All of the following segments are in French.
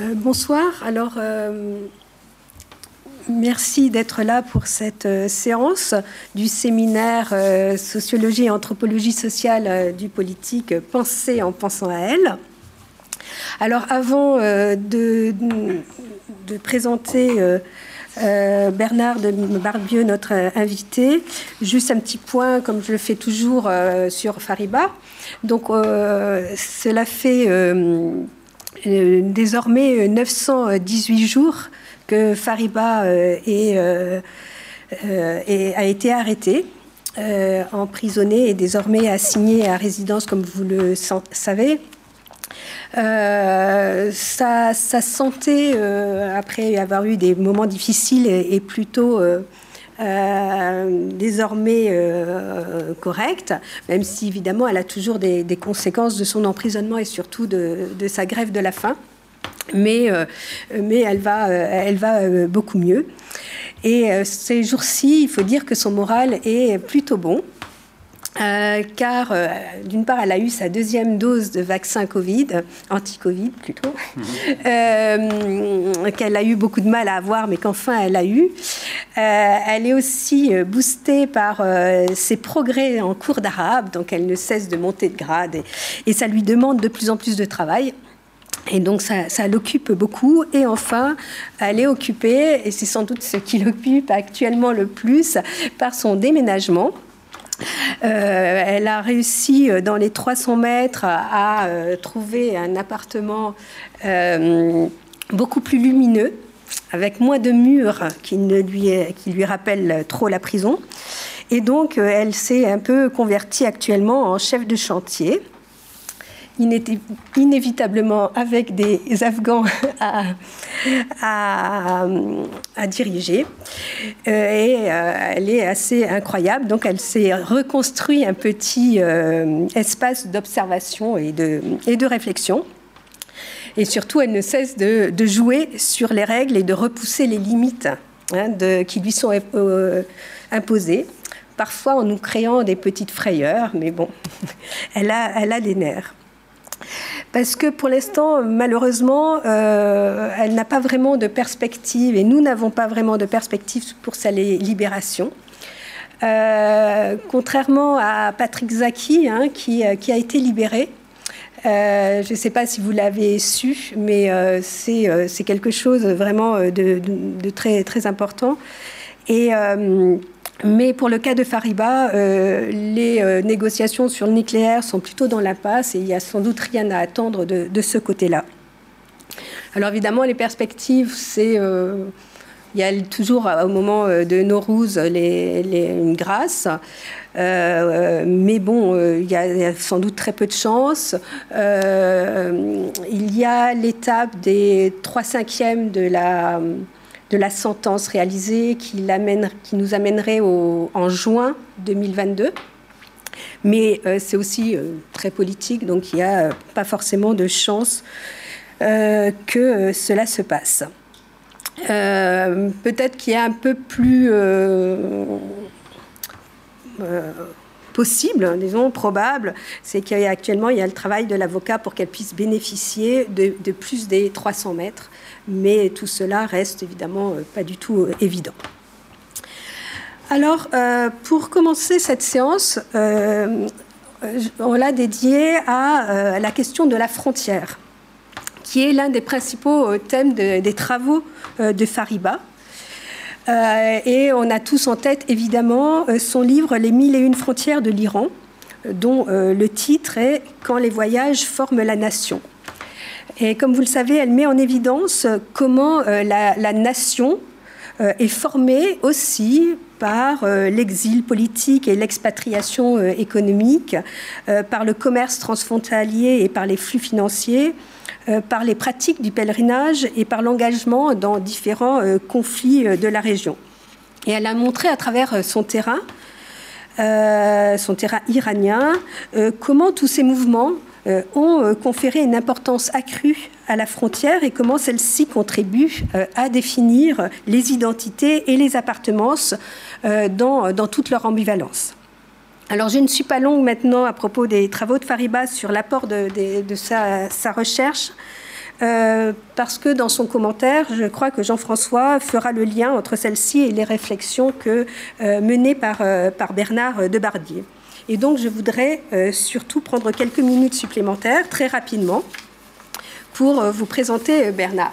Euh, bonsoir. Alors, euh, merci d'être là pour cette euh, séance du séminaire Sociologie et anthropologie sociale du politique Penser en pensant à elle. Alors, avant de, présenter Bernard de Barbieux, notre invité, juste un petit point, comme je le fais toujours sur Fariba. Donc, cela fait désormais 918 euh, jours que Fariba euh, a été arrêté. emprisonné et désormais assigné à résidence, comme vous le savez. sa, santé, après avoir eu des moments difficiles, est, plutôt désormais correcte, même si évidemment elle a toujours des, conséquences de son emprisonnement et surtout de, sa grève de la faim. Mais, euh, mais elle va, euh, elle va euh, beaucoup mieux. Et ces jours-ci, il faut dire que son moral est plutôt bon. Euh, car euh, d'une part, elle a eu sa deuxième dose de vaccin Covid, anti-Covid plutôt, mhm. euh, qu'elle a eu beaucoup de mal à avoir, mais qu'enfin elle a eu. elle est aussi boostée par ses progrès en cours d'arabe, donc elle ne cesse de monter de grade et, et, ça lui demande de plus en plus de travail. Et donc ça, ça l'occupe beaucoup. Et enfin, elle est occupée, et c'est sans doute ce qui l'occupe actuellement le plus, par son déménagement. Euh, elle a réussi euh, dans les 300 mètres à, euh, trouver un appartement beaucoup plus lumineux, avec moins de murs qui, lui, qui lui rappellent trop la prison. Et donc, elle s'est un peu convertie actuellement en chef de chantier inévitablement avec des Afghans à, à, diriger. Euh, et euh, elle est assez incroyable. Donc elle s'est reconstruit un petit euh, espace d'observation et de, et de réflexion. Et surtout, elle ne cesse de, de, jouer sur les règles et de repousser les limites hein, qui lui sont imposées parfois en nous créant des petites frayeurs, mais bon, elle a, elle a des nerfs. Parce que pour l'instant, malheureusement, euh, elle n'a pas vraiment de perspective, et nous n'avons pas vraiment de perspective pour sa libération. Euh, contrairement à Patrick Zaki, hein, qui, euh, qui, a été libéré. je ne sais pas si vous l'avez su, mais c'est quelque chose vraiment de, très, très important. Et mais pour le cas de Fariba, euh, les euh, négociations sur le nucléaire sont plutôt dans l'impasse et il n'y a sans doute rien à attendre de, ce côté-là. Alors évidemment, les perspectives, c'est... Euh, il y a toujours au moment de Nowruz une grâce. mais bon, il y, a, il, y a, sans doute très peu de chance. il y a l'étape des 3 cinquièmes de la de la sentence réalisée qui, nous amènerait en juin 2022. Mais euh, c'est aussi euh, très politique, donc il n'y a euh, pas forcément de chance que cela se passe. Peut-être qu'il y a un peu plus possible, disons probable, c'est qu'actuellement il y a le travail de l'avocat pour qu'elle puisse bénéficier de, de, plus des 300 mètres mais tout cela reste évidemment euh, pas du tout euh, évident. Alors, euh, pour commencer cette séance, on l'a dédiée à la question de la frontière, qui est l'un des principaux thèmes des travaux de Fariba. et on a tous en tête, évidemment, son livre Les mille et une frontières de l'Iran, dont le titre est Quand les voyages forment la nation. Et comme vous le savez, elle met en évidence comment euh, la, nation euh, est formée aussi par euh, l'exil politique et l'expatriation économique, par le commerce transfrontalier et par les flux financiers, par les pratiques du pèlerinage et par l'engagement dans différents conflits de la région. Et elle a montré à travers son terrain, son terrain iranien, comment tous ces mouvements ont euh, conféré une importance accrue à la frontière et comment celle-ci contribue euh, à définir les identités et les appartenances dans, dans toute leur ambivalence. Alors je ne suis pas longue maintenant à propos des travaux de Fariba sur l'apport de, sa, recherche. parce que dans son commentaire, je crois que Jean-François fera le lien entre celle-ci et les réflexions que, menées par, par Bernard Debardier. Et donc, je voudrais surtout prendre quelques minutes supplémentaires, très rapidement, pour vous présenter Bernard.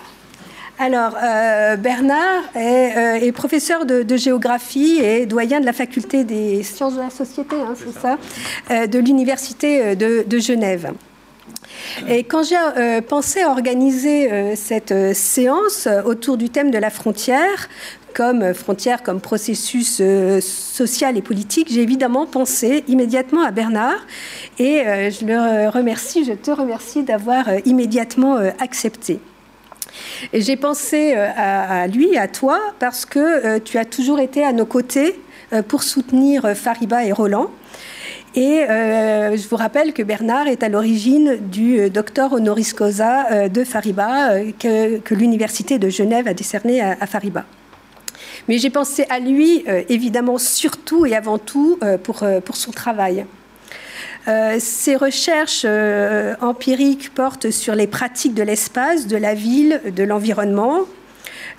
Alors, euh, Bernard est, euh, professeur de, géographie et doyen de la faculté des sciences de la société, hein, c'est ça, euh, de l'Université de, Genève. Et quand j'ai pensé à organiser cette séance autour du thème de la frontière, comme frontière, comme processus social et politique, j'ai évidemment pensé immédiatement à Bernard et je le remercie, je te remercie d'avoir immédiatement accepté. J'ai pensé euh, à, lui, à toi, parce que euh, tu as toujours été à nos côtés euh, pour soutenir Fariba et Roland. Et je vous rappelle que Bernard est à l'origine du docteur honoris causa de Fariba que, l'Université de Genève a décerné à, Fariba. Mais j'ai pensé à lui, évidemment, surtout et avant tout pour, pour son travail. Euh, ces recherches euh, empiriques portent sur les pratiques de l'espace, de la ville, de l'environnement,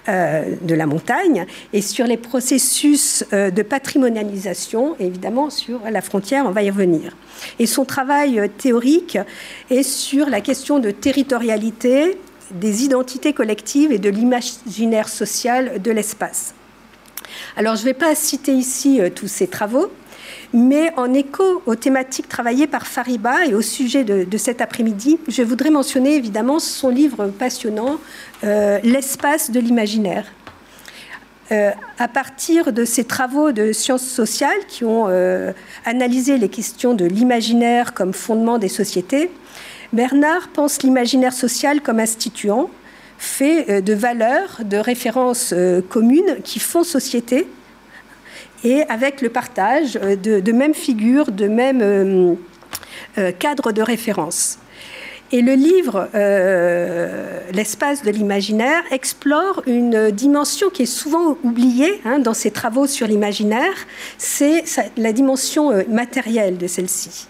euh, de la montagne, et sur les processus de patrimonialisation, évidemment sur la frontière, on va y revenir. Et son travail théorique est sur la question de territorialité, des identités collectives et de l'imaginaire social de l'espace. Alors je ne vais pas citer ici tous ces travaux, mais en écho aux thématiques travaillées par Fariba et au sujet de, cet après-midi, je voudrais mentionner évidemment son livre passionnant, euh, L'espace de l'imaginaire. Euh, à partir de ses travaux de sciences sociales qui ont euh, analysé les questions de l'imaginaire comme fondement des sociétés, Bernard pense l'imaginaire social comme instituant, fait de valeurs, de références communes qui font société et avec le partage euh, de, mêmes figures, de mêmes euh, euh, cadres de référence. Et le livre L'espace de l'imaginaire explore une dimension qui est souvent oubliée hein, dans ses travaux sur l'imaginaire, c'est la dimension matérielle de celle-ci.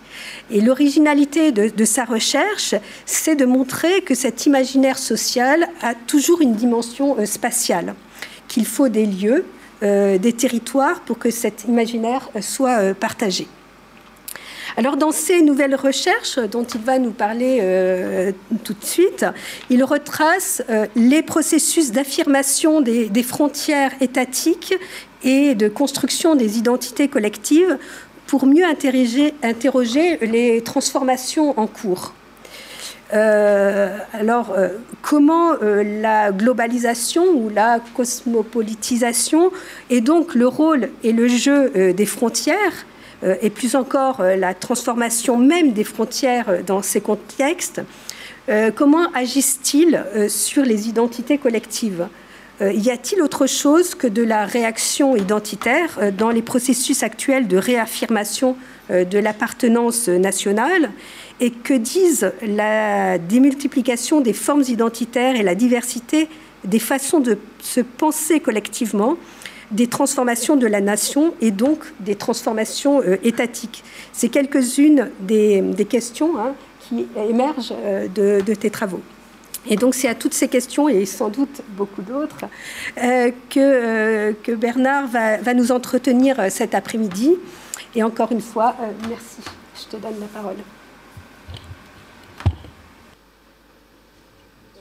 Et l'originalité de, sa recherche, c'est de montrer que cet imaginaire social a toujours une dimension spatiale, qu'il faut des lieux, euh, des territoires pour que cet imaginaire soit euh, partagé. Alors dans ces nouvelles recherches dont il va nous parler euh, tout de suite, il retrace les processus d'affirmation des, des, frontières étatiques et de construction des identités collectives pour mieux interroger, les transformations en cours. Euh, alors, euh, comment euh, la globalisation ou la cosmopolitisation et donc le rôle et le jeu des frontières, et plus encore la transformation même des frontières dans ces contextes, comment agissent-ils sur les identités collectives? Y a-t-il autre chose que de la réaction identitaire dans les processus actuels de réaffirmation de l'appartenance nationale et que disent la démultiplication des formes identitaires et la diversité des façons de se penser collectivement, des transformations de la nation et donc des transformations euh, étatiques? C'est quelques-unes des, questions hein, qui émergent euh, de, tes travaux. Et donc c'est à toutes ces questions, et sans doute beaucoup d'autres, euh, que, que, Bernard va, va, nous entretenir cet après-midi. Et encore une fois, merci. Je te donne la parole.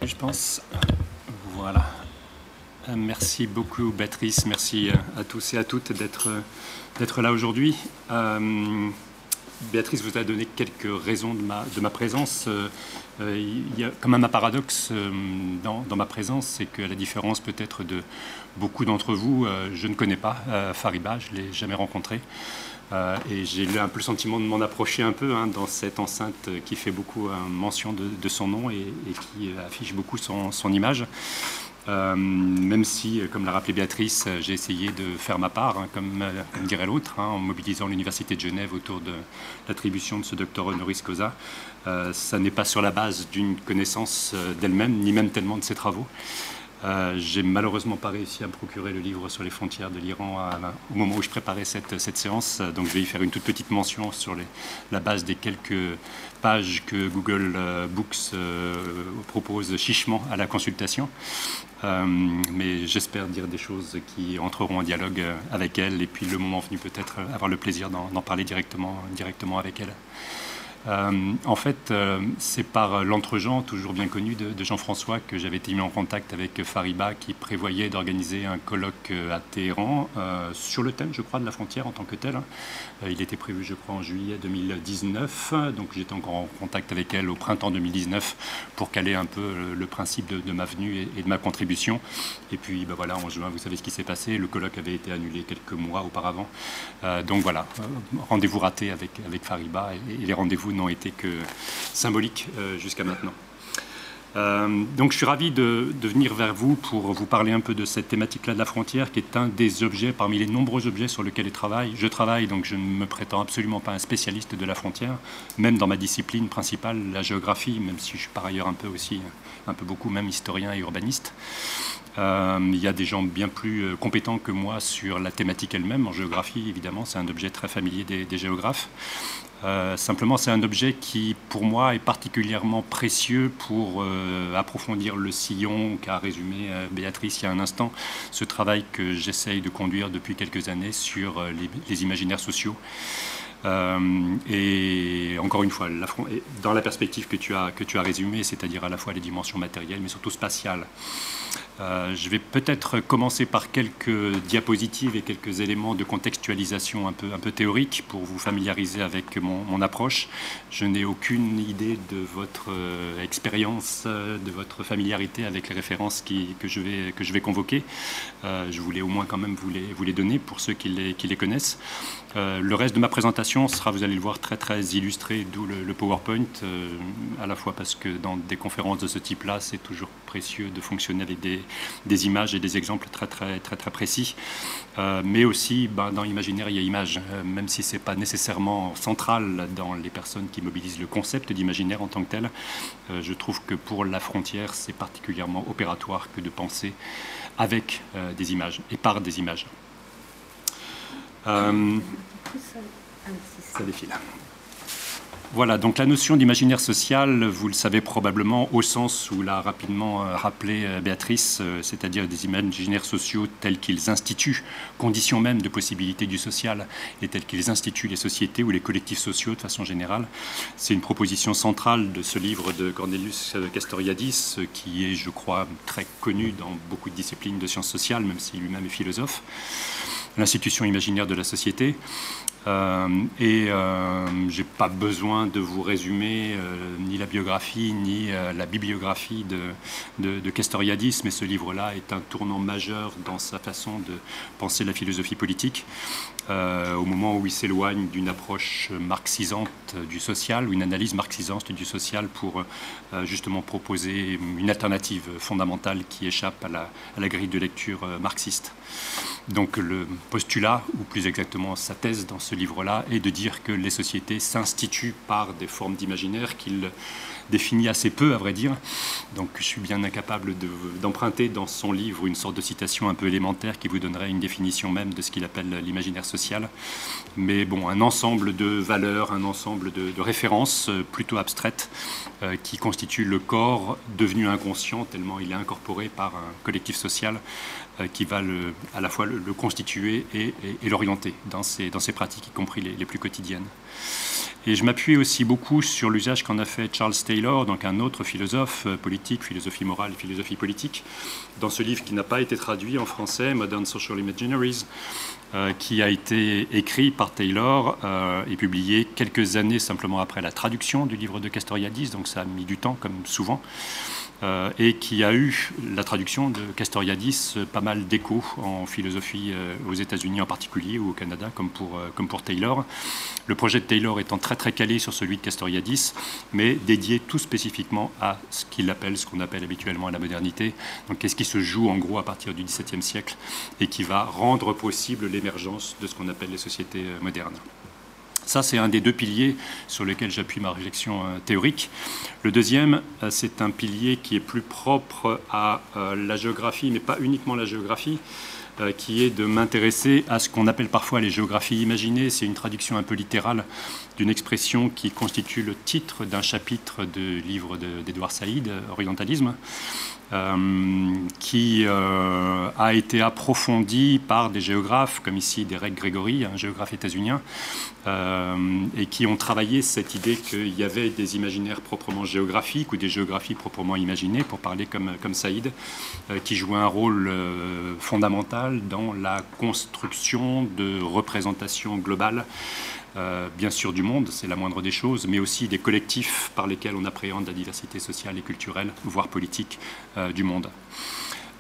Je pense. Voilà. Euh, merci beaucoup, Béatrice. Merci euh, à tous et à toutes d'être là aujourd'hui. Euh, Béatrice vous a donné quelques raisons de ma, de ma présence. Il y a quand même un paradoxe dans, dans ma présence, c'est que la différence peut-être de beaucoup d'entre vous, je ne connais pas Fariba, je ne l'ai jamais rencontré. Euh, et j'ai eu un peu le sentiment de m'en approcher un peu hein, dans cette enceinte qui fait beaucoup euh, mention de, son nom et, qui affiche beaucoup son, image. Euh, même si, comme l'a rappelé Béatrice, j'ai essayé de faire ma part, hein, comme, dirait l'autre, hein, en mobilisant l'Université de Genève autour de l'attribution de ce docteur honoris causa. Ça n'est pas sur la base d'une connaissance d'elle-même, ni même tellement de ses travaux. Euh, j'ai malheureusement pas réussi à me procurer le livre sur les frontières de l'Iran au moment où je préparais cette, cette, séance, donc je vais y faire une toute petite mention sur la base des quelques pages que Google euh, Books euh, propose chichement à la consultation. mais j'espère dire des choses qui entreront en dialogue avec elle et puis le moment venu peut-être avoir le plaisir d'en parler directement, directement avec elle. Euh, en fait, euh, c'est par l'entregent toujours bien connu de, Jean-François que j'avais été mis en contact avec Fariba qui prévoyait d'organiser un colloque euh, à Téhéran sur le thème, je crois, de la frontière en tant que tel. il était prévu, je crois, en juillet 2019. Donc j'étais encore en contact avec elle au printemps 2019 pour caler un peu le, principe de, ma venue et, de ma contribution. Et puis ben voilà, en juin, vous savez ce qui s'est passé. Le colloque avait été annulé quelques mois auparavant. donc voilà, rendez-vous raté avec, avec Fariba et les rendez-vous n'ont été que symboliques euh, jusqu'à maintenant. Euh, donc je suis ravi de, venir vers vous pour vous parler un peu de cette thématique-là de la frontière, qui est un des objets parmi les nombreux objets sur lesquels je travaille. Je travaille, donc je ne me prétends absolument pas un spécialiste de la frontière, même dans ma discipline principale, la géographie, même si je suis par ailleurs un peu aussi, un peu beaucoup même historien et urbaniste. Euh, il y a des gens bien plus compétents que moi sur la thématique elle-même. En géographie, évidemment, c'est un objet très familier des géographes. Euh, simplement, c'est un objet qui, pour moi, est particulièrement précieux pour euh, approfondir le sillon qu'a résumé euh, Béatrice il y a un instant, ce travail que j'essaye de conduire depuis quelques années sur les, imaginaires sociaux. et encore une fois, dans la perspective que tu as, que tu as résumée, c'est-à-dire à la fois les dimensions matérielles, mais surtout spatiales. Euh, je vais peut-être commencer par quelques diapositives et quelques éléments de contextualisation un peu, un peu théorique pour vous familiariser avec mon, approche. Je n'ai aucune idée de votre euh, expérience, euh, de votre familiarité avec les références que, je vais, que je vais convoquer. je voulais au moins quand même vous les, vous les donner pour ceux qui les, qui les connaissent. Le reste de ma présentation sera, vous allez le voir, très très illustré, d'où le, PowerPoint, à la fois parce que dans des conférences de ce type-là, c'est toujours précieux de fonctionner avec des, images et des exemples très très très très précis. Euh, mais aussi, ben, dans l'imaginaire, il y a image, euh, même si c'est pas nécessairement central dans les personnes qui mobilisent le concept d'imaginaire en tant que tel. Euh, je trouve que pour la frontière, c'est particulièrement opératoire que de penser avec des images et par des images. Ça défile. Voilà, donc la notion d'imaginaire social, vous le savez probablement au sens où l'a rapidement euh, rappelé euh, Béatrice, euh, c'est-à-dire des imaginaires sociaux tels qu'ils instituent, conditions même de possibilité du social, et tels qu'ils instituent les sociétés ou les collectifs sociaux de façon générale. C'est une proposition centrale de ce livre de Cornelius Castoriadis, qui est, je crois, très connu dans beaucoup de disciplines de sciences sociales, même s'il lui-même est philosophe l'institution imaginaire de la société. Euh, et euh, je n'ai pas besoin de vous résumer euh, ni la biographie ni la bibliographie de, de, Castoriadis, mais ce livre-là est un tournant majeur dans sa façon de penser la philosophie politique. Au moment où il s'éloigne d'une approche marxisante du social, ou une analyse marxisante du social pour justement proposer une alternative fondamentale qui échappe à la, à la grille de lecture marxiste. Donc le postulat, ou plus exactement sa thèse dans ce livre-là, est de dire que les sociétés s'instituent par des formes d'imaginaire qu'il définit assez peu, à vrai dire. Donc je suis bien incapable d'emprunter dans son livre une sorte de citation un peu élémentaire qui vous donnerait une définition même de ce qu'il appelle l'imaginaire social. Mais bon, un ensemble de valeurs, un ensemble de, références euh, plutôt abstraites euh, qui constituent le corps devenu inconscient tellement il est incorporé par un collectif social euh, qui va à la fois le, constituer et, l'orienter dans ses, pratiques, y compris les plus quotidiennes. Et je m'appuie aussi beaucoup sur l'usage qu'en a fait Charles Taylor, donc un autre philosophe euh, politique, philosophie morale, philosophie politique, dans ce livre qui n'a pas été traduit en français, Modern Social Imaginaries, euh, qui a été écrit par Taylor euh, et publié quelques années simplement après la traduction du livre de Castoriadis, donc ça a mis du temps comme souvent. Euh, et qui a eu la traduction de Castoriadis euh, pas mal d'écho en philosophie euh, aux États-Unis en particulier ou au Canada comme pour, comme pour Taylor. Le projet de Taylor étant très très calé sur celui de Castoriadis, mais dédié tout spécifiquement à ce qu'il appelle, ce qu'on appelle habituellement la modernité. Donc qu'est-ce qui se joue en gros à partir du XVIIe siècle et qui va rendre possible l'émergence de ce qu'on appelle les sociétés modernes. Ça, c'est un des deux piliers sur lesquels j'appuie ma réflexion euh, théorique. Le deuxième, euh, c'est un pilier qui est plus propre à euh, la géographie, mais pas uniquement la géographie, qui est de m'intéresser à ce qu'on appelle parfois les géographies imaginées. C'est une traduction un peu littérale d'une expression qui constitue le titre d'un chapitre de livre d'Edouard Saïd, Orientalisme. Euh, qui euh, a été approfondi par des géographes, comme ici Derek Gregory, un géographe états-unien, euh, et qui ont travaillé cette idée qu'il y avait des imaginaires proprement géographiques ou des géographies proprement imaginées, pour parler comme, comme Saïd, qui jouaient un rôle fondamental dans la construction de représentations globales euh, bien sûr du monde, c'est la moindre des choses, mais aussi des collectifs par lesquels on appréhende la diversité sociale et culturelle, voire politique, euh, du monde.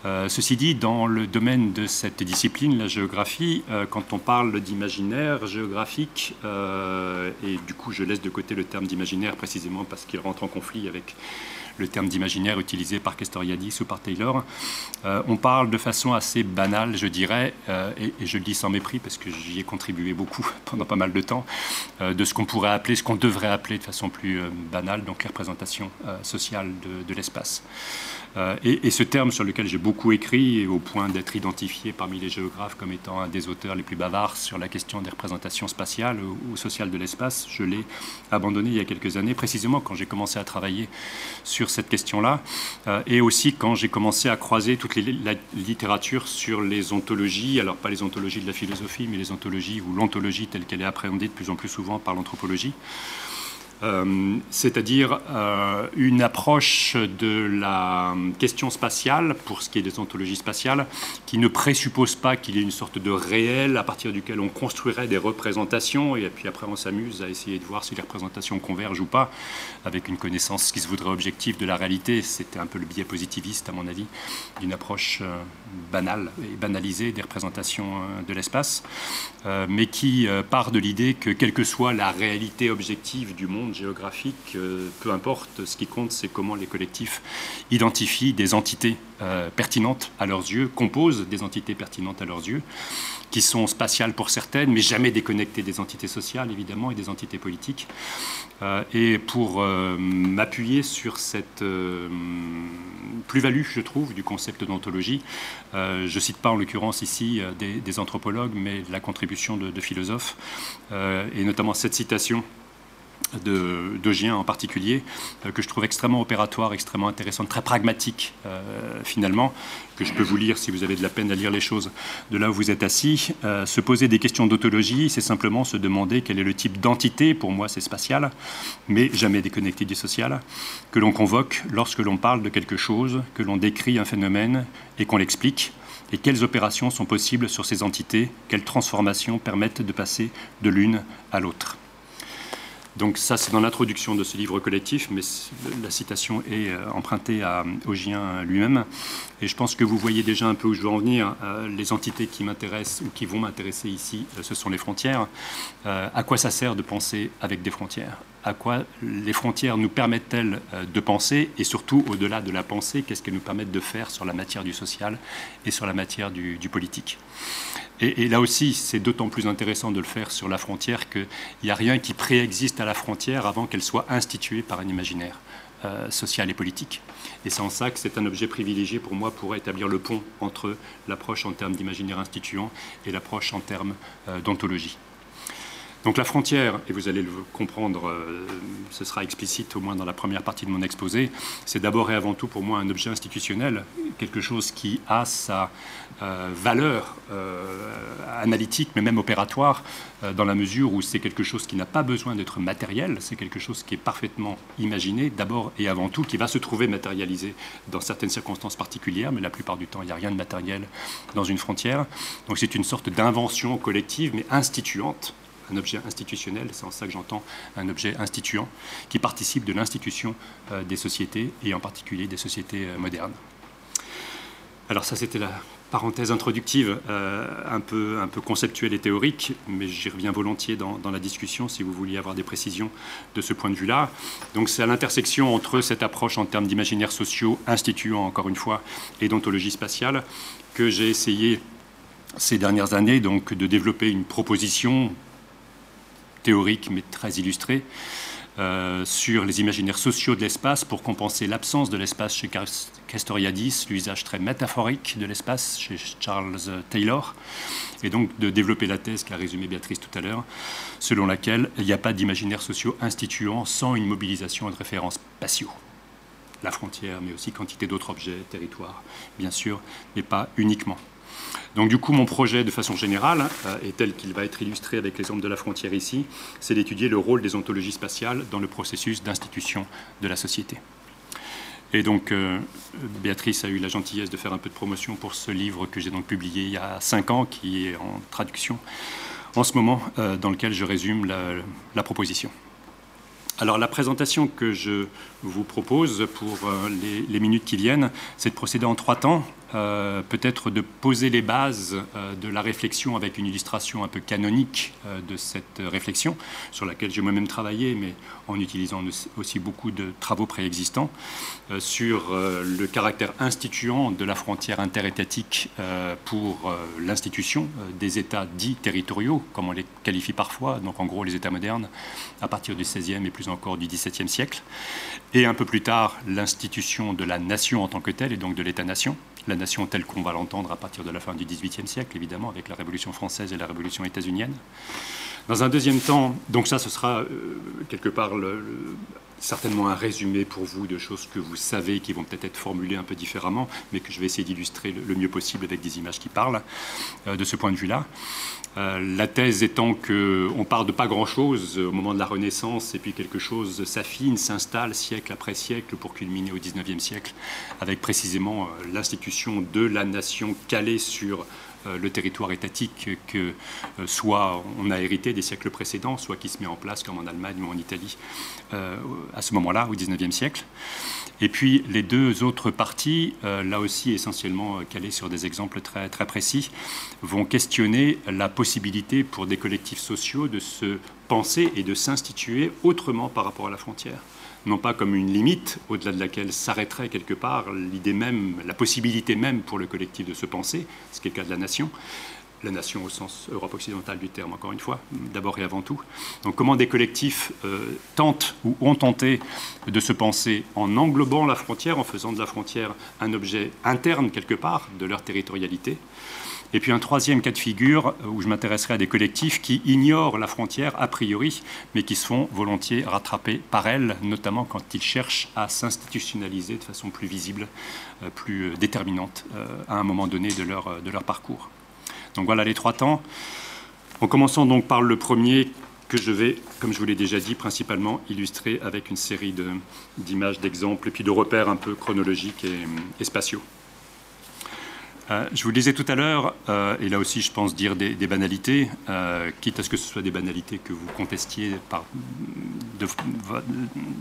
Euh, ceci dit, dans le domaine de cette discipline, la géographie, quand on parle d'imaginaire géographique, et du coup je laisse de côté le terme d'imaginaire précisément parce qu'il rentre en conflit avec le terme d'imaginaire utilisé par Castoriadis ou par Taylor. Euh, on parle de façon assez banale, je dirais, euh, et, je le dis sans mépris parce que j'y ai contribué beaucoup pendant pas mal de temps, euh, de ce qu'on pourrait appeler, ce qu'on devrait appeler de façon plus banale, donc la représentation sociale de l'espace. Euh, et, ce terme sur lequel j'ai beaucoup écrit, au point d'être identifié parmi les géographes comme étant un des auteurs les plus bavards sur la question des représentations spatiales ou, sociales de l'espace, je l'ai abandonné il y a quelques années, précisément quand j'ai commencé à travailler sur cette question-là, euh, et aussi quand j'ai commencé à croiser toute la littérature sur les ontologies, alors pas les ontologies de la philosophie, mais les ontologies ou l'ontologie telle qu'elle est appréhendée de plus en plus souvent par l'anthropologie. Euh, c'est-à-dire euh, une approche de la question spatiale, pour ce qui est des ontologies spatiales, qui ne présuppose pas qu'il y ait une sorte de réel à partir duquel on construirait des représentations, et puis après on s'amuse à essayer de voir si les représentations convergent ou pas, avec une connaissance qui se voudrait objective de la réalité. C'était un peu le biais positiviste, à mon avis, d'une approche euh, banale et banalisée des représentations de l'espace, mais qui part de l'idée que quelle que soit la réalité objective du monde, géographique, euh, peu importe, ce qui compte, c'est comment les collectifs identifient des entités euh, pertinentes à leurs yeux, composent des entités pertinentes à leurs yeux, qui sont spatiales pour certaines, mais jamais déconnectées des entités sociales, évidemment, et des entités politiques. Euh, et pour m'appuyer sur cette plus-value, je trouve, du concept d'ontologie, je ne cite pas en l'occurrence ici des, anthropologues, mais la contribution de philosophes, et notamment cette citation de, de en particulier, euh, que je trouve extrêmement opératoire, extrêmement intéressante, très pragmatique euh, finalement, que je peux vous lire si vous avez de la peine à lire les choses de là où vous êtes assis. Euh, se poser des questions d'autologie, c'est simplement se demander quel est le type d'entité, pour moi c'est spatial, mais jamais déconnecté du social, que l'on convoque lorsque l'on parle de quelque chose, que l'on décrit un phénomène et qu'on l'explique et quelles opérations sont possibles sur ces entités, quelles transformations permettent de passer de l'une à l'autre. Donc ça, c'est dans l'introduction de ce livre collectif, mais la citation est euh, empruntée à Augien lui-même. Et je pense que vous voyez déjà un peu où je veux en venir. Euh, les entités qui m'intéressent ou qui vont m'intéresser ici, euh, ce sont les frontières. à quoi ça sert de penser avec des frontières? À quoi les frontières nous permettent-elles de penser? Et surtout, au-delà de la pensée, qu'est-ce qu'elles nous permettent de faire sur la matière du social et sur la matière du politique? Et, là aussi, c'est d'autant plus intéressant de le faire sur la frontière qu'il n'y a rien qui préexiste à la frontière avant qu'elle soit instituée par un imaginaire euh, social et politique. Et c'est en ça que c'est un objet privilégié pour moi pour établir le pont entre l'approche en termes d'imaginaire instituant et l'approche en termes euh, d'ontologie. Donc la frontière, et vous allez le comprendre, euh, ce sera explicite au moins dans la première partie de mon exposé, c'est d'abord et avant tout pour moi un objet institutionnel, quelque chose qui a sa valeur euh, analytique, mais même opératoire, dans la mesure où c'est quelque chose qui n'a pas besoin d'être matériel, c'est quelque chose qui est parfaitement imaginé, d'abord et avant tout, qui va se trouver matérialisé dans certaines circonstances particulières, mais la plupart du temps, il n'y a rien de matériel dans une frontière. Donc c'est une sorte d'invention collective, mais instituante un objet institutionnel, c'est en ça que j'entends un objet instituant, qui participe de l'institution euh, des sociétés, et en particulier des sociétés euh, modernes. Alors ça, c'était la parenthèse introductive, euh, un, peu, un peu conceptuelle et théorique, mais j'y reviens volontiers dans, la discussion si vous vouliez avoir des précisions de ce point de vue-là. Donc c'est à l'intersection entre cette approche en termes d'imaginaires sociaux, instituant encore une fois, et d'ontologie spatiale, que j'ai essayé ces dernières années donc de développer une proposition théorique mais très illustré euh, sur les imaginaires sociaux de l'espace pour compenser l'absence de l'espace chez Castoriadis, l'usage très métaphorique de l'espace chez Charles Taylor, et donc de développer la thèse qu'a résumée Béatrice tout à l'heure, selon laquelle il n'y a pas d'imaginaires sociaux instituant sans une mobilisation de références spatiaux. La frontière, mais aussi quantité d'autres objets, territoires, bien sûr, mais pas uniquement. Donc du coup, mon projet, de façon générale, euh, est tel qu'il va être illustré avec l'exemple de la frontière ici, c'est d'étudier le rôle des ontologies spatiales dans le processus d'institution de la société. Et donc, euh, Béatrice a eu la gentillesse de faire un peu de promotion pour ce livre que j'ai donc publié il y a cinq ans, qui est en traduction en ce moment, euh, dans lequel je résume la proposition. Alors la présentation que je vous propose pour les, minutes qui viennent, c'est de procéder en trois temps. Euh, peut-être de poser les bases euh, de la réflexion avec une illustration un peu canonique de cette réflexion, sur laquelle j'ai moi-même travaillé, mais en utilisant aussi beaucoup de travaux préexistants, sur le caractère instituant de la frontière interétatique pour l'institution des États dits territoriaux, comme on les qualifie parfois, donc en gros les États modernes, à partir du XVIe et plus encore du XVIIe siècle et un peu plus tard l'institution de la nation en tant que telle, et donc de l'État-nation, la nation telle qu'on va l'entendre à partir de la fin du XVIIIe siècle, évidemment, avec la Révolution française et la Révolution états-unienne. Dans un deuxième temps, donc ça, ce sera euh, quelque part certainement un résumé pour vous de choses que vous savez, qui vont peut-être être formulées un peu différemment, mais que je vais essayer d'illustrer le, mieux possible avec des images qui parlent euh, de ce point de vue-là. Euh, la thèse étant qu'on part de pas grand-chose au moment de la Renaissance, et puis quelque chose s'affine, s'installe siècle après siècle pour culminer au XIXe siècle, avec précisément euh, l'institution de la nation calée sur euh, le territoire étatique que soit on a hérité des siècles précédents, soit qui se met en place comme en Allemagne ou en Italie à ce moment-là, au XIXe siècle. Et puis les deux autres parties, euh, là aussi essentiellement euh, calées sur des exemples très, très précis, vont questionner la possibilité pour des collectifs sociaux de se penser et de s'instituer autrement par rapport à la frontière. Non pas comme une limite au-delà de laquelle s'arrêterait quelque part l'idée même, la possibilité même pour le collectif de se penser, ce qui est le cas de la nation, la nation au sens Europe occidentale du terme, encore une fois, d'abord et avant tout. Donc comment des collectifs euh, tentent ou ont tenté de se penser en englobant la frontière, en faisant de la frontière un objet interne quelque part de leur territorialité. Et puis un troisième cas de figure euh, où je m'intéresserai à des collectifs qui ignorent la frontière a priori, mais qui se font volontiers rattraper par elle, notamment quand ils cherchent à s'institutionnaliser de façon plus visible, euh, plus déterminante à un moment donné de leur, de leur parcours. Donc voilà les trois temps. En commençant donc par le premier que je vais, comme je vous l'ai déjà dit, principalement illustrer avec une série d'images, d'exemples et puis de repères un peu chronologiques et spatiaux. Euh, je vous le disais tout à l'heure, euh, et là aussi je pense dire des, banalités, euh, quitte à ce que ce soit des banalités que vous contestiez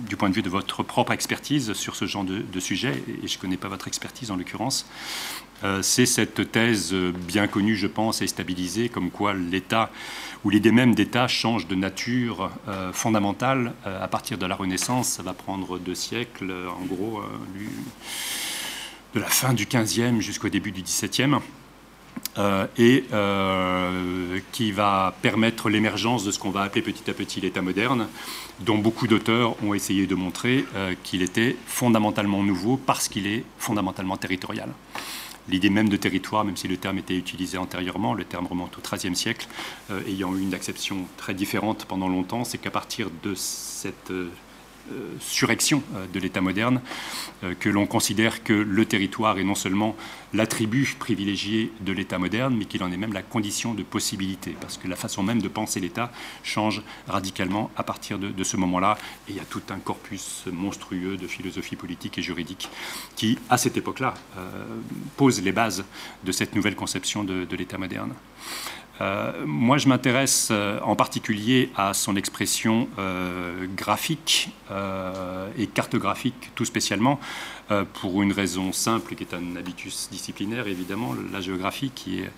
du point de vue de votre propre expertise sur ce genre de, sujet, et je ne connais pas votre expertise en l'occurrence, c'est cette thèse bien connue, je pense, et stabilisée, comme quoi l'État ou l'idée même d'État change de nature fondamentale à partir de la Renaissance. Ça va prendre deux siècles, en gros de la fin du 15e jusqu'au début du 17e. Euh, et euh, qui va permettre l'émergence de ce qu'on va appeler petit à petit l'État moderne, dont beaucoup d'auteurs ont essayé de montrer euh, qu'il était fondamentalement nouveau parce qu'il est fondamentalement territorial. L'idée même de territoire, même si le terme était utilisé antérieurement, le terme remonte au XIIIe siècle, ayant eu une acception très différente pendant longtemps, c'est qu'à partir de cette euh, surection euh, de l'État moderne, euh, que l'on considère que le territoire est non seulement l'attribut privilégié de l'État moderne, mais qu'il en est même la condition de possibilité, parce que la façon même de penser l'État change radicalement à partir de, ce moment-là, et il y a tout un corpus monstrueux de philosophie politique et juridique qui, à cette époque-là, pose les bases de cette nouvelle conception de l'État moderne. Euh, moi, je m'intéresse euh, en particulier à son expression euh, graphique et cartographique tout spécialement, euh, pour une raison simple qui est un habitus disciplinaire, évidemment, la géographie qui est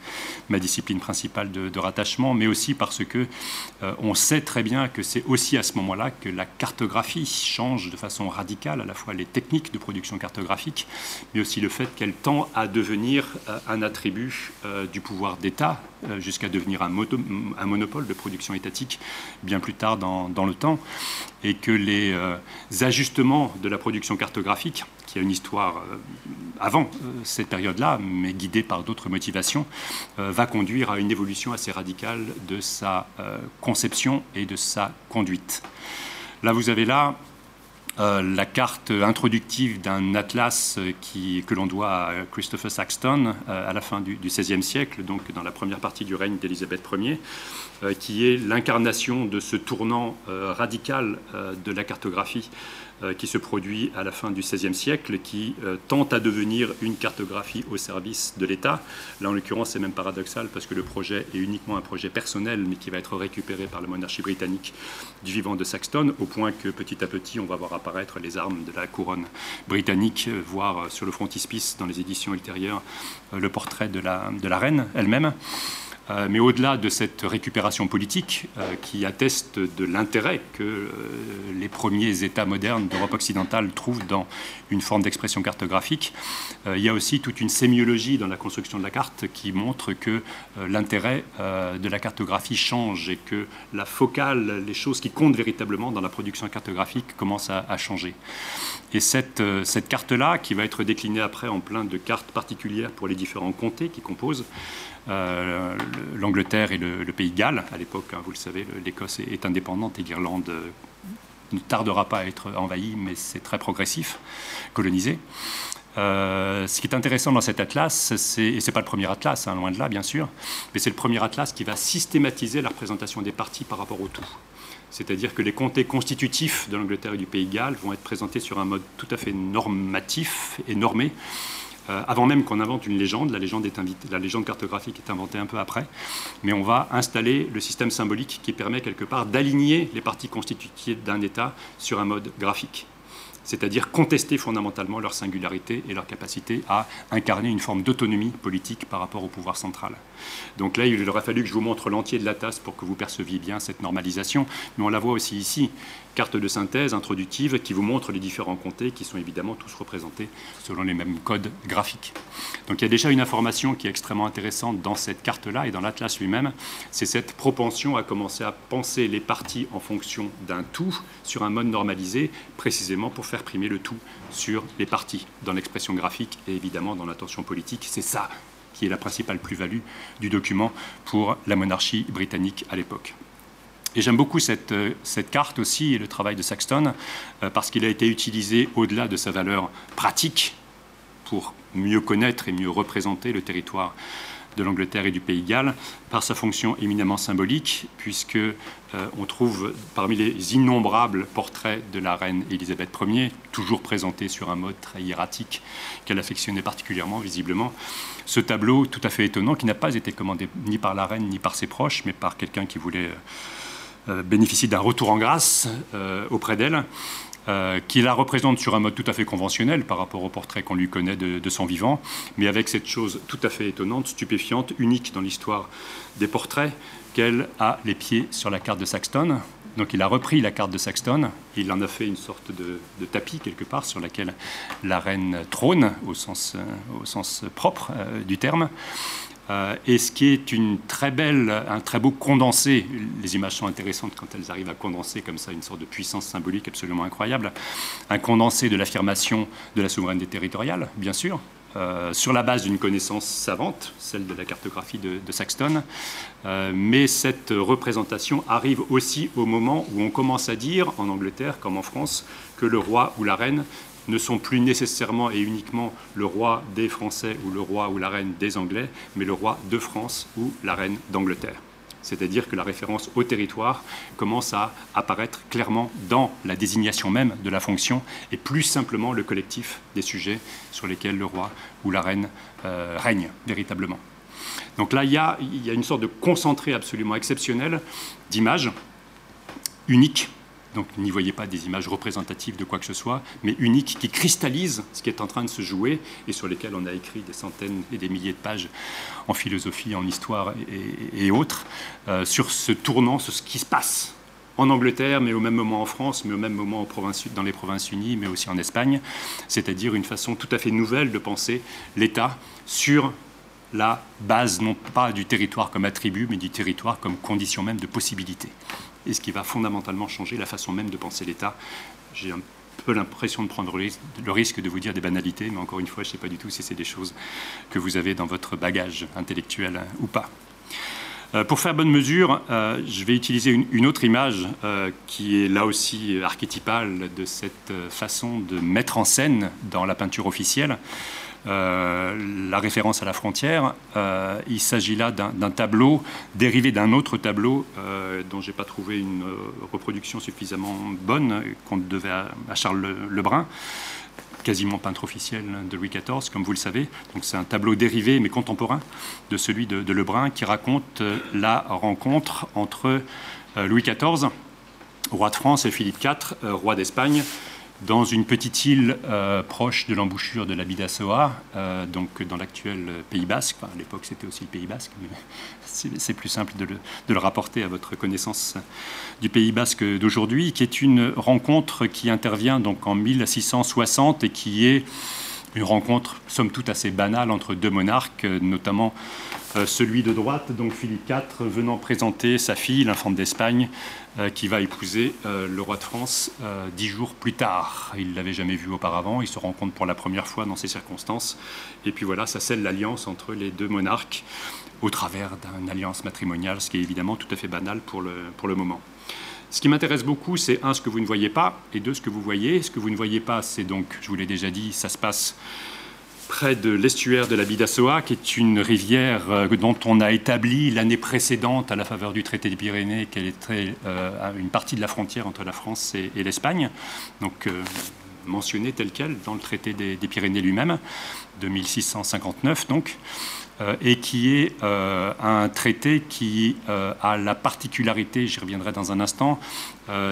ma discipline principale de, rattachement, mais aussi parce que euh, on sait très bien que c'est aussi à ce moment-là que la cartographie change de façon radicale, à la fois les techniques de production cartographique, mais aussi le fait qu'elle tend à devenir un attribut du pouvoir d'État jusqu'à devenir un, monopole de production étatique bien plus tard dans le temps, et que les ajustements de la production cartographique qui a une histoire euh, avant euh, cette période-là, mais guidée par d'autres motivations, euh, va conduire à une évolution assez radicale de sa conception et de sa conduite. Là, vous avez là la carte introductive d'un atlas qui, que l'on doit à Christopher Saxton à la fin du XVIe siècle, donc dans la première partie du règne d'Élisabeth Ier, qui est l'incarnation de ce tournant radical de la cartographie euh, qui se produit à la fin du XVIe siècle, qui euh, tente à devenir une cartographie au service de l'État. Là, en l'occurrence, c'est même paradoxal parce que le projet est uniquement un projet personnel, mais qui va être récupéré par la monarchie britannique du vivant de Saxton, au point que petit à petit, on va voir apparaître les armes de la couronne britannique, euh, voire sur le frontispice, dans les éditions ultérieures, le portrait de la, de la reine elle-même. Euh, mais au-delà de cette récupération politique euh, qui atteste de l'intérêt que euh, les premiers États modernes d'Europe occidentale trouvent dans une forme d'expression cartographique, il y a aussi toute une sémiologie dans la construction de la carte qui montre que l'intérêt de la cartographie change et que la focale, les choses qui comptent véritablement dans la production cartographique commencent à, changer. Et cette, cette carte-là, qui va être déclinée après en plein de cartes particulières pour les différents comtés qui composent, euh, l'Angleterre et le, Pays de Galles. À l'époque, hein, vous le savez, l'Écosse est, indépendante et l'Irlande euh, ne tardera pas à être envahie, mais c'est très progressif, colonisé. Euh, ce qui est intéressant dans cet atlas, et ce n'est pas le premier atlas, hein, loin de là bien sûr, mais c'est le premier atlas qui va systématiser la représentation des parties par rapport au tout. C'est-à-dire que les comtés constitutifs de l'Angleterre et du Pays de Galles vont être présentés sur un mode tout à fait normatif et normé, euh, avant même qu'on invente une légende. La légende, la légende cartographique est inventée un peu après. Mais on va installer le système symbolique qui permet quelque part d'aligner les parties constitutives d'un État sur un mode graphique c'est-à-dire contester fondamentalement leur singularité et leur capacité à incarner une forme d'autonomie politique par rapport au pouvoir central. Donc là, il aurait fallu que je vous montre l'entier de la tasse pour que vous perceviez bien cette normalisation, mais on la voit aussi ici carte de synthèse introductive qui vous montre les différents comtés qui sont évidemment tous représentés selon les mêmes codes graphiques. Donc il y a déjà une information qui est extrêmement intéressante dans cette carte-là et dans l'atlas lui-même, c'est cette propension à commencer à penser les parties en fonction d'un tout sur un mode normalisé, précisément pour faire primer le tout sur les parties dans l'expression graphique et évidemment dans l'intention politique. C'est ça qui est la principale plus-value du document pour la monarchie britannique à l'époque. Et j'aime beaucoup cette, euh, cette, carte aussi et le travail de Saxton euh, parce qu'il a été utilisé au-delà de sa valeur pratique pour mieux connaître et mieux représenter le territoire de l'Angleterre et du Pays de Galles par sa fonction éminemment symbolique, puisque euh, on trouve parmi les innombrables portraits de la reine Élisabeth Ier, toujours présentés sur un mode très hiératique qu'elle affectionnait particulièrement visiblement, ce tableau tout à fait étonnant qui n'a pas été commandé ni par la reine ni par ses proches, mais par quelqu'un qui voulait bénéficier d'un retour en grâce euh, auprès d'elle, euh, qui la représente sur un mode tout à fait conventionnel par rapport au portrait qu'on lui connaît de, son vivant, mais avec cette chose tout à fait étonnante, stupéfiante, unique dans l'histoire des portraits, qu'elle a les pieds sur la carte de Saxton. Donc il a repris la carte de Saxton, il en a fait une sorte de, tapis quelque part sur laquelle la reine trône au sens, au sens propre du terme. Euh, et ce qui est une très belle, un très beau condensé, les images sont intéressantes quand elles arrivent à condenser comme ça une sorte de puissance symbolique absolument incroyable, un condensé de l'affirmation de la souveraineté territoriale, bien sûr, euh, sur la base d'une connaissance savante, celle de la cartographie de, Saxton. Euh, mais cette représentation arrive aussi au moment où on commence à dire, en Angleterre comme en France, que le roi ou la reine ne sont plus nécessairement et uniquement le roi des Français ou le roi ou la reine des Anglais, mais le roi de France ou la reine d'Angleterre. C'est-à-dire que la référence au territoire commence à apparaître clairement dans la désignation même de la fonction et plus simplement le collectif des sujets sur lesquels le roi ou la reine euh, règne véritablement. Donc là, il y, a, il y a une sorte de concentré absolument exceptionnel d'images uniques Donc n'y voyez pas des images représentatives de quoi que ce soit, mais uniques qui cristallisent ce qui est en train de se jouer et sur lesquelles on a écrit des centaines et des milliers de pages en philosophie, en histoire et, autres, euh, sur ce tournant, sur ce qui se passe en Angleterre, mais au même moment en France, mais au même moment dans les provinces unies, mais aussi en Espagne, c'est-à-dire une façon tout à fait nouvelle de penser l'État sur la base non pas du territoire comme attribut, mais du territoire comme condition même de possibilité. Et ce qui va fondamentalement changer la façon même de penser l'État. J'ai un peu l'impression de prendre le risque de vous dire des banalités, mais encore une fois, je ne sais pas du tout si c'est des choses que vous avez dans votre bagage intellectuel ou pas. Euh, pour faire bonne mesure, euh, je vais utiliser une, autre image euh, qui est là aussi archétypale de cette façon de mettre en scène dans la peinture officielle. La référence à la frontière. il s'agit là d'un tableau dérivé d'un autre tableau dont je n'ai pas trouvé une reproduction suffisamment bonne, qu'on devait à, Charles Lebrun quasiment peintre officiel de Louis XIV, comme vous le savez. Donc c'est un tableau dérivé, mais contemporain, de celui de, Lebrun, qui raconte euh, la rencontre entre euh, Louis XIV, roi de France, et Philippe IV, euh, roi d'Espagne, dans une petite île proche de l'embouchure de la Bidassoa, donc dans l'actuel Pays Basque. à l'époque, c'était aussi le Pays Basque, mais c'est plus simple de le, de le, rapporter à votre connaissance du Pays Basque d'aujourd'hui, qui est une rencontre qui intervient donc en 1660 et qui est une rencontre, somme toute, assez banale entre deux monarques, notamment euh, celui de droite, donc Philippe IV, venant présenter sa fille, l'infante d'Espagne, euh, qui va épouser euh, le roi de France dix jours plus tard. Il ne l'avait jamais vu auparavant, il se rencontre pour la première fois dans ces circonstances, et puis voilà, ça scelle l'alliance entre les deux monarques au travers d'une alliance matrimoniale, ce qui est évidemment tout à fait banal pour le, pour le moment. Ce qui m'intéresse beaucoup, c'est un, ce que vous ne voyez pas, et deux, ce que vous voyez. Ce que vous ne voyez pas, c'est donc, je vous l'ai déjà dit, ça se passe près de l'estuaire de la Bidassoa, qui est une rivière euh, dont on a établi l'année précédente, à la faveur du traité des Pyrénées, qu'elle est euh, une partie de la frontière entre la France et, l'Espagne. Donc, euh, mentionnée telle qu'elle dans le traité des, des Pyrénées lui-même, de 1659 donc. Euh, et qui est euh, un traité qui euh, a la particularité, j'y reviendrai dans un instant,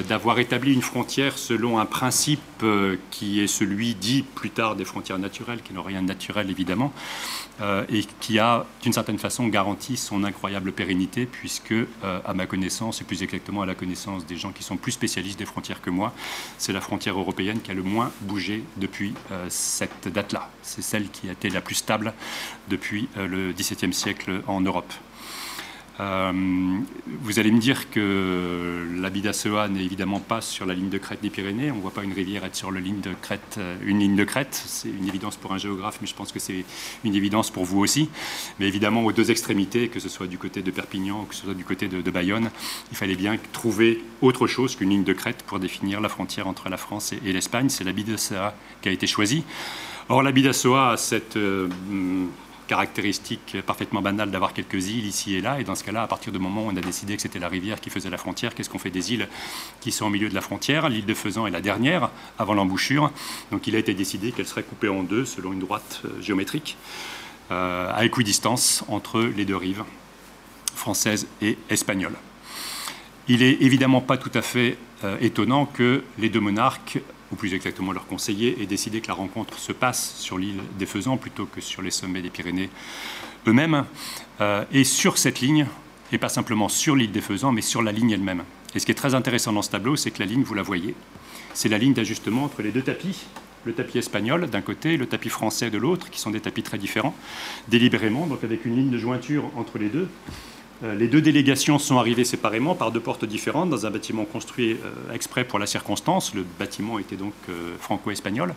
d'avoir établi une frontière selon un principe qui est celui dit plus tard des frontières naturelles, qui n'ont rien de naturel évidemment, et qui a d'une certaine façon garanti son incroyable pérennité, puisque à ma connaissance, et plus exactement à la connaissance des gens qui sont plus spécialistes des frontières que moi, c'est la frontière européenne qui a le moins bougé depuis cette date-là. C'est celle qui a été la plus stable depuis le le XVIIe siècle en Europe. Euh, vous allez me dire que la Bidassoa n'est évidemment pas sur la ligne de crête des Pyrénées. On ne voit pas une rivière être sur ligne de crête, euh, une ligne de crête. C'est une évidence pour un géographe, mais je pense que c'est une évidence pour vous aussi. Mais évidemment, aux deux extrémités, que ce soit du côté de Perpignan ou que ce soit du côté de, Bayonne, il fallait bien trouver autre chose qu'une ligne de crête pour définir la frontière entre la France et, l'Espagne. C'est la Bidassoa qui a été choisie. Or, la Bidassoa a cette euh, caractéristique parfaitement banale d'avoir quelques îles ici et là. Et dans ce cas-là, à partir du moment où on a décidé que c'était la rivière qui faisait la frontière, qu'est-ce qu'on fait des îles qui sont au milieu de la frontière? L'île de Faisan est la dernière, avant l'embouchure. Donc il a été décidé qu'elle serait coupée en deux selon une droite euh, géométrique, euh, à équidistance entre les deux rives, françaises et espagnoles. Il est évidemment pas tout à fait euh, étonnant que les deux monarques ou plus exactement leur conseiller, et décidé que la rencontre se passe sur l'île des Faisans plutôt que sur les sommets des Pyrénées eux-mêmes, euh, et sur cette ligne, et pas simplement sur l'île des Faisans, mais sur la ligne elle-même. Et ce qui est très intéressant dans ce tableau, c'est que la ligne, vous la voyez, c'est la ligne d'ajustement entre les deux tapis, le tapis espagnol d'un côté, le tapis français de l'autre, qui sont des tapis très différents, délibérément, donc avec une ligne de jointure entre les deux, les deux délégations sont arrivées séparément par deux portes différentes dans un bâtiment construit euh, exprès pour la circonstance. Le bâtiment était donc euh, franco-espagnol,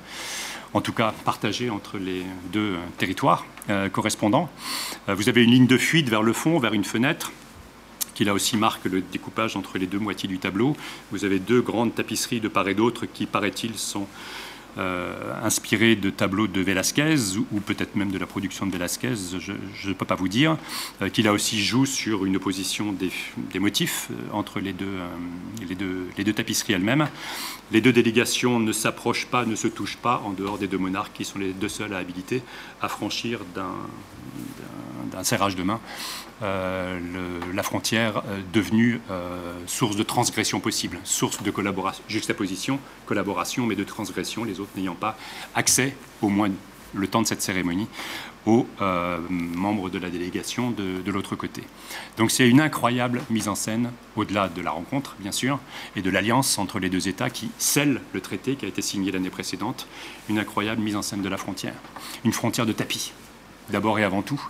en tout cas partagé entre les deux territoires correspondants. Vous avez une ligne de fuite vers le fond, vers une fenêtre qui là aussi marque le découpage entre les deux moitiés du tableau. Vous avez deux grandes tapisseries de part et d'autre qui, paraît-il, sont euh, inspiré de tableaux de Velázquez ou, peut-être même de la production de Velázquez, je ne peux pas vous dire, euh, qu'il a aussi joue sur une opposition des, motifs euh, entre les deux, les, deux, les deux tapisseries elles-mêmes. Les deux délégations ne s'approchent pas, ne se touchent pas en dehors des deux monarques qui sont les deux seuls à habiliter à franchir d'un serrage de main, la frontière devenue source de transgression possible, source de collaboration, juxtaposition, collaboration, mais de transgression, les autres n'ayant pas accès, au moins le temps de cette cérémonie, aux euh, membres de la délégation de, de l'autre côté. Donc c'est une incroyable mise en scène, au-delà de la rencontre, bien sûr, et de l'alliance entre les deux États qui scelle le traité qui a été signé l'année précédente, une incroyable mise en scène de la frontière. Une frontière de tapis, d'abord et avant tout,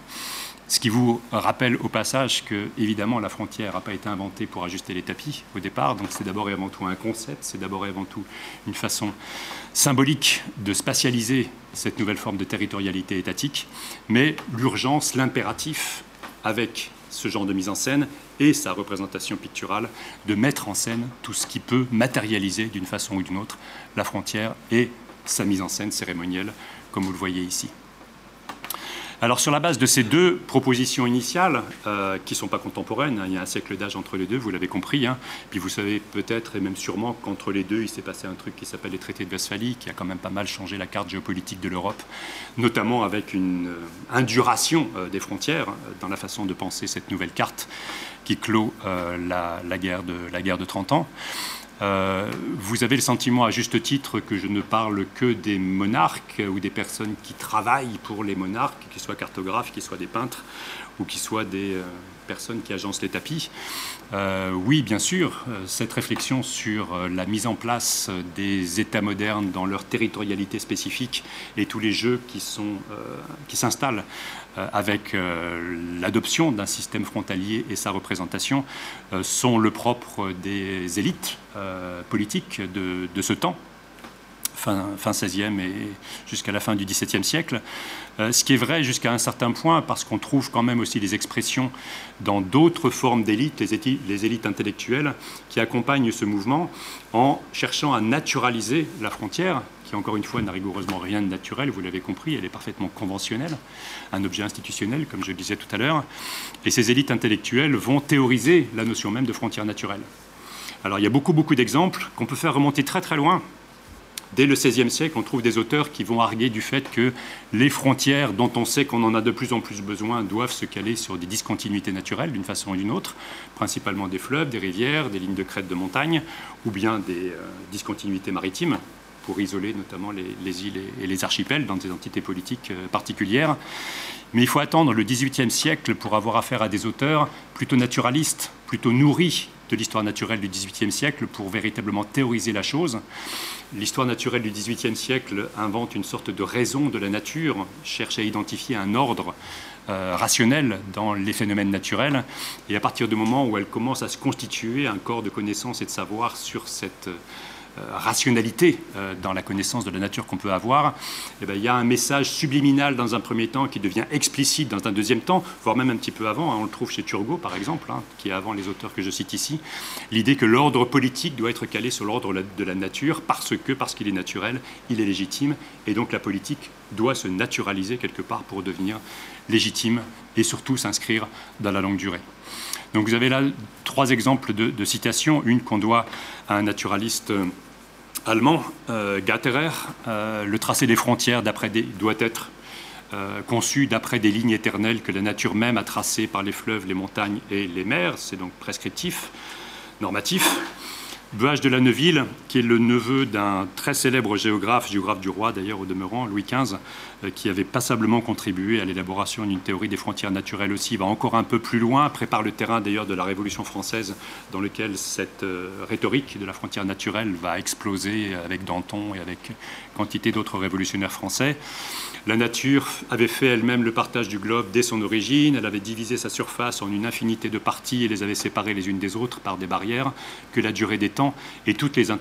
ce qui vous rappelle au passage que, évidemment, la frontière n'a pas été inventée pour ajuster les tapis au départ. Donc, c'est d'abord et avant tout un concept, c'est d'abord et avant tout une façon symbolique de spatialiser cette nouvelle forme de territorialité étatique. Mais l'urgence, l'impératif, avec ce genre de mise en scène et sa représentation picturale, de mettre en scène tout ce qui peut matérialiser d'une façon ou d'une autre la frontière et sa mise en scène cérémonielle, comme vous le voyez ici. Alors sur la base de ces deux propositions initiales, euh, qui ne sont pas contemporaines, hein, il y a un siècle d'âge entre les deux, vous l'avez compris, hein, puis vous savez peut-être et même sûrement qu'entre les deux, il s'est passé un truc qui s'appelle les traités de Westphalie, qui a quand même pas mal changé la carte géopolitique de l'Europe, notamment avec une euh, induration euh, des frontières dans la façon de penser cette nouvelle carte qui clôt la, guerre de, la guerre de 30 ans. Euh, vous avez le sentiment à juste titre que je ne parle que des monarques ou des personnes qui travaillent pour les monarques, qu'ils soient cartographes, qu'ils soient des peintres ou qu'ils soient des euh, personnes qui agencent les tapis. Euh, oui, bien sûr, cette réflexion sur la mise en place des États modernes dans leur territorialité spécifique et tous les jeux qui s'installent avec euh, l'adoption d'un système frontalier et sa représentation euh, sont le propre des élites politiques de, ce temps, fin, fin 16e et jusqu'à la fin du XVIIe siècle. ce qui est vrai jusqu'à un certain point, parce qu'on trouve quand même aussi des expressions dans d'autres formes d'élites, les, élites intellectuelles, qui accompagnent ce mouvement en cherchant à naturaliser la frontière, qui encore une fois n'a rigoureusement rien de naturel, vous l'avez compris, elle est parfaitement conventionnelle, un objet institutionnel, comme je le disais tout à l'heure, et ces élites intellectuelles vont théoriser la notion même de frontière naturelle. Alors il y a beaucoup, beaucoup d'exemples qu'on peut faire remonter très très loin. Dès le XVIe siècle, on trouve des auteurs qui vont arguer du fait que les frontières dont on sait qu'on en a de plus en plus besoin doivent se caler sur des discontinuités naturelles d'une façon ou d'une autre, principalement des fleuves, des rivières, des lignes de crête de montagne, ou bien des euh, discontinuités maritimes pour isoler notamment les, îles et, les archipels dans des entités politiques euh, particulières. Mais il faut attendre le XVIIIe siècle pour avoir affaire à des auteurs plutôt naturalistes, plutôt nourris de l'histoire naturelle du XVIIIe siècle pour véritablement théoriser la chose. L'histoire naturelle du XVIIIe siècle invente une sorte de raison de la nature, cherche à identifier un ordre euh, rationnel dans les phénomènes naturels. Et à partir du moment où elle commence à se constituer un corps de connaissances et de savoir sur cette rationalité euh, dans la connaissance de la nature qu'on peut avoir, eh bien, il y a un message subliminal dans un premier temps qui devient explicite dans un deuxième temps, voire même un petit peu avant. Hein. on le trouve chez Turgot, par exemple, hein, qui est avant les auteurs que je cite ici. L'idée que l'ordre politique doit être calé sur l'ordre de la nature parce que, parce qu'il est naturel, il est légitime, et donc la politique doit se naturaliser quelque part pour devenir légitime et surtout s'inscrire dans la longue durée. Donc vous avez là trois exemples de, citations, une qu'on doit à un naturaliste euh, allemand, euh, Gatterer. Euh, le tracé des frontières doit être conçu d'après des lignes éternelles que la nature même a tracées par les fleuves, les montagnes et les mers. C'est donc prescriptif, normatif. Buage de la Neuville, qui est le neveu d'un très célèbre géographe, géographe du roi d'ailleurs au demeurant, Louis XV, euh, qui avait passablement contribué à l'élaboration d'une théorie des frontières naturelles aussi, va encore un peu plus loin, prépare le terrain d'ailleurs de la Révolution française, dans lequel cette euh, rhétorique de la frontière naturelle va exploser avec Danton et avec quantité d'autres révolutionnaires français. La nature avait fait elle-même le partage du globe dès son origine, elle avait divisé sa surface en une infinité de parties et les avait séparées les unes des autres par des barrières que la durée des temps et toutes les,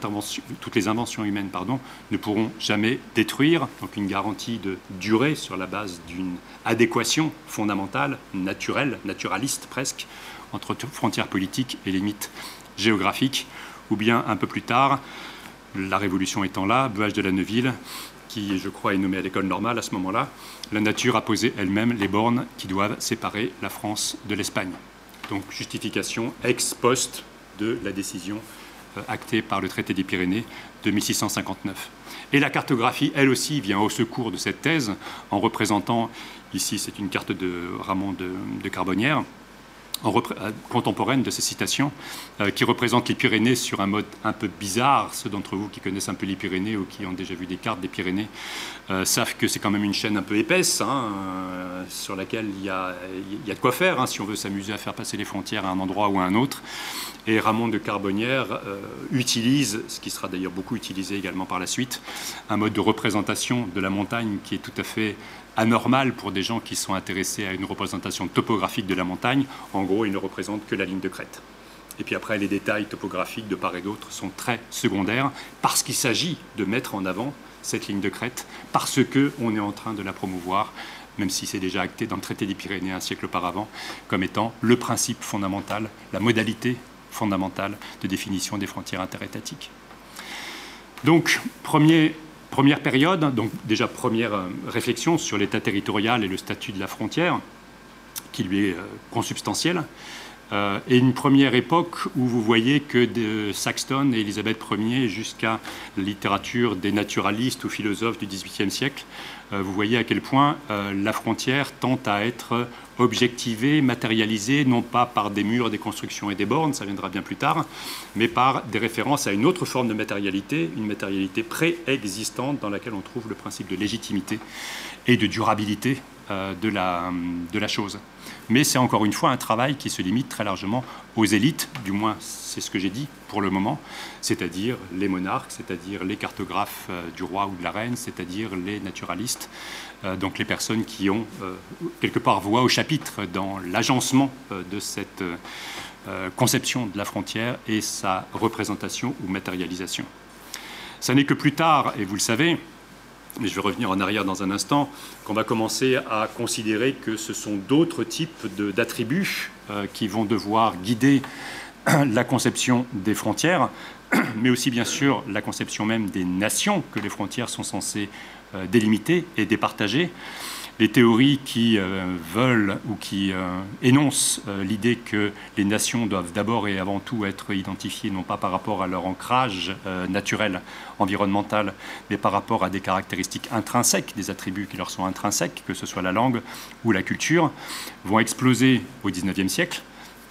inventions humaines pardon, ne pourront jamais détruire. Donc une garantie de durée sur la base d'une adéquation fondamentale, naturelle, naturaliste presque, entre frontières politiques et limites géographiques. Ou bien un peu plus tard, la Révolution étant là, Buage de la Neuville, qui, je crois, est nommé à l'école normale à ce moment-là, la nature a posé elle-même les bornes qui doivent séparer la France de l'Espagne. Donc, justification ex post de la décision euh, actée par le traité des Pyrénées de 1659. Et la cartographie, elle aussi, vient au secours de cette thèse en représentant Ici, c'est une carte de Ramon de, de. Euh, contemporaine de ces citations, euh, qui représentent les Pyrénées sur un mode un peu bizarre. Ceux d'entre vous qui connaissent un peu les Pyrénées ou qui ont déjà vu des cartes des Pyrénées euh, savent que c'est quand même une chaîne un peu épaisse, hein, sur laquelle il y, a, de quoi faire hein, si on veut s'amuser à faire passer les frontières à un endroit ou à un autre. Et Ramon de Carbonnière utilise, ce qui sera d'ailleurs beaucoup utilisé également par la suite, un mode de représentation de la montagne qui est tout à fait anormal pour des gens qui sont intéressés à une représentation topographique de la montagne. En gros, il ne représente que la ligne de crête. Et puis après, les détails topographiques de part et d'autre sont très secondaires parce qu'il s'agit de mettre en avant cette ligne de crête, parce qu'on est en train de la promouvoir, même si c'est déjà acté dans le traité des Pyrénées un siècle auparavant, comme étant le principe fondamental, la modalité fondamentale de définition des frontières interétatiques. Donc, premier Première période, donc déjà première euh, réflexion sur l'état territorial et le statut de la frontière, qui lui est euh, consubstantiel. Euh, et une première époque où vous voyez que de Saxton et Élisabeth Ier jusqu'à la littérature des naturalistes ou philosophes du XVIIIe siècle, vous voyez à quel point la frontière tente à être objectivée, matérialisée, non pas par des murs, des constructions et des bornes, ça viendra bien plus tard, mais par des références à une autre forme de matérialité, une matérialité préexistante dans laquelle on trouve le principe de légitimité et de durabilité euh, de, la, de la chose. Mais c'est encore une fois un travail qui se limite très largement aux élites, du moins c'est ce que j'ai dit pour le moment, c'est-à-dire les monarques, c'est-à-dire les cartographes euh, du roi ou de la reine, c'est-à-dire les naturalistes, euh, donc les personnes qui ont euh, quelque part voix au chapitre dans l'agencement de cette conception de la frontière et sa représentation ou matérialisation. Ça n'est que plus tard, et vous le savez, mais je vais revenir en arrière dans un instant, qu'on va commencer à considérer que ce sont d'autres types d'attributs qui vont devoir guider la conception des frontières, mais aussi bien sûr la conception même des nations que les frontières sont censées euh, délimiter et départager. Les théories qui euh, veulent ou qui euh, énoncent l'idée que les nations doivent d'abord et avant tout être identifiées non pas par rapport à leur ancrage naturel, environnemental, mais par rapport à des caractéristiques intrinsèques, des attributs qui leur sont intrinsèques, que ce soit la langue ou la culture, vont exploser au XIXe siècle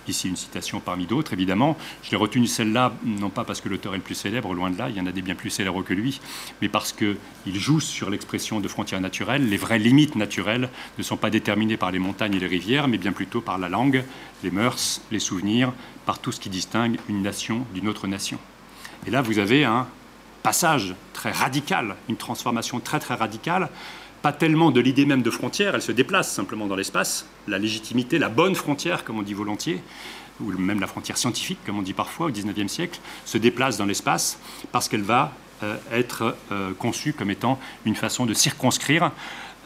Ici, une citation parmi d'autres, évidemment. Je l'ai retenu celle-là, non pas parce que l'auteur est le plus célèbre, loin de là, il y en a des bien plus célèbres que lui, mais parce qu'il joue sur l'expression de frontières naturelles. Les vraies limites naturelles ne sont pas déterminées par les montagnes et les rivières, mais bien plutôt par la langue, les mœurs, les souvenirs, par tout ce qui distingue une nation d'une autre nation. Et là, vous avez un passage très radical, une transformation très très radicale pas tellement de l'idée même de frontière, elle se déplace simplement dans l'espace. La légitimité, la bonne frontière, comme on dit volontiers, ou même la frontière scientifique, comme on dit parfois au XIXe siècle, se déplace dans l'espace parce qu'elle va euh, être euh, conçue comme étant une façon de circonscrire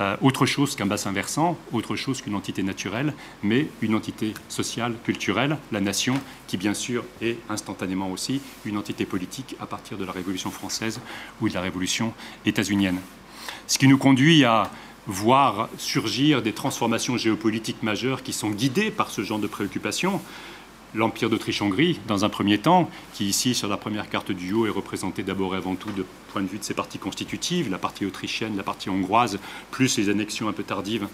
euh, autre chose qu'un bassin versant, autre chose qu'une entité naturelle, mais une entité sociale, culturelle, la nation, qui bien sûr est instantanément aussi une entité politique à partir de la Révolution française ou de la Révolution états-unienne ce qui nous conduit à voir surgir des transformations géopolitiques majeures qui sont guidées par ce genre de préoccupations l'Empire d'Autriche-Hongrie, dans un premier temps, qui ici, sur la première carte du haut, est représenté d'abord et avant tout de point de vue de ses parties constitutives, la partie autrichienne, la partie hongroise, plus les annexions un peu tardives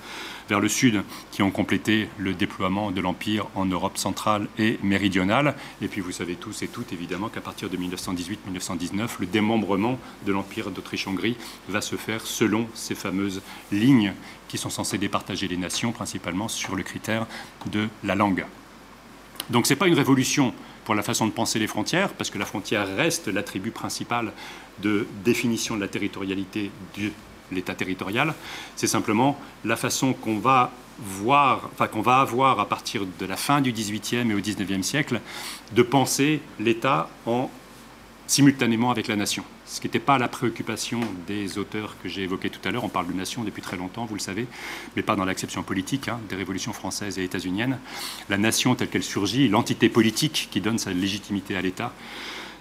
vers le sud, qui ont complété le déploiement de l'Empire en Europe centrale et méridionale. Et puis vous savez tous et toutes, évidemment, qu'à partir de 1918-1919, le démembrement de l'Empire d'Autriche-Hongrie va se faire selon ces fameuses lignes qui sont censées départager les nations, principalement sur le critère de la langue. Donc ce n'est pas une révolution pour la façon de penser les frontières, parce que la frontière reste l'attribut principal de définition de la territorialité de l'État territorial. C'est simplement la façon qu'on va voir, enfin qu'on va avoir à partir de la fin du XVIIIe et au XIXe siècle, de penser l'État en simultanément avec la nation. Ce qui n'était pas la préoccupation des auteurs que j'ai évoqués tout à l'heure. On parle de nation depuis très longtemps, vous le savez, mais pas dans l'acception politique hein, des révolutions françaises et états-uniennes. La nation telle qu'elle surgit, l'entité politique qui donne sa légitimité à l'État,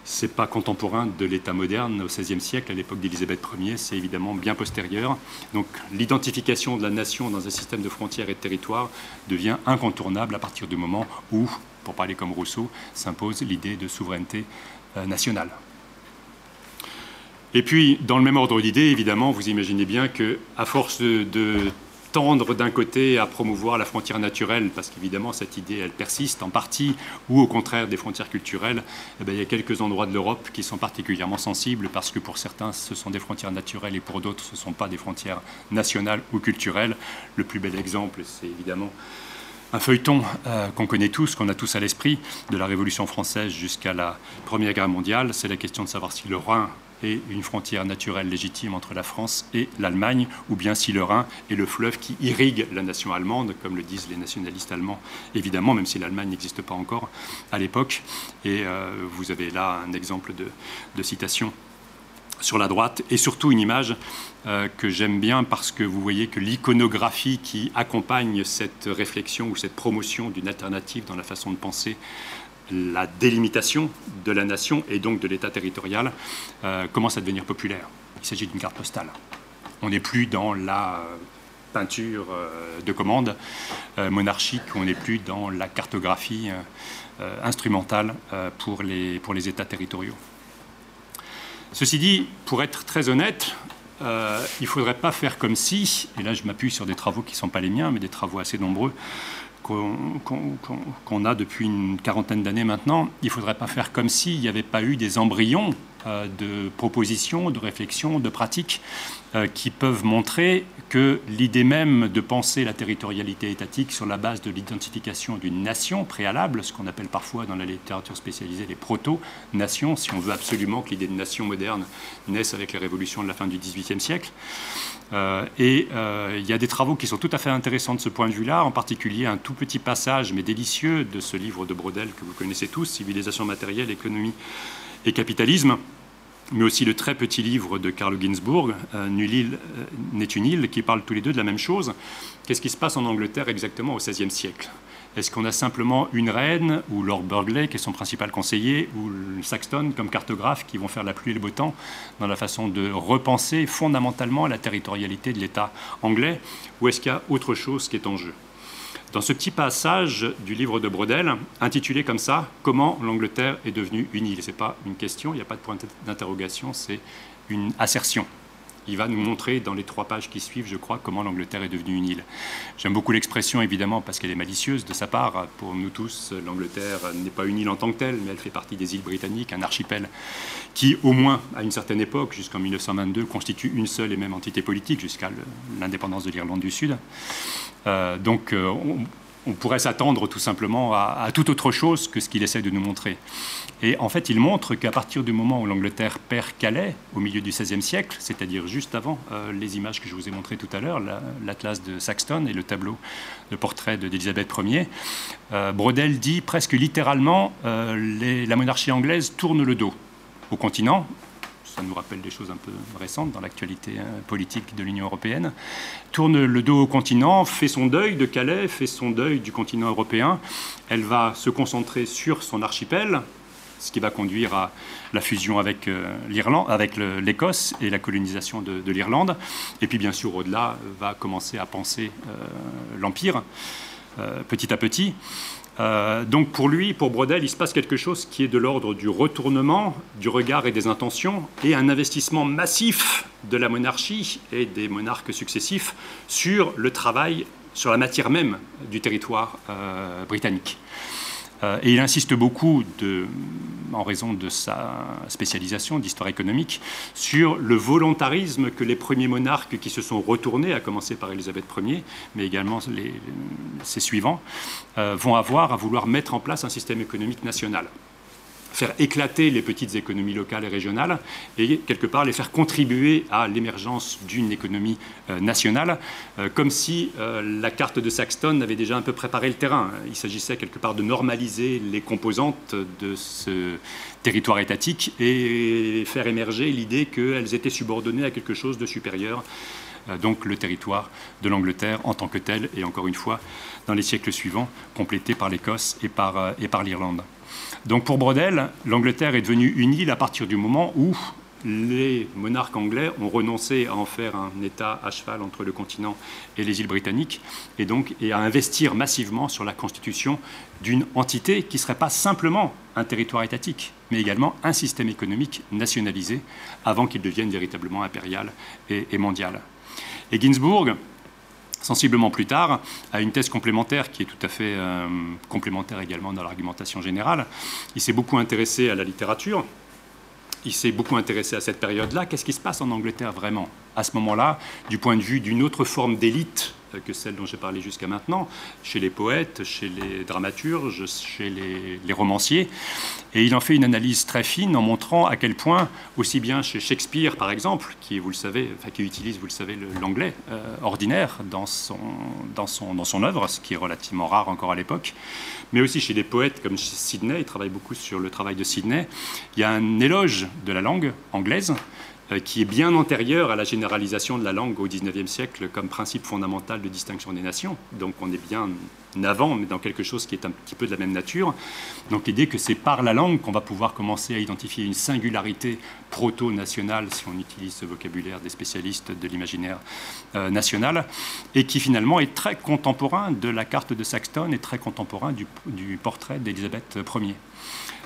c'est pas contemporain de l'État moderne au XVIe siècle, à l'époque d'Élisabeth Ier, c'est évidemment bien postérieur. Donc l'identification de la nation dans un système de frontières et de territoires devient incontournable à partir du moment où, pour parler comme Rousseau, s'impose l'idée de souveraineté nationale. Et puis, dans le même ordre d'idée, évidemment, vous imaginez bien que, à force de, tendre d'un côté à promouvoir la frontière naturelle, parce qu'évidemment cette idée elle persiste en partie, ou au contraire des frontières culturelles, eh bien, il y a quelques endroits de l'Europe qui sont particulièrement sensibles, parce que pour certains ce sont des frontières naturelles et pour d'autres ce ne sont pas des frontières nationales ou culturelles. Le plus bel exemple, c'est évidemment un feuilleton euh, qu'on connaît tous, qu'on a tous à l'esprit, de la Révolution française jusqu'à la Première Guerre mondiale, c'est la question de savoir si le Rhin est une frontière naturelle légitime entre la France et l'Allemagne, ou bien si le Rhin est le fleuve qui irrigue la nation allemande, comme le disent les nationalistes allemands, évidemment, même si l'Allemagne n'existe pas encore à l'époque. Et euh, vous avez là un exemple de, citation sur la droite, et surtout une image euh, que j'aime bien parce que vous voyez que l'iconographie qui accompagne cette réflexion ou cette promotion d'une alternative dans la façon de penser la délimitation de la nation et donc de l'État territorial euh, commence à devenir populaire. Il s'agit d'une carte postale. On n'est plus dans la euh, peinture de commande monarchique, on n'est plus dans la cartographie instrumentale pour les, pour les États territoriaux. Ceci dit, pour être très honnête, il ne faudrait pas faire comme si, et là je m'appuie sur des travaux qui ne sont pas les miens, mais des travaux assez nombreux, qu'on a depuis une quarantaine d'années maintenant, il ne faudrait pas faire comme s'il n'y avait pas eu des embryons euh, de propositions, de réflexions, de pratiques euh, qui peuvent montrer que l'idée même de penser la territorialité étatique sur la base de l'identification d'une nation préalable, ce qu'on appelle parfois dans la littérature spécialisée les proto-nations, si on veut absolument que l'idée de nation moderne naisse avec les révolutions de la fin du XVIIIe siècle, euh, et euh, il y a des travaux qui sont tout à fait intéressants de ce point de vue-là, en particulier un tout petit passage, mais délicieux, de ce livre de Brodel que vous connaissez tous, Civilisation matérielle, économie et capitalisme, mais aussi le très petit livre de Carlo Ginzburg, euh, Nul île n'est une île, qui parlent tous les deux de la même chose. Qu'est-ce qui se passe en Angleterre exactement au XVIe siècle? Est-ce qu'on a simplement une reine, ou Lord Burghley, qui est son principal conseiller, ou Saxton comme cartographe, qui vont faire la pluie et le beau temps dans la façon de repenser fondamentalement la territorialité de l'État anglais, ou est-ce qu'il y a autre chose qui est en jeu? Dans ce petit passage du livre de Brodel, intitulé comme ça, Comment l'Angleterre est devenue une île Ce n'est pas une question, il n'y a pas de point d'interrogation, c'est une assertion il va nous montrer dans les trois pages qui suivent, je crois, comment l'Angleterre est devenue une île. J'aime beaucoup l'expression, évidemment, parce qu'elle est malicieuse de sa part. Pour nous tous, l'Angleterre n'est pas une île en tant que telle, mais elle fait partie des îles britanniques, un archipel qui, au moins à une certaine époque, jusqu'en 1922, constitue une seule et même entité politique, jusqu'à l'indépendance de l'Irlande du Sud. Euh, donc, euh, on, pourrait s'attendre tout simplement à, à, tout autre chose que ce qu'il essaie de nous montrer. Et en fait, il montre qu'à partir du moment où l'Angleterre perd Calais, au milieu du XVIe siècle, c'est-à-dire juste avant euh, les images que je vous ai montrées tout à l'heure, l'atlas de Saxton et le tableau de portrait d'Élisabeth Ier, euh, Brodel dit presque littéralement euh, la monarchie anglaise tourne le dos au continent. Ça nous rappelle des choses un peu récentes dans l'actualité hein, politique de l'Union européenne. Tourne le dos au continent, fait son deuil de Calais, fait son deuil du continent européen. Elle va se concentrer sur son archipel, ce qui va conduire à la fusion avec euh, l'Irlande, avec l'Écosse et la colonisation de, l'Irlande. Et puis bien sûr, au-delà, va commencer à penser euh, l'Empire euh, petit à petit. Donc pour lui, pour Brodel, il se passe quelque chose qui est de l'ordre du retournement du regard et des intentions et un investissement massif de la monarchie et des monarques successifs sur le travail, sur la matière même du territoire britannique. Euh, et il insiste beaucoup, en raison de sa spécialisation d'histoire économique, sur le volontarisme que les premiers monarques qui se sont retournés, à commencer par Élisabeth Ier, mais également ses suivants, euh, vont avoir à vouloir mettre en place un système économique national faire éclater les petites économies locales et régionales et quelque part les faire contribuer à l'émergence d'une économie euh, nationale, euh, comme si euh, la carte de Saxton avait déjà un peu préparé le terrain. Il s'agissait quelque part de normaliser les composantes de ce territoire étatique et faire émerger l'idée qu'elles étaient subordonnées à quelque chose de supérieur donc le territoire de l'Angleterre en tant que tel, et encore une fois, dans les siècles suivants, complété par l'Écosse et par, et par l'Irlande. Donc pour Brodel, l'Angleterre est devenue une île à partir du moment où les monarques anglais ont renoncé à en faire un État à cheval entre le continent et les îles britanniques, et donc à investir massivement sur la constitution d'une entité qui ne serait pas simplement un territoire étatique, mais également un système économique nationalisé avant qu'il devienne véritablement impérial et, et mondial. Et Ginsburg, sensiblement plus tard, à une thèse complémentaire qui est tout à fait complémentaire également dans l'argumentation générale. Il s'est beaucoup intéressé à la littérature, il s'est beaucoup intéressé à cette période-là. Qu'est-ce qui se passe en Angleterre vraiment à ce moment-là, du point de vue d'une autre forme d'élite euh, que celle dont j'ai parlé jusqu'à maintenant, chez les poètes, chez les dramaturges, chez les, romanciers. Et il en fait une analyse très fine en montrant à quel point, aussi bien chez Shakespeare par exemple, qui, vous le savez, enfin, qui utilise, vous le savez, l'anglais euh, ordinaire dans son, dans, son, dans son œuvre, ce qui est relativement rare encore à l'époque, mais aussi chez des poètes comme Sidney, il travaille beaucoup sur le travail de Sidney, il y a un éloge de la langue anglaise euh, qui est bien antérieure à la généralisation de la langue au XIXe siècle comme principe fondamental de distinction des nations. Donc on est bien avant, mais dans quelque chose qui est un petit peu de la même nature. Donc l'idée que c'est par la langue qu'on va pouvoir commencer à identifier une singularité proto-nationale, si on utilise ce vocabulaire des spécialistes de l'imaginaire euh, national, et qui finalement est très contemporain de la carte de Saxton et très contemporain du, du portrait d'Élisabeth Ier.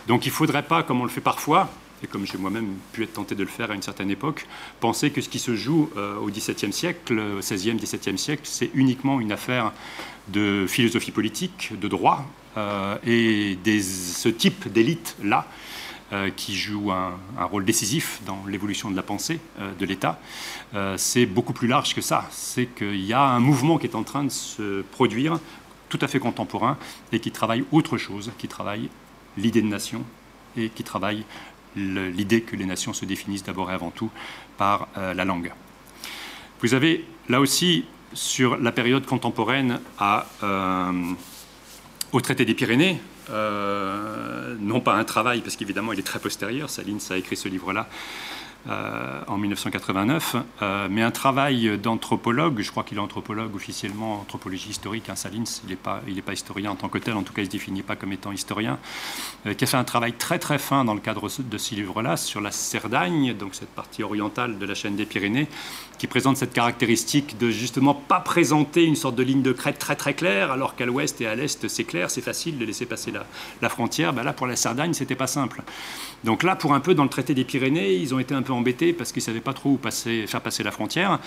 Donc il ne faudrait pas, comme on le fait parfois, et comme j'ai moi-même pu être tenté de le faire à une certaine époque, penser que ce qui se joue euh, au XVIIe siècle, au XVIe, XVIIe siècle, c'est uniquement une affaire de philosophie politique, de droit, euh, et des, ce type d'élite-là, euh, qui joue un, rôle décisif dans l'évolution de la pensée de l'État, c'est beaucoup plus large que ça. C'est qu'il y a un mouvement qui est en train de se produire, tout à fait contemporain, et qui travaille autre chose, qui travaille l'idée de nation et qui travaille l'idée que les nations se définissent d'abord et avant tout par euh, la langue. Vous avez là aussi, sur la période contemporaine euh, au traité des Pyrénées, euh, non pas un travail, parce qu'évidemment il est très postérieur, Salines a écrit ce livre-là en 1989, euh, mais un travail d'anthropologue, je crois qu'il est anthropologue officiellement, anthropologie historique, hein, Salins, il n'est pas, pas, historien en tant que tel, en tout cas il ne se définit pas comme étant historien, euh, qui a fait un travail très très fin dans le cadre de ce livre-là sur la Cerdagne, donc cette partie orientale de la chaîne des Pyrénées, qui présente cette caractéristique de justement pas présenter une sorte de ligne de crête très très claire, alors qu'à l'ouest et à l'est c'est clair, c'est facile de laisser passer la, la frontière, ben là pour la Cerdagne c'était pas simple. Donc là pour un peu dans le traité des Pyrénées, ils ont été un peu embêtés parce qu'ils ne savaient pas trop où passer, faire passer la frontière.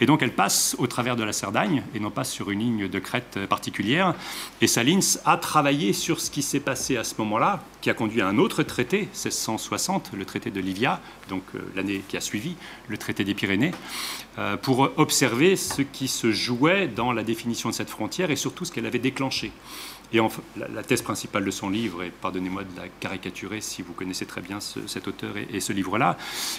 Et donc elle passe au travers de la Cerdagne et non pas sur une ligne de crête particulière. Et Salins a travaillé sur ce qui s'est passé à ce moment-là, qui a conduit à un autre traité, 1660, le traité de Livia, donc euh, l'année qui a suivi, le traité des Pyrénées, euh, pour observer ce qui se jouait dans la définition de cette frontière et surtout ce qu'elle avait déclenché. Et la, thèse principale de son livre, et pardonnez-moi de la caricaturer si vous connaissez très bien cet auteur et, ce livre-là,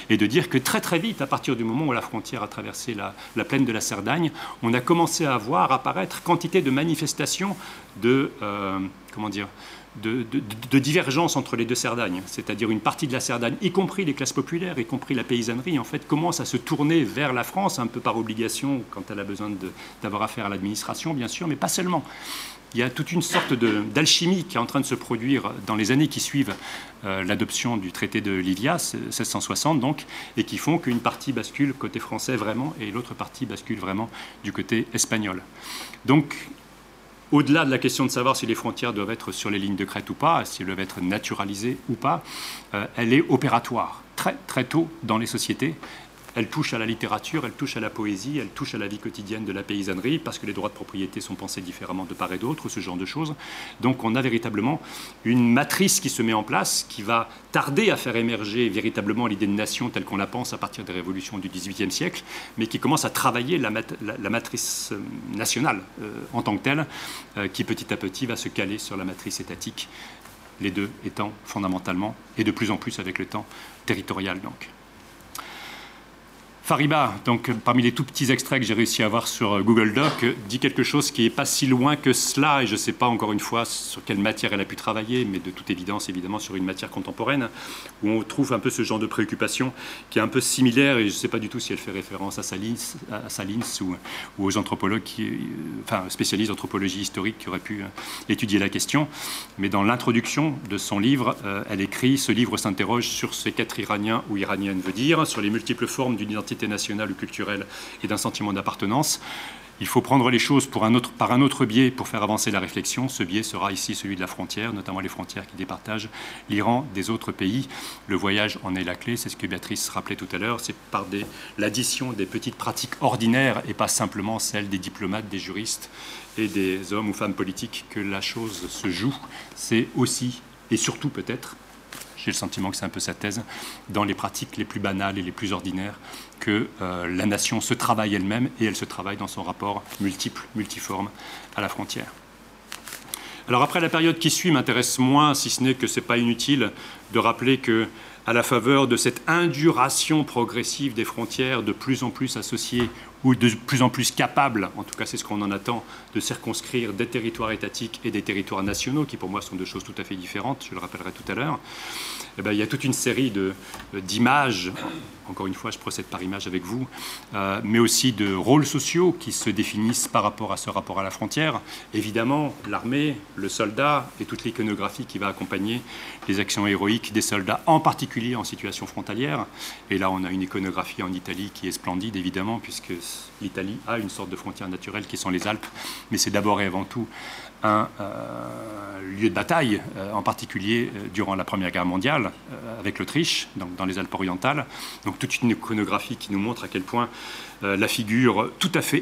est de dire que très très vite, à partir du moment où la frontière a traversé la, plaine de la Cerdagne, on a commencé à voir apparaître quantité de manifestations de, euh, comment dire, de, divergence entre les deux Cerdagnes, c'est-à-dire une partie de la Cerdagne, y compris les classes populaires, y compris la paysannerie, en fait, commence à se tourner vers la France, un peu par obligation, quand elle a besoin d'avoir affaire à l'administration, bien sûr, mais pas seulement il y a toute une sorte d'alchimie qui est en train de se produire dans les années qui suivent euh, l'adoption du traité de Livia, 1660 donc, et qui font qu'une partie bascule côté français vraiment et l'autre partie bascule vraiment du côté espagnol. Donc, au-delà de la question de savoir si les frontières doivent être sur les lignes de crête ou pas, si elles doivent être naturalisées ou pas, euh, elle est opératoire très très tôt dans les sociétés elle touche à la littérature, elle touche à la poésie, elle touche à la vie quotidienne de la paysannerie, parce que les droits de propriété sont pensés différemment de part et d'autre, ce genre de choses. Donc on a véritablement une matrice qui se met en place, qui va tarder à faire émerger véritablement l'idée de nation telle qu'on la pense à partir des révolutions du XVIIIe siècle, mais qui commence à travailler la, matrice euh, nationale euh, en tant que telle, euh, qui petit à petit va se caler sur la matrice étatique, les deux étant fondamentalement, et de plus en plus avec le temps, territorial donc. Fariba, donc parmi les tout petits extraits que j'ai réussi à avoir sur euh, Google Doc, dit quelque chose qui n'est pas si loin que cela, et je ne sais pas encore une fois sur quelle matière elle a pu travailler, mais de toute évidence évidemment sur une matière contemporaine, où on trouve un peu ce genre de préoccupation qui est un peu similaire, et je ne sais pas du tout si elle fait référence à Salins, ou, aux anthropologues, euh, enfin spécialistes d'anthropologie historique qui auraient pu euh, étudier la question, mais dans l'introduction de son livre, elle écrit, ce livre s'interroge sur ce qu'être iranien ou iranienne veut dire, sur les multiples formes d'une identité nationale ou culturelle et d'un sentiment d'appartenance. Il faut prendre les choses par un autre biais pour faire avancer la réflexion. Ce biais sera ici celui de la frontière, notamment les frontières qui départagent l'Iran des autres pays. Le voyage en est la clé, c'est ce que Béatrice rappelait tout à l'heure. C'est par l'addition des petites pratiques ordinaires et pas simplement celles des diplomates, des juristes et des hommes ou femmes politiques que la chose se joue. C'est aussi et surtout peut-être j'ai le sentiment que c'est un peu sa thèse, dans les pratiques les plus banales et les plus ordinaires, que euh, la nation se travaille elle-même et elle se travaille dans son rapport multiple, multiforme à la frontière. Alors après, la période qui suit m'intéresse moins, si ce n'est que ce n'est pas inutile de rappeler que à la faveur de cette induration progressive des frontières de plus en plus associées ou de plus en plus capables, en tout cas c'est ce qu'on en attend, de circonscrire des territoires étatiques et des territoires nationaux, qui pour moi sont deux choses tout à fait différentes, je le rappellerai tout à l'heure, eh ben, il y a toute une série d'images, encore une fois je procède par image avec vous, euh, mais aussi de rôles sociaux qui se définissent par rapport à ce rapport à la frontière. Évidemment, l'armée, le soldat et toute l'iconographie qui va accompagner les actions héroïques des soldats, en particulier en situation frontalière. Et là, on a une iconographie en Italie qui est splendide, évidemment, puisque l'Italie a une sorte de frontière naturelle qui sont les Alpes, mais c'est d'abord et avant tout un euh, lieu de bataille, euh, en particulier euh, durant la Première Guerre mondiale avec l'Autriche, dans les Alpes orientales. Donc toute une iconographie qui nous montre à quel point la figure tout à fait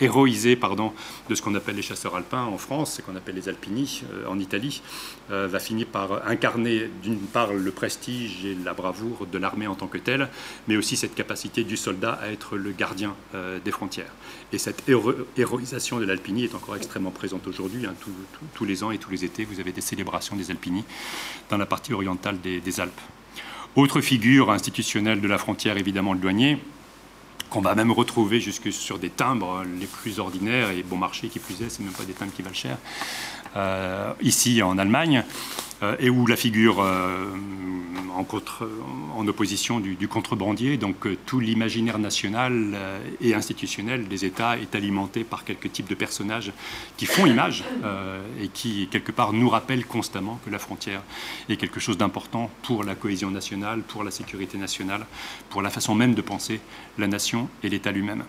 héroïsée pardon, de ce qu'on appelle les chasseurs alpins en France, ce qu'on appelle les alpini en Italie, va finir par incarner d'une part le prestige et la bravoure de l'armée en tant que telle, mais aussi cette capacité du soldat à être le gardien des frontières. Et cette héroïsation de l'alpini est encore extrêmement présente aujourd'hui. Hein. tous les ans et tous les étés, vous avez des célébrations des alpini dans la partie orientale des, Alpes. Autre figure institutionnelle de la frontière, évidemment, le douanier qu'on va même retrouver jusque sur des timbres les plus ordinaires et bon marché qui plus est, c'est même pas des timbres qui valent cher. Euh, ici en Allemagne, et où la figure euh, en, opposition du, contrebandier, donc tout l'imaginaire national et institutionnel des États est alimenté par quelques types de personnages qui font image et qui, quelque part, nous rappellent constamment que la frontière est quelque chose d'important pour la cohésion nationale, pour la sécurité nationale, pour la façon même de penser la nation et l'État lui-même.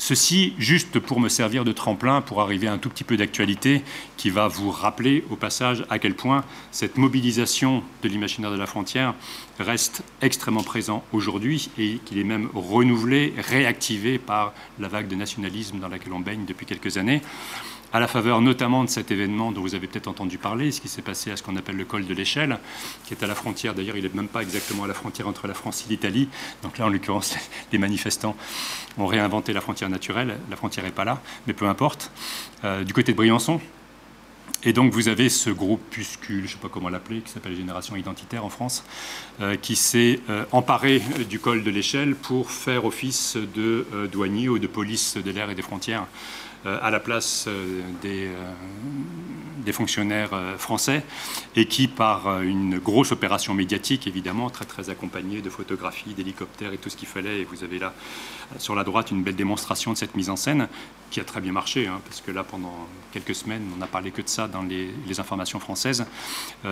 Ceci, juste pour me servir de tremplin, pour arriver à un tout petit peu d'actualité, qui va vous rappeler au passage à quel point cette mobilisation de l'imaginaire de la frontière reste extrêmement présent aujourd'hui et qu'il est même renouvelé, réactivé par la vague de nationalisme dans laquelle on baigne depuis quelques années à la faveur notamment de cet événement dont vous avez peut-être entendu parler, ce qui s'est passé à ce qu'on appelle le col de l'échelle, qui est à la frontière, d'ailleurs il n'est même pas exactement à la frontière entre la France et l'Italie, donc là en l'occurrence les manifestants ont réinventé la frontière naturelle, la frontière n'est pas là, mais peu importe, euh, du côté de Briançon. Et donc vous avez ce groupuscule, je ne sais pas comment l'appeler, qui s'appelle Génération Identitaire en France, euh, qui s'est euh, emparé du col de l'échelle pour faire office de douanier ou de police de l'air et des frontières à la place euh, des, euh, des fonctionnaires français et qui, par une grosse opération médiatique, évidemment, très très accompagnée de photographies, d'hélicoptères et tout ce qu'il fallait, et vous avez là sur la droite une belle démonstration de cette mise en scène qui a très bien marché, hein, parce que là, pendant quelques semaines, on n'a parlé que de ça dans les, informations françaises,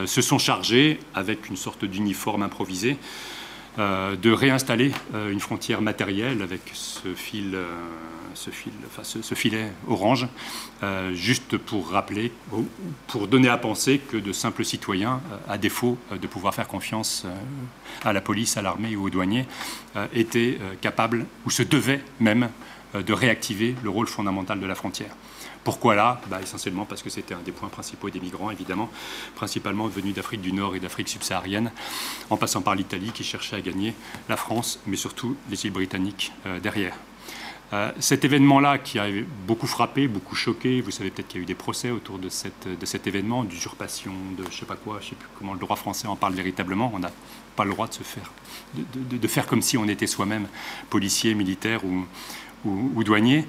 se sont chargés, avec une sorte d'uniforme improvisé, de réinstaller une frontière matérielle avec ce fil ce, fil, enfin, ce, filet orange, euh, juste pour rappeler, pour donner à penser que de simples citoyens, euh, à défaut euh, de pouvoir faire confiance à la police, à l'armée ou aux douaniers, étaient capables, ou se devaient même, de réactiver le rôle fondamental de la frontière. Pourquoi là? Bah, Essentiellement parce que c'était un des points principaux des migrants, évidemment, principalement venus d'Afrique du Nord et d'Afrique subsaharienne, en passant par l'Italie qui cherchait à gagner la France, mais surtout les îles britanniques derrière. Euh, cet événement-là qui a beaucoup frappé, beaucoup choqué, vous savez peut-être qu'il y a eu des procès autour de, cet événement, d'usurpation, de je ne sais pas quoi, je ne sais plus comment le droit français en parle véritablement. On n'a pas le droit de se faire, comme si on était soi-même policier, militaire ou, ou, douanier.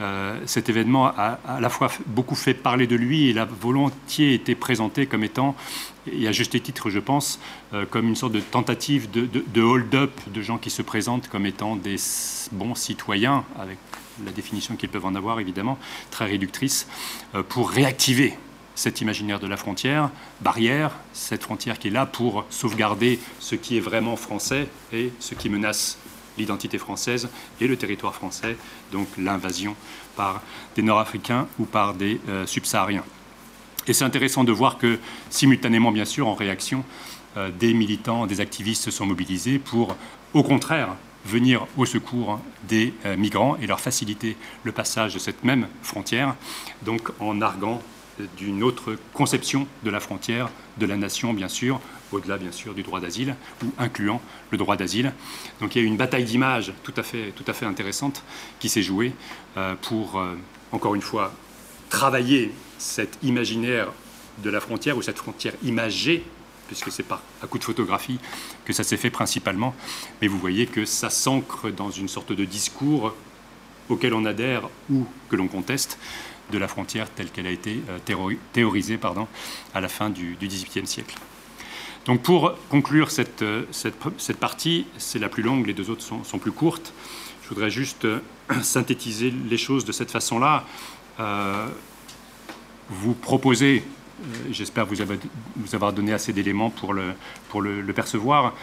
Euh, cet événement a à la fois beaucoup fait parler de lui et l'a volontiers été présenté comme étant, et à juste titre je pense, euh, comme une sorte de tentative de, hold-up de gens qui se présentent comme étant des bons citoyens, avec la définition qu'ils peuvent en avoir évidemment, très réductrice, euh, pour réactiver cet imaginaire de la frontière, barrière, cette frontière qui est là pour sauvegarder ce qui est vraiment français et ce qui menace l'identité française et le territoire français, donc l'invasion par des Nord-Africains ou par des euh, subsahariens. Et c'est intéressant de voir que, simultanément, bien sûr, en réaction, euh, des militants, des activistes se sont mobilisés pour, au contraire, venir au secours des euh, migrants et leur faciliter le passage de cette même frontière, donc en arguant d'une autre conception de la frontière, de la nation, bien sûr, au-delà, bien sûr, du droit d'asile, ou incluant le droit d'asile. Donc il y a eu une bataille d'images tout, à fait, tout à fait intéressante qui s'est jouée euh, pour, euh, encore une fois, travailler cet imaginaire de la frontière, ou cette frontière imagée, puisque c'est par à coup de photographie que ça s'est fait principalement. Mais vous voyez que ça s'ancre dans une sorte de discours auquel on adhère ou que l'on conteste, de la frontière telle qu'elle a été euh, théorisée pardon, à la fin du XVIIIe siècle. Donc pour conclure cette, euh, cette, partie, c'est la plus longue, les deux autres sont, plus courtes. Je voudrais juste euh, synthétiser les choses de cette façon-là. Vous proposer euh, j'espère vous, avoir donné assez d'éléments pour, le, pour le, percevoir,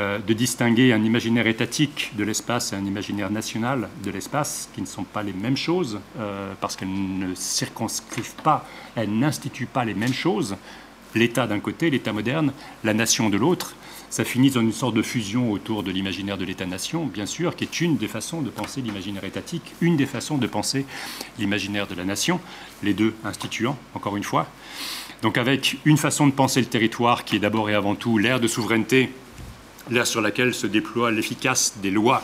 euh, de distinguer un imaginaire étatique de l'espace et un imaginaire national de l'espace, qui ne sont pas les mêmes choses, euh, parce qu'elles ne circonscrivent pas, elles n'instituent pas les mêmes choses. L'État d'un côté, l'État moderne, la nation de l'autre, ça finit dans une sorte de fusion autour de l'imaginaire de l'État-nation, bien sûr, qui est une des façons de penser l'imaginaire étatique, une des façons de penser l'imaginaire de la nation, les deux instituant, encore une fois. Donc avec une façon de penser le territoire qui est d'abord et avant tout l'ère de souveraineté, l'ère sur laquelle se déploie l'efficace des lois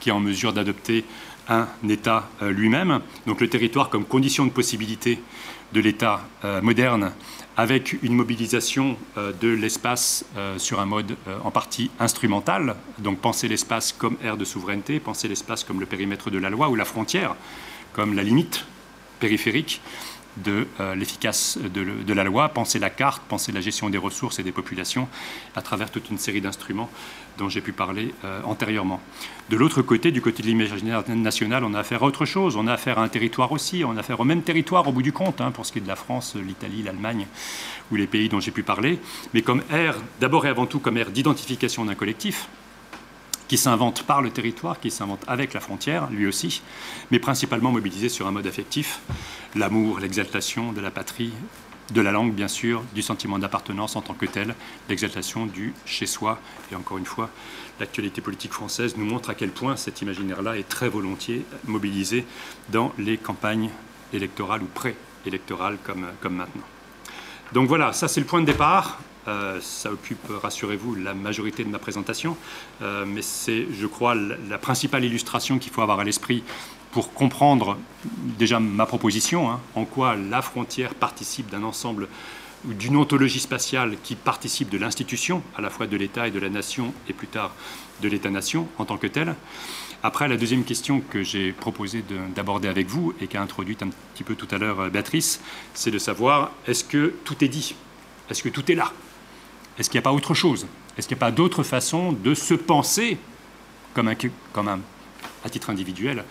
qui est en mesure d'adopter un État euh, lui-même. Donc le territoire comme condition de possibilité de l'État euh, moderne avec une mobilisation euh, de l'espace sur un mode en partie instrumental, donc penser l'espace comme ère de souveraineté, penser l'espace comme le périmètre de la loi ou la frontière comme la limite périphérique, de euh, l'efficace de, la loi, penser la carte, penser la gestion des ressources et des populations à travers toute une série d'instruments dont j'ai pu parler euh, antérieurement. De l'autre côté, du côté de l'imaginaire national, on a affaire à autre chose. On a affaire à un territoire aussi. On a affaire au même territoire au bout du compte, hein, pour ce qui est de la France, l'Italie, l'Allemagne ou les pays dont j'ai pu parler, mais comme ère, d'abord et avant tout comme ère d'identification d'un collectif, qui s'invente par le territoire, qui s'invente avec la frontière, lui aussi, mais principalement mobilisé sur un mode affectif, l'amour, l'exaltation de la patrie, de la langue bien sûr, du sentiment d'appartenance en tant que tel, l'exaltation du chez-soi. Et encore une fois, l'actualité politique française nous montre à quel point cet imaginaire-là est très volontiers mobilisé dans les campagnes électorales ou pré-électorales comme, comme maintenant. Donc voilà, ça c'est le point de départ. Euh, ça occupe, rassurez-vous, la majorité de ma présentation, euh, mais c'est, je crois, la, principale illustration qu'il faut avoir à l'esprit pour comprendre déjà ma proposition, hein, en quoi la frontière participe d'un ensemble d'une ontologie spatiale qui participe de l'institution, à la fois de l'État et de la nation, et plus tard de l'État-nation en tant que tel. Après, la deuxième question que j'ai proposé d'aborder avec vous et qu'a introduite un petit peu tout à l'heure euh, Béatrice, c'est de savoir est-ce que tout est dit? Est-ce que tout est là? Est-ce qu'il n'y a pas autre chose? Est-ce qu'il n'y a pas d'autre façon de se penser comme un, à titre individuel,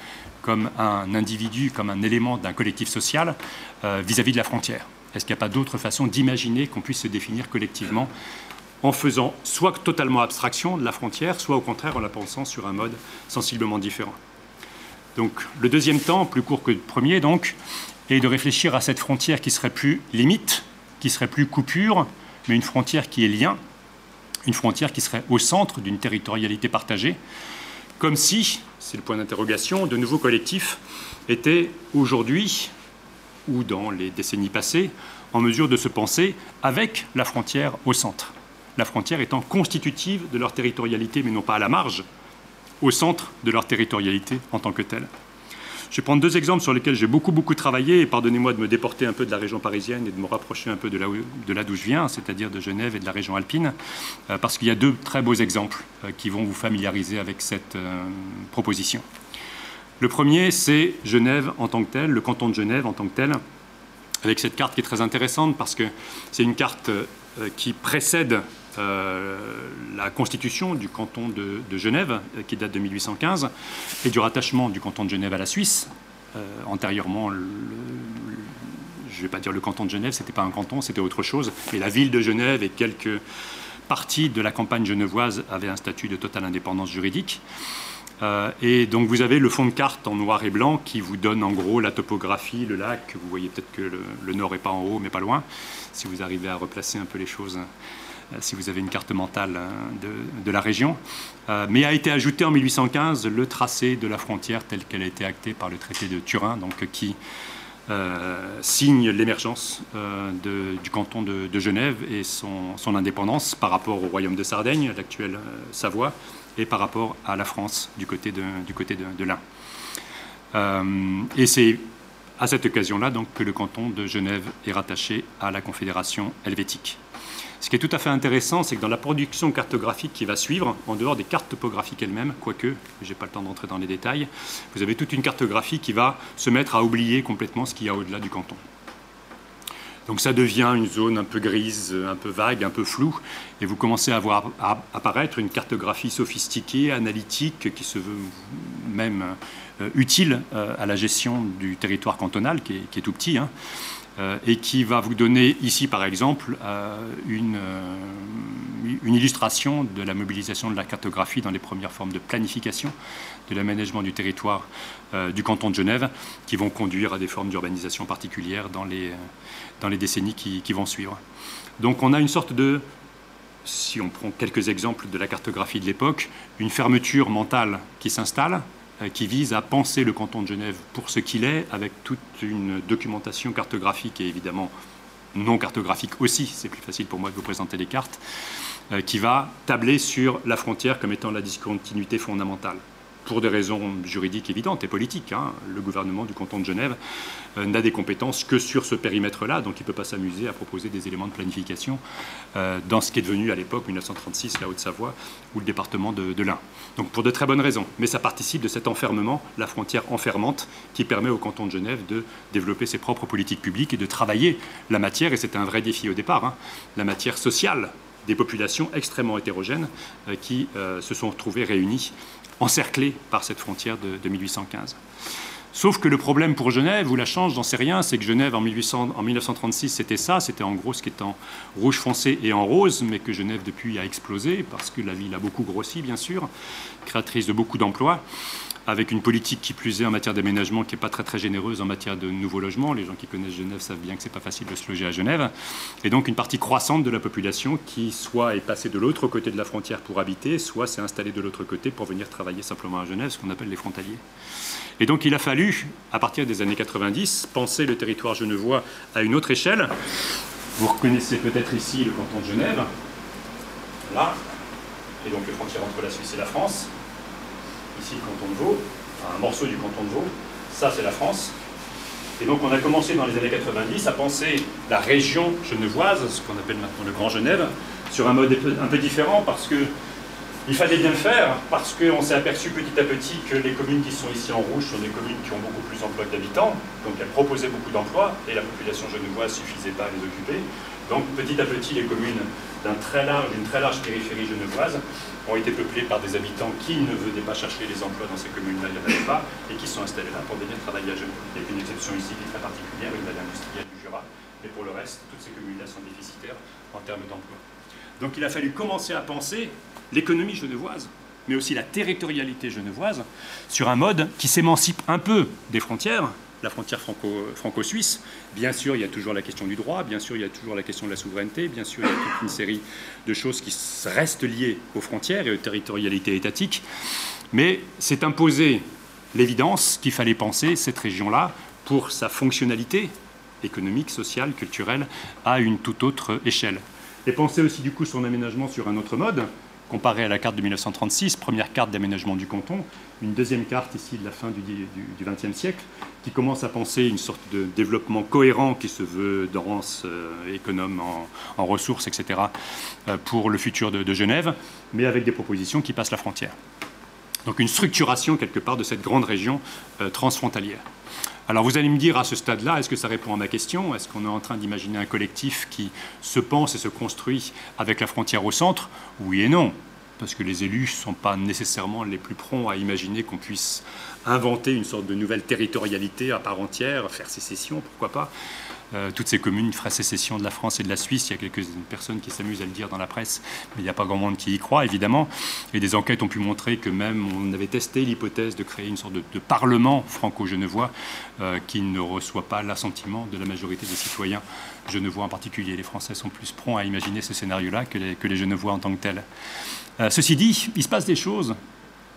comme un individu, comme un élément d'un collectif social euh, vis-à-vis de la frontière? Est-ce qu'il n'y a pas d'autre façon d'imaginer qu'on puisse se définir collectivement en faisant soit totalement abstraction de la frontière, soit au contraire en la pensant sur un mode sensiblement différent? Donc le deuxième temps, plus court que le premier donc, est de réfléchir à cette frontière qui serait plus limite, qui serait plus coupure, mais une frontière qui est lien, une frontière qui serait au centre d'une territorialité partagée, comme si, c'est le point d'interrogation, de nouveaux collectifs étaient aujourd'hui, ou dans les décennies passées, en mesure de se penser avec la frontière au centre. La frontière étant constitutive de leur territorialité, mais non pas à la marge, au centre de leur territorialité en tant que telle. Je vais prendre deux exemples sur lesquels j'ai beaucoup, beaucoup travaillé, et pardonnez-moi de me déporter un peu de la région parisienne et de me rapprocher un peu de là, de là d'où je viens, c'est-à-dire de Genève et de la région alpine, euh, parce qu'il y a deux très beaux exemples euh, qui vont vous familiariser avec cette euh, proposition. Le premier, c'est Genève en tant que telle, le canton de Genève en tant que tel, avec cette carte qui est très intéressante parce que c'est une carte qui précède la constitution du canton de, Genève, euh, qui date de 1815, et du rattachement du canton de Genève à la Suisse. Euh, antérieurement, je ne vais pas dire le canton de Genève, c'était pas un canton, c'était autre chose, mais la ville de Genève et quelques parties de la campagne genevoise avaient un statut de totale indépendance juridique. Euh, et donc vous avez le fond de carte en noir et blanc qui vous donne en gros la topographie, le lac. Vous voyez peut-être que le, nord n'est pas en haut, mais pas loin, si vous arrivez à replacer un peu les choses, euh, si vous avez une carte mentale euh, de, la région. mais a été ajouté en 1815 le tracé de la frontière tel qu'elle a été actée par le traité de Turin, donc qui signe l'émergence du canton de, Genève et son, indépendance par rapport au royaume de Sardaigne, l'actuelle Savoie, et par rapport à la France du côté de, l'Ain. Euh, et c'est à cette occasion-là que le canton de Genève est rattaché à la Confédération helvétique. Ce qui est tout à fait intéressant, c'est que dans la production cartographique qui va suivre, en dehors des cartes topographiques elles-mêmes, quoique je n'ai pas le temps d'entrer dans les détails, vous avez toute une cartographie qui va se mettre à oublier complètement ce qu'il y a au-delà du canton. Donc ça devient une zone un peu grise, un peu vague, un peu floue, et vous commencez à voir apparaître une cartographie sophistiquée, analytique, qui se veut même euh, utile euh, à la gestion du territoire cantonal, qui est, tout petit, hein, et qui va vous donner ici, par exemple, une, une illustration de la mobilisation de la cartographie dans les premières formes de planification de l'aménagement du territoire du canton de Genève, qui vont conduire à des formes d'urbanisation particulières dans les décennies qui, vont suivre. Donc on a une sorte de, si on prend quelques exemples de la cartographie de l'époque, une fermeture mentale qui s'installe, euh, qui vise à penser le canton de Genève pour ce qu'il est, avec toute une documentation cartographique et évidemment non cartographique aussi, c'est plus facile pour moi de vous présenter les cartes, euh, qui va tabler sur la frontière comme étant la discontinuité fondamentale pour des raisons juridiques évidentes et politiques. Hein. Le gouvernement du canton de Genève euh, n'a des compétences que sur ce périmètre-là, donc il ne peut pas s'amuser à proposer des éléments de planification euh, dans ce qui est devenu à l'époque 1936 la Haute-Savoie ou le département de, l'Ain. Donc pour de très bonnes raisons. Mais ça participe de cet enfermement, la frontière enfermante, qui permet au canton de Genève de développer ses propres politiques publiques et de travailler la matière, et c'était un vrai défi au départ, hein, la matière sociale des populations extrêmement hétérogènes euh, qui se sont retrouvées réunies encerclé par cette frontière de, 1815. Sauf que le problème pour Genève, ou la change, j'en sais rien, c'est que Genève en, 1800, en 1936 c'était ça, c'était en gros ce qui est en rouge foncé et en rose, mais que Genève depuis a explosé, parce que la ville a beaucoup grossi bien sûr, créatrice de beaucoup d'emplois avec une politique qui plus est en matière d'aménagement qui n'est pas très très généreuse en matière de nouveaux logements. Les gens qui connaissent Genève savent bien que c'est pas facile de se loger à Genève. Et donc une partie croissante de la population qui soit est passée de l'autre côté de la frontière pour habiter, soit s'est installée de l'autre côté pour venir travailler simplement à Genève, ce qu'on appelle les frontaliers. Et donc il a fallu, à partir des années 90, penser le territoire genevois à une autre échelle. Vous reconnaissez peut-être ici le canton de Genève, là, et donc les frontières entre la Suisse et la France ici le canton de Vaud, un morceau du canton de Vaud, ça c'est la France. Et donc on a commencé dans les années 90 à penser la région genevoise, ce qu'on appelle maintenant le Grand Genève, sur un mode un peu différent parce que il fallait bien le faire parce qu'on s'est aperçu petit à petit que les communes qui sont ici en rouge sont des communes qui ont beaucoup plus d'emplois d'habitants, donc elles proposaient beaucoup d'emplois et la population genevoise ne suffisait pas à les occuper. Donc petit à petit, les communes d'une très large périphérie genevoise ont été peuplées par des habitants qui ne venaient pas chercher les emplois dans ces communes-là, il n'y en avait pas, et qui sont installés là pour venir travailler à Genève. Il y a une exception ici qui est très particulière, une vallée industrielle du Jura, mais pour le reste, toutes ces communes-là sont déficitaires en termes d'emploi. Donc il a fallu commencer à penser l'économie genevoise, mais aussi la territorialité genevoise, sur un mode qui s'émancipe un peu des frontières, la frontière franco-suisse. bien sûr, il y a toujours la question du droit, bien sûr, il y a toujours la question de la souveraineté, bien sûr, il y a toute une série de choses qui restent liées aux frontières et aux territorialités étatiques. Mais c'est imposer l'évidence qu'il fallait penser cette région-là pour sa fonctionnalité économique, sociale, culturelle, à une toute autre échelle. Et penser aussi du coup son aménagement sur un autre mode, comparé à la carte de 1936, première carte d'aménagement du canton, une deuxième carte ici de la fin du XXe siècle, qui commence à penser une sorte de développement cohérent qui se veut dense, euh, économe en, ressources, etc., euh, pour le futur de, Genève, mais avec des propositions qui passent la frontière. Donc une structuration quelque part de cette grande région euh, transfrontalière. Alors vous allez me dire à ce stade-là, est-ce que ça répond à ma question? Est-ce qu'on est en train d'imaginer un collectif qui se pense et se construit avec la frontière au centre? Oui et non. Parce que les élus ne sont pas nécessairement les plus prompts à imaginer qu'on puisse inventer une sorte de nouvelle territorialité à part entière, faire sécession, pourquoi pas. Euh, toutes ces communes feraient sécession de la France et de la Suisse. Il y a quelques personnes qui s'amusent à le dire dans la presse, mais il n'y a pas grand monde qui y croit, évidemment. Et des enquêtes ont pu montrer que même on avait testé l'hypothèse de créer une sorte de, parlement franco-genevois euh, qui ne reçoit pas l'assentiment de la majorité des citoyens genevois en particulier. Les Français sont plus prompts à imaginer ce scénario-là que les, que les Genevois en tant que tels. Euh, ceci dit, il se passe des choses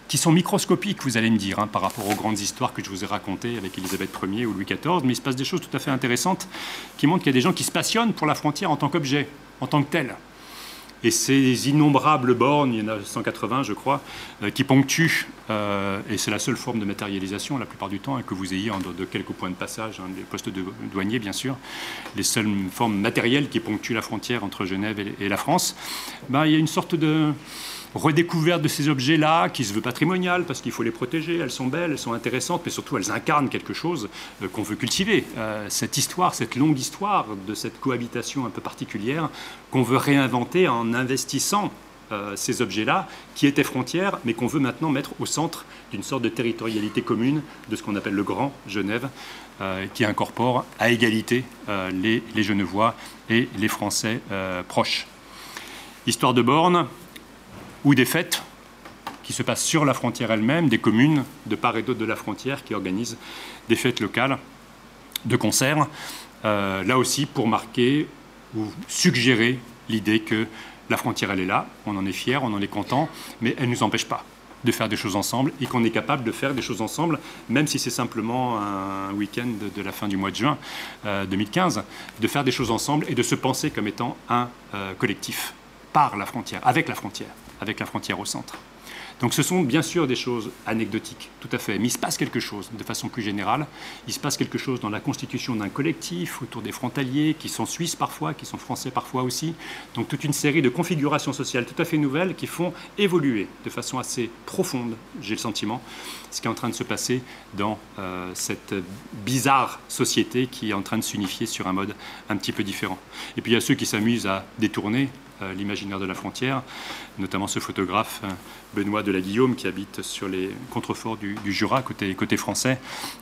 qui sont microscopiques, vous allez me dire, hein, par rapport aux grandes histoires que je vous ai racontées avec Élisabeth Ier ou Louis XIV, mais il se passe des choses tout à fait intéressantes qui montrent qu'il y a des gens qui se passionnent pour la frontière en tant qu'objet, en tant que tel. Et ces innombrables bornes, il y en a 180 je crois, euh, qui ponctuent, euh, et c'est la seule forme de matérialisation la plupart du temps, et que vous ayez en de quelques points de passage, hein, les postes de douaniers bien sûr, les seules formes matérielles qui ponctuent la frontière entre Genève et, la France, ben, il y a une sorte de redécouverte de ces objets-là, qui se veut patrimonial, parce qu'il faut les protéger, elles sont belles, elles sont intéressantes, mais surtout elles incarnent quelque chose euh, qu'on veut cultiver. Euh, cette histoire, cette longue histoire de cette cohabitation un peu particulière, qu'on veut réinventer en investissant euh, ces objets-là, qui étaient frontières, mais qu'on veut maintenant mettre au centre d'une sorte de territorialité commune de ce qu'on appelle le Grand Genève, qui incorpore à égalité les, les, Genevois et les Français proches. Histoire de borne, ou des fêtes qui se passent sur la frontière elle-même, des communes de part et d'autre de la frontière qui organisent des fêtes locales de concerts, euh, là aussi pour marquer ou suggérer l'idée que la frontière elle est là, on en est fier, on en est content, mais elle ne nous empêche pas de faire des choses ensemble et qu'on est capable de faire des choses ensemble, même si c'est simplement un week-end de, la fin du mois de juin 2015, euh, de faire des choses ensemble et de se penser comme étant un euh, collectif par la frontière, avec la frontière avec la frontière au centre. Donc ce sont bien sûr des choses anecdotiques, tout à fait, mais il se passe quelque chose de façon plus générale. Il se passe quelque chose dans la constitution d'un collectif autour des frontaliers, qui sont suisses parfois, qui sont français parfois aussi. Donc toute une série de configurations sociales tout à fait nouvelles qui font évoluer de façon assez profonde, j'ai le sentiment, ce qui est en train de se passer dans euh, cette bizarre société qui est en train de s'unifier sur un mode un petit peu différent. Et puis il y a ceux qui s'amusent à détourner l'imaginaire de la frontière, notamment ce photographe euh, Benoît de la Guillaume qui habite sur les contreforts du, Jura, côté, côté français,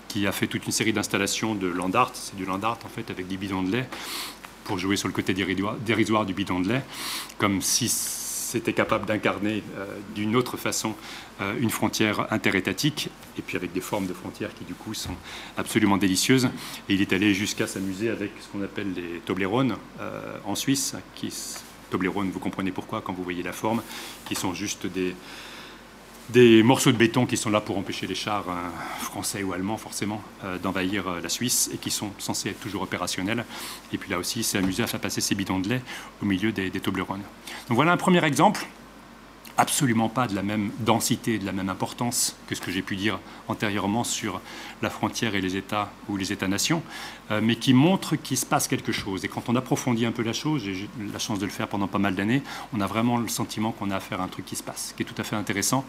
qui a fait toute une série d'installations de land art, c'est du land art en fait, avec des bidons de lait, pour jouer sur le côté dérisoire du bidon de lait, comme si c'était capable d'incarner euh, d'une autre façon une frontière interétatique, et puis avec des formes de frontières qui du coup sont absolument délicieuses. Et il est allé jusqu'à s'amuser avec ce qu'on appelle les Toblerones en Suisse, qui Toblerone, vous comprenez pourquoi quand vous voyez la forme, qui sont juste des, des morceaux de béton qui sont là pour empêcher les chars euh, français ou allemands forcément euh, d'envahir euh, la Suisse et qui sont censés être toujours opérationnels. Et puis là aussi, c'est amusé à faire passer ces bidons de lait au milieu des, des Toblerones. Donc voilà un premier exemple absolument pas de la même densité, de la même importance que ce que j'ai pu dire antérieurement sur la frontière et les États ou les États-nations, euh, mais qui montre qu'il se passe quelque chose. Et quand on approfondit un peu la chose, j'ai eu la chance de le faire pendant pas mal d'années, on a vraiment le sentiment qu'on a affaire à un truc qui se passe, qui est tout à fait intéressant,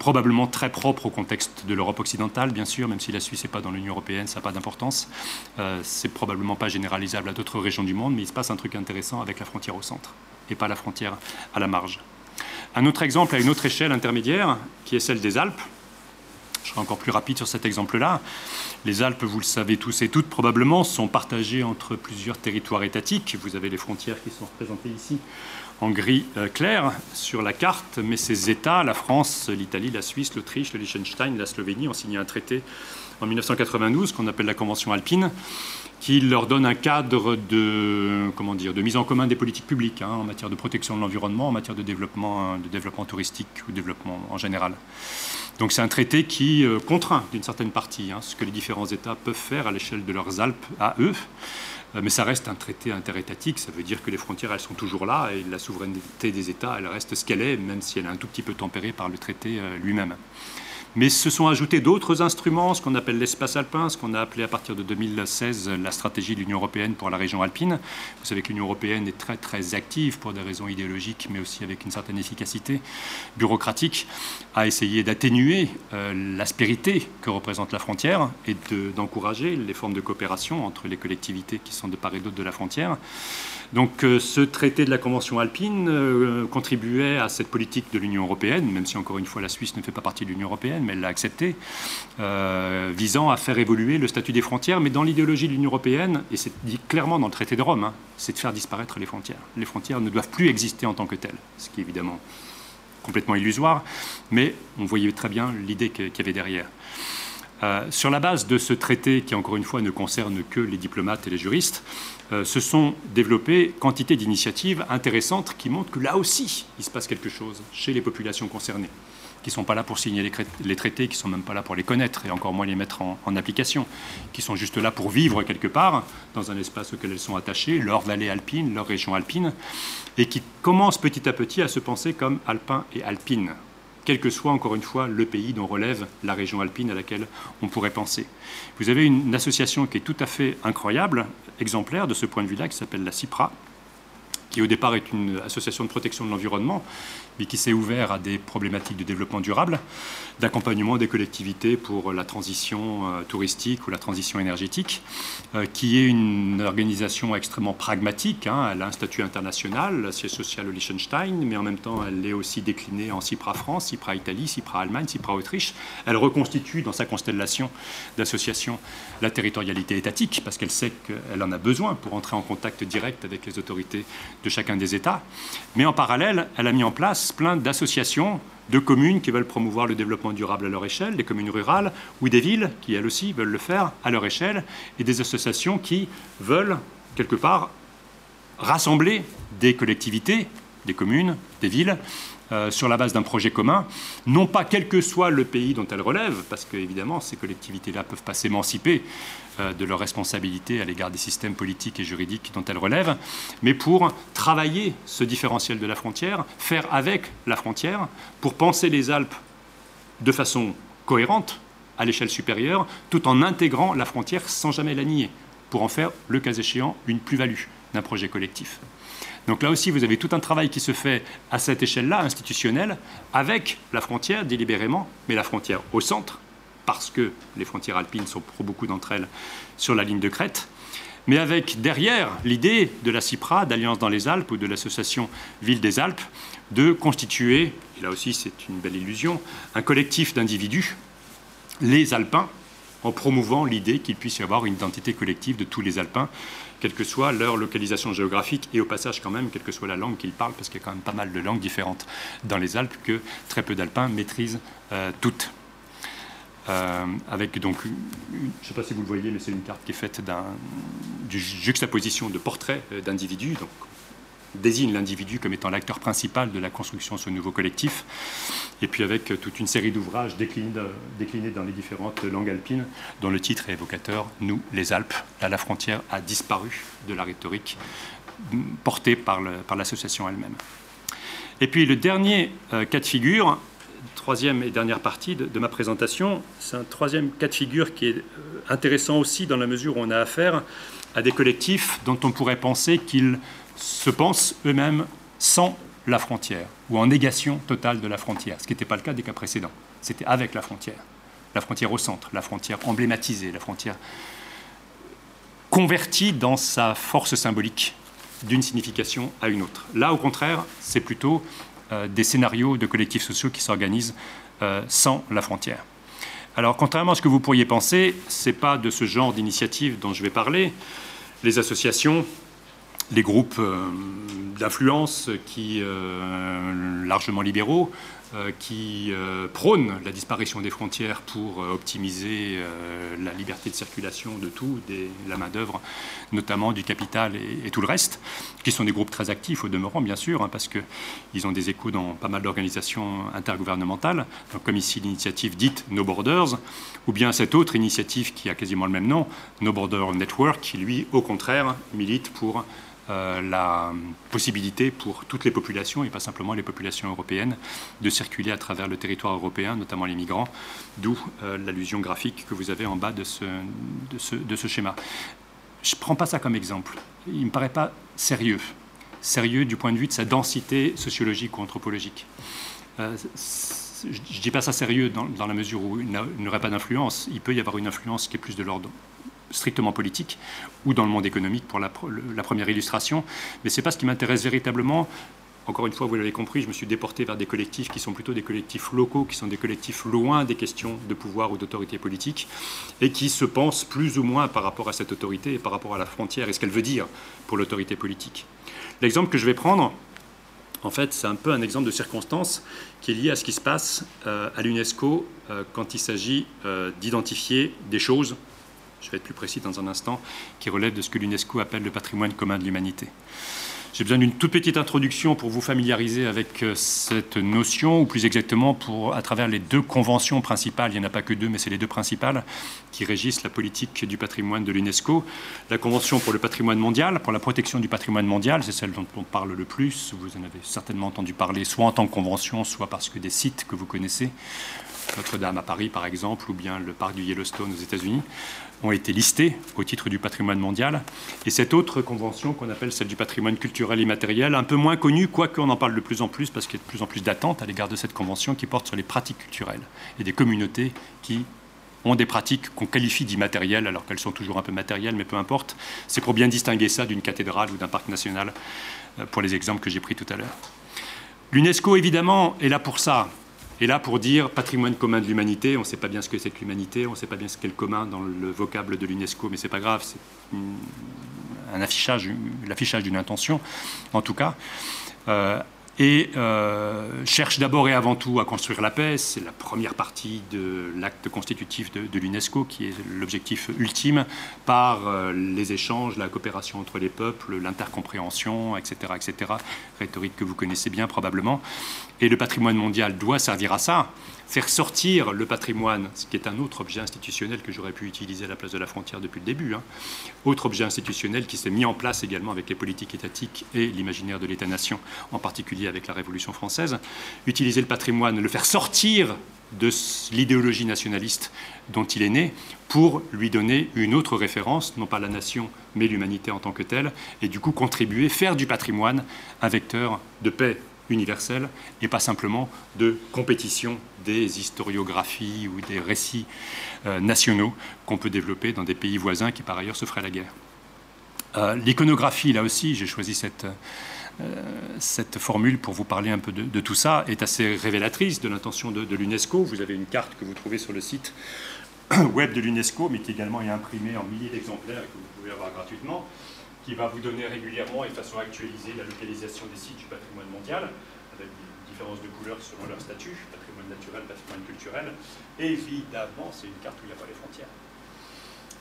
probablement très propre au contexte de l'Europe occidentale, bien sûr, même si la Suisse n'est pas dans l'Union européenne, ça n'a pas d'importance. Euh, c'est probablement pas généralisable à d'autres régions du monde, mais il se passe un truc intéressant avec la frontière au centre et pas la frontière à la marge. Un autre exemple à une autre échelle intermédiaire, qui est celle des Alpes. Je serai encore plus rapide sur cet exemple-là. Les Alpes, vous le savez tous et toutes probablement, sont partagées entre plusieurs territoires étatiques. Vous avez les frontières qui sont représentées ici en gris euh, clair sur la carte, mais ces États, la France, l'Italie, la Suisse, l'Autriche, le Liechtenstein, la Slovénie, ont signé un traité en 1992 qu'on appelle la Convention alpine, qui leur donne un cadre de, comment dire, de mise en commun des politiques publiques hein, en matière de protection de l'environnement, en matière de développement, de développement touristique ou développement en général. Donc c'est un traité qui euh, contraint d'une certaine partie hein, ce que les différents États peuvent faire à l'échelle de leurs Alpes à eux. Euh, mais ça reste un traité interétatique, ça veut dire que les frontières, elles sont toujours là, et la souveraineté des États, elle reste ce qu'elle est, même si elle est un tout petit peu tempérée par le traité euh, lui-même. Mais se sont ajoutés d'autres instruments, ce qu'on appelle l'espace alpin, ce qu'on a appelé à partir de 2016 la stratégie de l'Union européenne pour la région alpine. Vous savez que l'Union européenne est très très active pour des raisons idéologiques, mais aussi avec une certaine efficacité bureaucratique, à essayer d'atténuer euh, l'aspérité que représente la frontière et d'encourager les formes de coopération entre les collectivités qui sont de part et d'autre de la frontière. Donc euh, ce traité de la Convention alpine euh, contribuait à cette politique de l'Union européenne, même si encore une fois la Suisse ne fait pas partie de l'Union européenne, mais elle l'a accepté, euh, visant à faire évoluer le statut des frontières. Mais dans l'idéologie de l'Union européenne, et c'est dit clairement dans le traité de Rome, hein, c'est de faire disparaître les frontières. Les frontières ne doivent plus exister en tant que telles, ce qui est évidemment complètement illusoire, mais on voyait très bien l'idée qu'il y avait derrière. Sur la base de ce traité, qui encore une fois ne concerne que les diplomates et les juristes, euh, se sont développées quantité d'initiatives intéressantes qui montrent que là aussi, il se passe quelque chose chez les populations concernées, qui ne sont pas là pour signer les, traités, qui ne sont même pas là pour les connaître et encore moins les mettre en, application, qui sont juste là pour vivre quelque part dans un espace auquel elles sont attachées, leur vallée alpine, leur région alpine, et qui commencent petit à petit à se penser comme alpins et alpines quel que soit encore une fois le pays dont relève la région alpine à laquelle on pourrait penser. Vous avez une association qui est tout à fait incroyable, exemplaire de ce point de vue-là, qui s'appelle la CIPRA, qui au départ est une association de protection de l'environnement, mais qui s'est ouvert à des problématiques de développement durable, d'accompagnement des collectivités pour la transition euh, touristique ou la transition énergétique, euh, qui est une organisation extrêmement pragmatique. Hein. Elle a un statut international, siège social au Liechtenstein, mais en même temps, elle est aussi déclinée en CIPRA France, CIPRA Italie, CIPRA Allemagne, CIPRA Autriche. Elle reconstitue dans sa constellation d'associations la territorialité étatique, parce qu'elle sait qu'elle en a besoin pour entrer en contact direct avec les autorités de chacun des États. Mais en parallèle, elle a mis en place plein d'associations de communes qui veulent promouvoir le développement durable à leur échelle, des communes rurales, ou des villes qui, elles aussi, veulent le faire à leur échelle, et des associations qui veulent, quelque part, rassembler des collectivités, des communes, des villes, euh, sur la base d'un projet commun, non pas quel que soit le pays dont elles relèvent, parce qu'évidemment, ces collectivités-là peuvent pas s'émanciper euh, de leurs responsabilités à l'égard des systèmes politiques et juridiques dont elles relèvent, mais pour travailler ce différentiel de la frontière, faire avec la frontière, pour penser les Alpes de façon cohérente, à l'échelle supérieure, tout en intégrant la frontière sans jamais la nier, pour en faire, le cas échéant, une plus-value d'un projet collectif. Donc là aussi, vous avez tout un travail qui se fait à cette échelle-là, institutionnelle, avec la frontière délibérément, mais la frontière au centre, parce que les frontières alpines sont pour beaucoup d'entre elles sur la ligne de crête, mais avec derrière l'idée de la CIPRA, d'Alliance dans les Alpes ou de l'association Ville des Alpes, de constituer, et là aussi c'est une belle illusion, un collectif d'individus, les Alpins, en promouvant l'idée qu'il puisse y avoir une identité collective de tous les Alpins quelle que soit leur localisation géographique et au passage quand même, quelle que soit la langue qu'ils parlent, parce qu'il y a quand même pas mal de langues différentes dans les Alpes que très peu d'Alpins maîtrisent euh, toutes. Euh, avec donc, je ne sais pas si vous le voyez, mais c'est une carte qui est faite d'une juxtaposition de portraits euh, d'individus. Donc, désigne l'individu comme étant l'acteur principal de la construction de ce nouveau collectif, et puis avec toute une série d'ouvrages déclinés, dans les différentes langues alpines, dont le titre est évocateur, Nous, les Alpes. Là, la frontière a disparu de la rhétorique portée par l'association elle-même. Et puis le dernier euh, cas de figure, troisième et dernière partie de, de ma présentation, c'est un troisième cas de figure qui est euh, intéressant aussi dans la mesure où on a affaire à des collectifs dont on pourrait penser qu'ils se pensent eux-mêmes sans la frontière ou en négation totale de la frontière, ce qui n'était pas le cas des cas précédents. C'était avec la frontière, la frontière au centre, la frontière emblématisée, la frontière convertie dans sa force symbolique d'une signification à une autre. Là, au contraire, c'est plutôt euh, des scénarios de collectifs sociaux qui s'organisent euh, sans la frontière. Alors, contrairement à ce que vous pourriez penser, ce n'est pas de ce genre d'initiative dont je vais parler. Les associations, les groupes euh, d'influence qui euh, largement libéraux euh, qui prônent la disparition des frontières pour optimiser la liberté de circulation de tout, de la main-d'œuvre, notamment du capital et, tout le reste, qui sont des groupes très actifs au demeurant, bien sûr, hein, parce qu'ils ont des échos dans pas mal d'organisations intergouvernementales, comme ici l'initiative dite No Borders, ou bien cette autre initiative qui a quasiment le même nom, No Border Network, qui lui, au contraire, milite pour la possibilité pour toutes les populations, et pas simplement les populations européennes, de circuler à travers le territoire européen, notamment les migrants, d'où euh, l'allusion graphique que vous avez en bas de ce, schéma. Je ne prends pas ça comme exemple. Il ne me paraît pas sérieux. Sérieux du point de vue de sa densité sociologique ou anthropologique. Euh, je ne dis pas ça sérieux dans la mesure où il n'aurait pas d'influence. Il peut y avoir une influence qui est plus de l'ordre strictement politique ou dans le monde économique pour la, première illustration. Mais ce n'est pas ce qui m'intéresse véritablement. Encore une fois, vous l'avez compris, je me suis déporté vers des collectifs qui sont plutôt des collectifs locaux, qui sont des collectifs loin des questions de pouvoir ou d'autorité politique, et qui se pensent plus ou moins par rapport à cette autorité et par rapport à la frontière et ce qu'elle veut dire pour l'autorité politique. L'exemple que je vais prendre, en fait, c'est un peu un exemple de circonstance qui est lié à ce qui se passe euh, à l'UNESCO euh, quand il s'agit euh, d'identifier des choses je vais être plus précis dans un instant, qui relève de ce que l'UNESCO appelle le patrimoine commun de l'humanité. J'ai besoin d'une toute petite introduction pour vous familiariser avec euh, cette notion, ou plus exactement pour, à travers les deux conventions principales, il n'y en a pas que deux, mais c'est les deux principales, qui régissent la politique du patrimoine de l'UNESCO. La Convention pour le patrimoine mondial, pour la protection du patrimoine mondial, c'est celle dont on parle le plus. Vous en avez certainement entendu parler, soit en tant que convention, soit parce que des sites que vous connaissez, Notre-Dame à Paris par exemple, ou bien le parc du Yellowstone aux États-Unis, ont été listés au titre du patrimoine mondial. Et cette autre convention qu'on appelle celle du patrimoine culturel immatériel, un peu moins connue, quoique on en parle de plus en plus, parce qu'il y a de plus en plus d'attentes à l'égard de cette convention qui porte sur les pratiques culturelles et des communautés qui ont des pratiques qu'on qualifie d'immatérielles, alors qu'elles sont toujours un peu matérielles, mais peu importe. C'est pour bien distinguer ça d'une cathédrale ou d'un parc national, euh, pour les exemples que j'ai pris tout à l'heure. L'UNESCO, évidemment, est là pour ça. Et là, pour dire patrimoine commun de l'humanité, on ne sait pas bien ce que c'est que l'humanité, on ne sait pas bien ce qu'est le commun dans le vocable de l'UNESCO, mais ce n'est pas grave, c'est un affichage, l'affichage d'une intention, en tout cas. Euh, et euh, cherche d'abord et avant tout à construire la paix. C'est la première partie de l'acte constitutif de, l'UNESCO, qui est l'objectif ultime, par euh, les échanges, la coopération entre les peuples, l'intercompréhension, etc., etc. Rhétorique que vous connaissez bien probablement. Et le patrimoine mondial doit servir à ça faire sortir le patrimoine, ce qui est un autre objet institutionnel que j'aurais pu utiliser à la place de la frontière depuis le début, hein. autre objet institutionnel qui s'est mis en place également avec les politiques étatiques et l'imaginaire de l'État-nation, en particulier avec la Révolution française, utiliser le patrimoine, le faire sortir de l'idéologie nationaliste dont il est né pour lui donner une autre référence, non pas la nation, mais l'humanité en tant que telle, et du coup contribuer, faire du patrimoine un vecteur de paix universelle et pas simplement de compétition des historiographies ou des récits euh, nationaux qu'on peut développer dans des pays voisins qui par ailleurs se feraient la guerre. Euh, l'iconographie, là aussi, j'ai choisi cette, euh, cette formule pour vous parler un peu de, tout ça, est assez révélatrice de l'intention de, de l'UNESCO. Vous avez une carte que vous trouvez sur le site web de l'UNESCO, mais qui également est imprimée en milliers d'exemplaires et que vous pouvez avoir gratuitement qui va vous donner régulièrement et de façon actualisée la localisation des sites du patrimoine mondial, avec des différences de couleurs selon leur statut, patrimoine naturel, patrimoine culturel. Et évidemment, c'est une carte où il n'y a pas les frontières.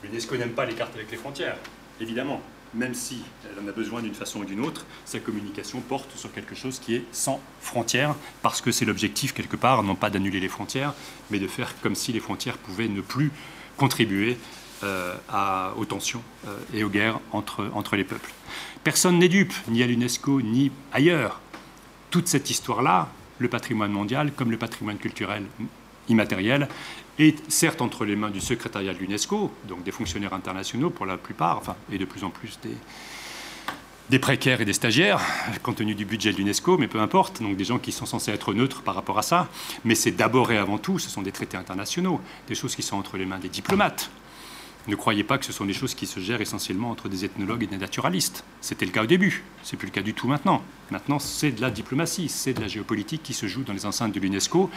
L'UNESCO n'aime pas les cartes avec les frontières, évidemment. Même si elle en a besoin d'une façon ou d'une autre, sa communication porte sur quelque chose qui est sans frontières, parce que c'est l'objectif quelque part, non pas d'annuler les frontières, mais de faire comme si les frontières pouvaient ne plus contribuer à, aux tensions euh, et aux guerres entre, les peuples. Personne n'est dupe, ni à l'UNESCO, ni ailleurs. Toute cette histoire-là, le patrimoine mondial comme le patrimoine culturel immatériel, est certes entre les mains du secrétariat de l'UNESCO, donc des fonctionnaires internationaux pour la plupart, enfin, et de plus en plus des précaires et des stagiaires, compte tenu du budget de l'UNESCO, mais peu importe, donc des gens qui sont censés être neutres par rapport à ça. Mais c'est d'abord et avant tout, ce sont des traités internationaux, des choses qui sont entre les mains des diplomates, ne croyez pas que ce sont des choses qui se gèrent essentiellement entre des ethnologues et des naturalistes. C'était le cas au début, c'est plus le cas du tout maintenant. Maintenant, c'est de la diplomatie, c'est de la géopolitique qui se joue dans les enceintes de l'UNESCO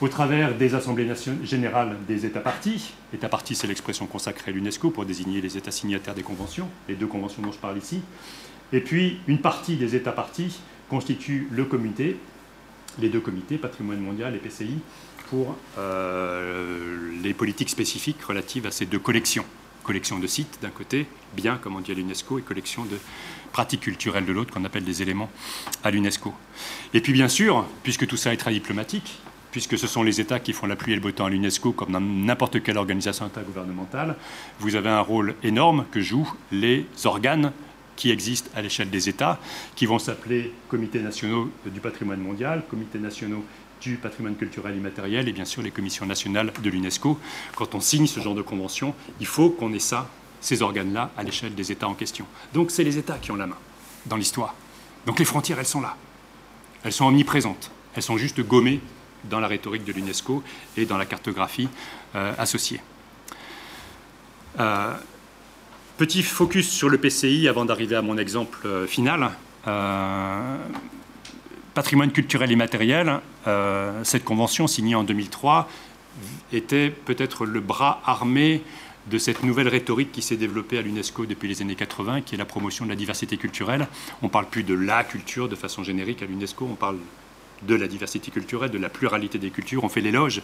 au travers des assemblées générales des États partis. États partis, c'est l'expression consacrée à l'UNESCO pour désigner les États signataires des conventions, les deux conventions dont je parle ici. Et puis, une partie des États partis constitue le comité, les deux comités, patrimoine mondial et PCI, pour euh, les politiques spécifiques relatives à ces deux collections. Collection de sites d'un côté, bien comme on dit à l'UNESCO, et collection de pratiques culturelles de l'autre, qu'on appelle des éléments à l'UNESCO. Et puis bien sûr, puisque tout ça est très diplomatique, puisque ce sont les États qui font la pluie et le beau temps à l'UNESCO, comme dans n'importe quelle organisation intergouvernementale, vous avez un rôle énorme que jouent les organes qui existent à l'échelle des États, qui vont s'appeler comités nationaux du patrimoine mondial, comités nationaux du patrimoine culturel immatériel et bien sûr les commissions nationales de l'UNESCO. Quand on signe ce genre de convention, il faut qu'on ait ça, ces organes-là, à l'échelle des États en question. Donc c'est les États qui ont la main dans l'histoire. Donc les frontières, elles sont là. Elles sont omniprésentes. Elles sont juste gommées dans la rhétorique de l'UNESCO et dans la cartographie euh, associée. Euh, petit focus sur le PCI avant d'arriver à mon exemple euh, final. Patrimoine culturel immatériel, cette convention signée en 2003 était peut-être le bras armé de cette nouvelle rhétorique qui s'est développée à l'UNESCO depuis les années 80, qui est la promotion de la diversité culturelle. On ne parle plus de la culture de façon générique à l'UNESCO, on parle de la diversité culturelle, de la pluralité des cultures, on fait l'éloge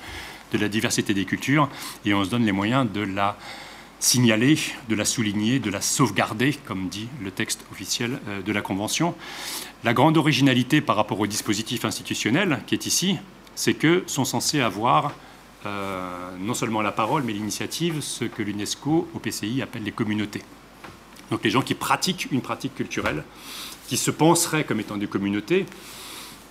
de la diversité des cultures et on se donne les moyens de la signaler, de la souligner, de la sauvegarder, comme dit le texte officiel euh, de la Convention. La grande originalité par rapport au dispositif institutionnel qui est ici, c'est que sont censés avoir euh, non seulement la parole, mais l'initiative, ce que l'UNESCO au PCI appelle les communautés. Donc les gens qui pratiquent une pratique culturelle, qui se penseraient comme étant des communautés,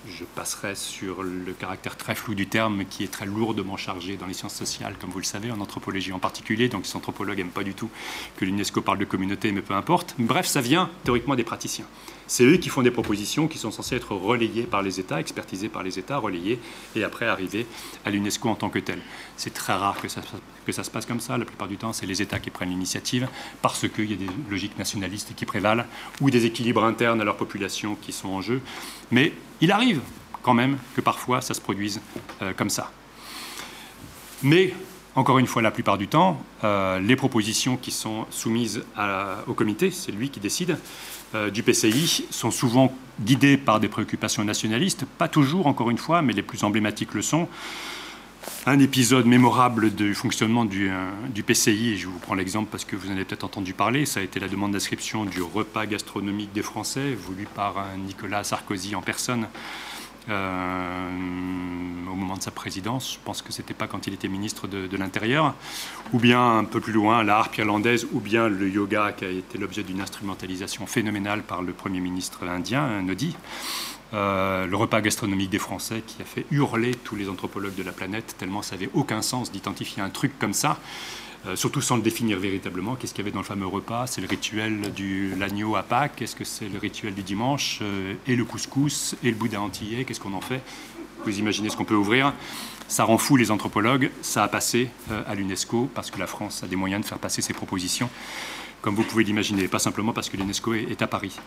je passerai sur le caractère très flou du terme qui est très lourdement chargé dans les sciences sociales, comme vous le savez, en anthropologie en particulier. Donc les anthropologues n'aiment pas du tout que l'UNESCO parle de communauté, mais peu importe. Bref, ça vient théoriquement des praticiens. C'est eux qui font des propositions qui sont censées être relayées par les États, expertisées par les États, relayées, et après arriver à l'UNESCO en tant que tel. C'est très rare que ça, que ça se passe comme ça. La plupart du temps, c'est les États qui prennent l'initiative parce qu'il y a des logiques nationalistes qui prévalent ou des équilibres internes à leur population qui sont en jeu. Mais il arrive quand même que parfois ça se produise euh, comme ça. Mais encore une fois, la plupart du temps, euh, les propositions qui sont soumises au comité, c'est lui qui décide, du PCI sont souvent guidés par des préoccupations nationalistes, pas toujours encore une fois, mais les plus emblématiques le sont. Un épisode mémorable du fonctionnement du, euh, PCI, et je vous prends l'exemple parce que vous en avez peut-être entendu parler, ça a été la demande d'inscription du repas gastronomique des Français, voulu par Nicolas Sarkozy en personne euh, au moment de sa présidence. Je pense que ce n'était pas quand il était ministre de, l'Intérieur. Ou bien un peu plus loin, la harpe irlandaise, ou bien le yoga qui a été l'objet d'une instrumentalisation phénoménale par le Premier ministre indien, Nodi. Euh, le repas gastronomique des Français qui a fait hurler tous les anthropologues de la planète, tellement ça n'avait aucun sens d'identifier un truc comme ça. Euh, surtout sans le définir véritablement. Qu'est-ce qu'il y avait dans le fameux repas? C'est le rituel de l'agneau à Pâques Est-ce que c'est le rituel du dimanche? Euh, Et le couscous Et le boudin antillais Qu'est-ce qu'on en fait? Vous imaginez ce qu'on peut ouvrir ça rend fou les anthropologues, ça a passé euh, à l'UNESCO parce que la France a des moyens de faire passer ses propositions comme vous pouvez l'imaginer, pas simplement parce que l'UNESCO est, à Paris.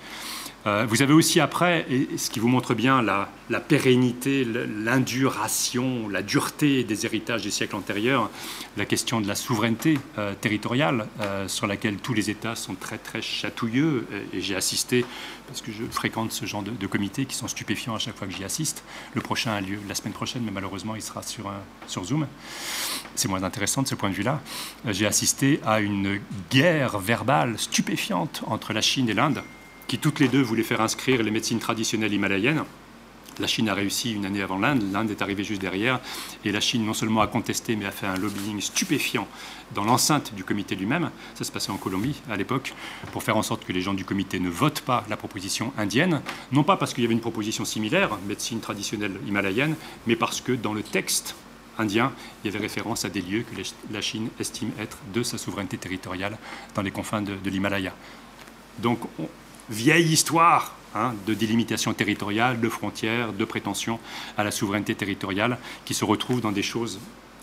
Euh, vous avez aussi après, ce qui vous montre bien la, pérennité, l'induration, la dureté des héritages des siècles antérieurs, la question de la souveraineté euh, territoriale, euh, sur laquelle tous les États sont très très chatouilleux, et, j'ai assisté, parce que je fréquente ce genre de, comités qui sont stupéfiants à chaque fois que j'y assiste. Le prochain a lieu la semaine prochaine, mais malheureusement il sera sur, sur Zoom. C'est moins intéressant de ce point de vue-là. j'ai assisté à une guerre vers stupéfiante entre la Chine et l'Inde, toutes les deux voulaient faire inscrire les médecines traditionnelles himalayennes. La Chine a réussi une année avant l'Inde, l'Inde est arrivée juste derrière, et la Chine non seulement a contesté, mais a fait un lobbying stupéfiant dans l'enceinte du comité lui-même, ça se passait en Colombie à l'époque, pour faire en sorte que les gens du comité ne votent pas la proposition indienne, non pas parce qu'il y avait une proposition similaire, médecine traditionnelle himalayenne, mais parce que dans le texte indien, il y avait référence à des lieux que la Chine estime être de sa souveraineté territoriale dans les confins de, l'Himalaya. Donc, vieille histoire hein, de délimitation territoriale, de frontières, de prétention à la souveraineté territoriale, qui se retrouve dans des choses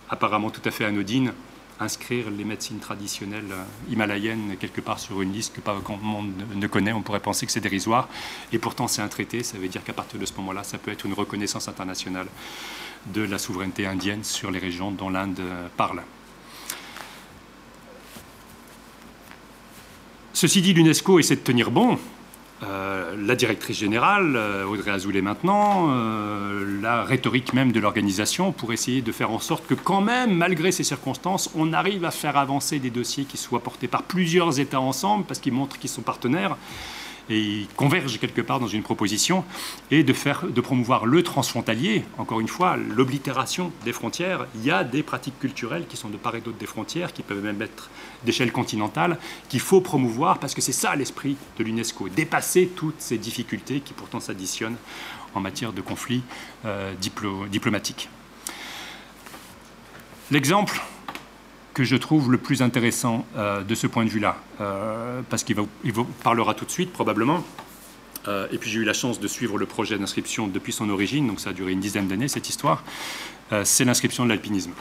apparemment tout à fait anodines, inscrire les médecines traditionnelles euh, himalayennes quelque part sur une liste que pas grand monde ne connaît, on pourrait penser que c'est dérisoire, et pourtant c'est un traité, ça veut dire qu'à partir de ce moment-là, ça peut être une reconnaissance internationale de la souveraineté indienne sur les régions dont l'Inde euh, parle. Ceci dit, l'UNESCO essaie de tenir bon. Euh, la directrice générale, euh, Audrey Azoulay maintenant, la rhétorique même de l'organisation pour essayer de faire en sorte que quand même, malgré ces circonstances, on arrive à faire avancer des dossiers qui soient portés par plusieurs États ensemble, parce qu'ils montrent qu'ils sont partenaires. Et ils convergent quelque part dans une proposition, et de, faire, de promouvoir le transfrontalier, encore une fois, l'oblitération des frontières. Il y a des pratiques culturelles qui sont de part et d'autre des frontières, qui peuvent même être d'échelle continentale, qu'il faut promouvoir parce que c'est ça l'esprit de l'UNESCO, dépasser toutes ces difficultés qui pourtant s'additionnent en matière de conflits euh, diplomatiques. L'exemple que je trouve le plus intéressant euh, de ce point de vue-là, euh, parce qu'il vous parlera tout de suite probablement. Euh, et puis j'ai eu la chance de suivre le projet d'inscription depuis son origine, donc ça a duré une dizaine d'années cette histoire. c'est l'inscription de l'alpinisme.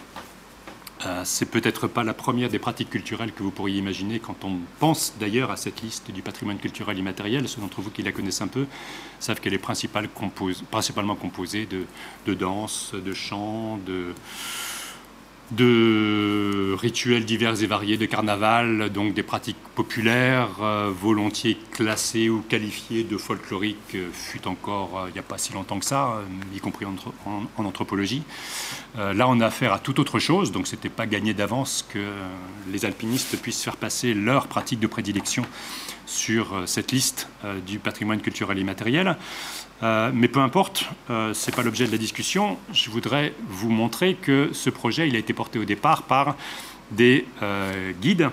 c'est peut-être pas la première des pratiques culturelles que vous pourriez imaginer quand on pense d'ailleurs à cette liste du patrimoine culturel immatériel. Ceux d'entre vous qui la connaissent un peu savent qu'elle est principalement composée de, de danse, de chant, de, de rituels divers et variés de carnaval, donc des pratiques populaires, euh, volontiers classées ou qualifiées de folkloriques, euh, fut encore euh, il n'y a pas si longtemps que ça, y compris en, anthropologie. là, on a affaire à toute autre chose, donc ce n'était pas gagné d'avance que les alpinistes puissent faire passer leurs pratiques de prédilection sur cette liste du patrimoine culturel immatériel. Euh, mais peu importe, euh, ce n'est pas l'objet de la discussion. Je voudrais vous montrer que ce projet a été porté au départ par des euh, guides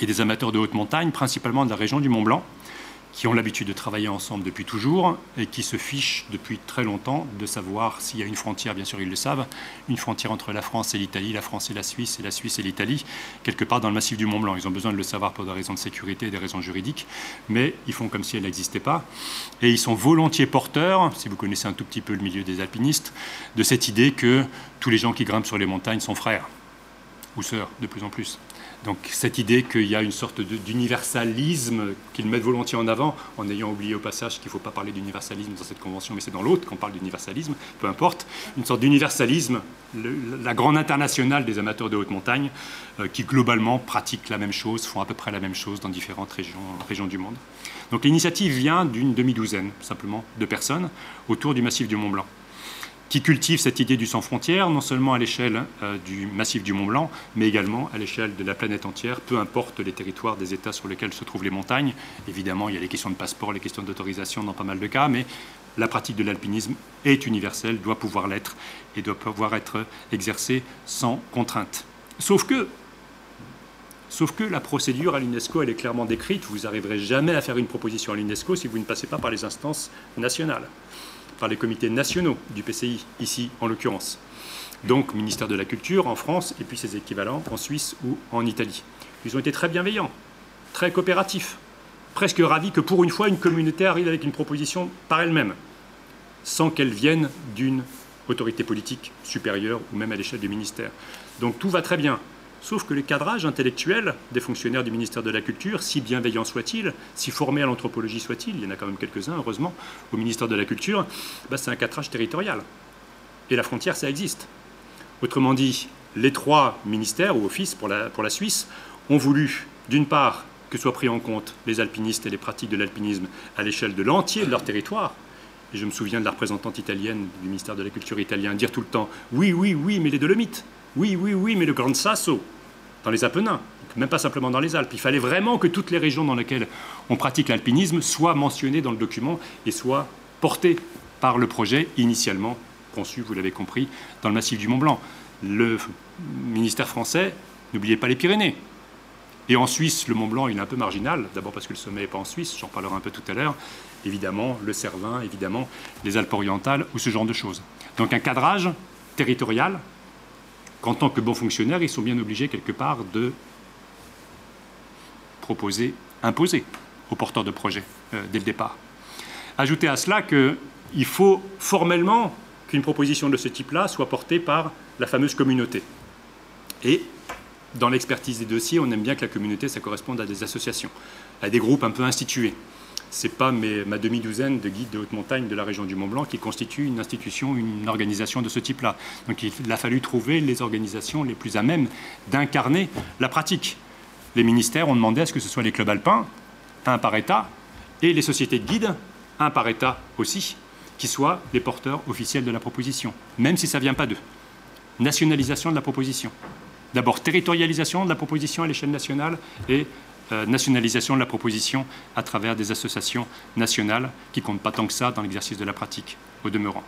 et des amateurs de haute montagne, principalement de la région du Mont Blanc, qui ont l'habitude de travailler ensemble depuis toujours et qui se fichent depuis très longtemps de savoir s'il y a une frontière, bien sûr ils le savent, une frontière entre la France et l'Italie, la France et la Suisse et la Suisse et l'Italie, quelque part dans le massif du Mont Blanc. Ils ont besoin de le savoir pour des raisons de sécurité et des raisons juridiques, mais ils font comme si elle n'existait pas. Et ils sont volontiers porteurs, si vous connaissez un tout petit peu le milieu des alpinistes, de cette idée que tous les gens qui grimpent sur les montagnes sont frères ou sœurs de plus en plus. Donc cette idée qu'il y a une sorte d'universalisme qu'ils mettent volontiers en avant, en ayant oublié au passage qu'il ne faut pas parler d'universalisme dans cette convention, mais c'est dans l'autre qu'on parle d'universalisme, peu importe, une sorte d'universalisme, la grande internationale des amateurs de haute montagne, euh, qui globalement pratiquent la même chose, font à peu près la même chose dans différentes régions, régions du monde. Donc l'initiative vient d'une demi-douzaine simplement de personnes autour du massif du Mont Blanc qui cultive cette idée du sans frontières, non seulement à l'échelle euh, du massif du Mont Blanc, mais également à l'échelle de la planète entière, peu importe les territoires des États sur lesquels se trouvent les montagnes. Évidemment, il y a les questions de passeport, les questions d'autorisation dans pas mal de cas, mais la pratique de l'alpinisme est universelle, doit pouvoir l'être et doit pouvoir être exercée sans contrainte. Sauf que, sauf que la procédure à l'UNESCO, elle est clairement décrite. Vous n'arriverez jamais à faire une proposition à l'UNESCO si vous ne passez pas par les instances nationales par les comités nationaux du PCI, ici en l'occurrence. Donc ministère de la Culture en France et puis ses équivalents en Suisse ou en Italie. Ils ont été très bienveillants, très coopératifs, presque ravis que pour une fois une communauté arrive avec une proposition par elle-même, sans qu'elle vienne d'une autorité politique supérieure ou même à l'échelle du ministère. Donc tout va très bien. Sauf que le cadrage intellectuel des fonctionnaires du ministère de la Culture, si bienveillant soit-il, si formé à l'anthropologie soit-il, il y en a quand même quelques-uns, heureusement, au ministère de la Culture, bah, c'est un cadrage territorial. Et la frontière, ça existe. Autrement dit, les trois ministères ou offices pour la, pour la Suisse ont voulu, d'une part, que soient pris en compte les alpinistes et les pratiques de l'alpinisme à l'échelle de l'entier de leur territoire. Et je me souviens de la représentante italienne du ministère de la Culture italien dire tout le temps Oui, oui, oui, mais les Dolomites. Oui, oui, oui, mais le Grand Sasso dans les Apennins, même pas simplement dans les Alpes. Il fallait vraiment que toutes les régions dans lesquelles on pratique l'alpinisme soient mentionnées dans le document et soient portées par le projet initialement conçu, vous l'avez compris, dans le massif du Mont Blanc. Le ministère français, n'oubliez pas les Pyrénées. Et en Suisse, le Mont Blanc, il est un peu marginal, d'abord parce que le sommet n'est pas en Suisse, j'en parlerai un peu tout à l'heure, évidemment le Cervin, évidemment les Alpes orientales ou ce genre de choses. Donc un cadrage territorial qu'en tant que bons fonctionnaires, ils sont bien obligés quelque part de proposer, imposer aux porteurs de projets euh, dès le départ. Ajoutez à cela qu'il faut formellement qu'une proposition de ce type-là soit portée par la fameuse communauté. Et dans l'expertise des dossiers, on aime bien que la communauté, ça corresponde à des associations, à des groupes un peu institués c'est pas ma demi-douzaine de guides de haute montagne de la région du Mont Blanc qui constituent une institution, une organisation de ce type-là. Donc il a fallu trouver les organisations les plus à même d'incarner la pratique. Les ministères ont demandé à ce que ce soit les clubs alpins, un par État, et les sociétés de guides, un par État aussi, qui soient les porteurs officiels de la proposition, même si ça ne vient pas d'eux. Nationalisation de la proposition. D'abord territorialisation de la proposition à l'échelle nationale et nationalisation de la proposition à travers des associations nationales qui comptent pas tant que ça dans l'exercice de la pratique, au demeurant.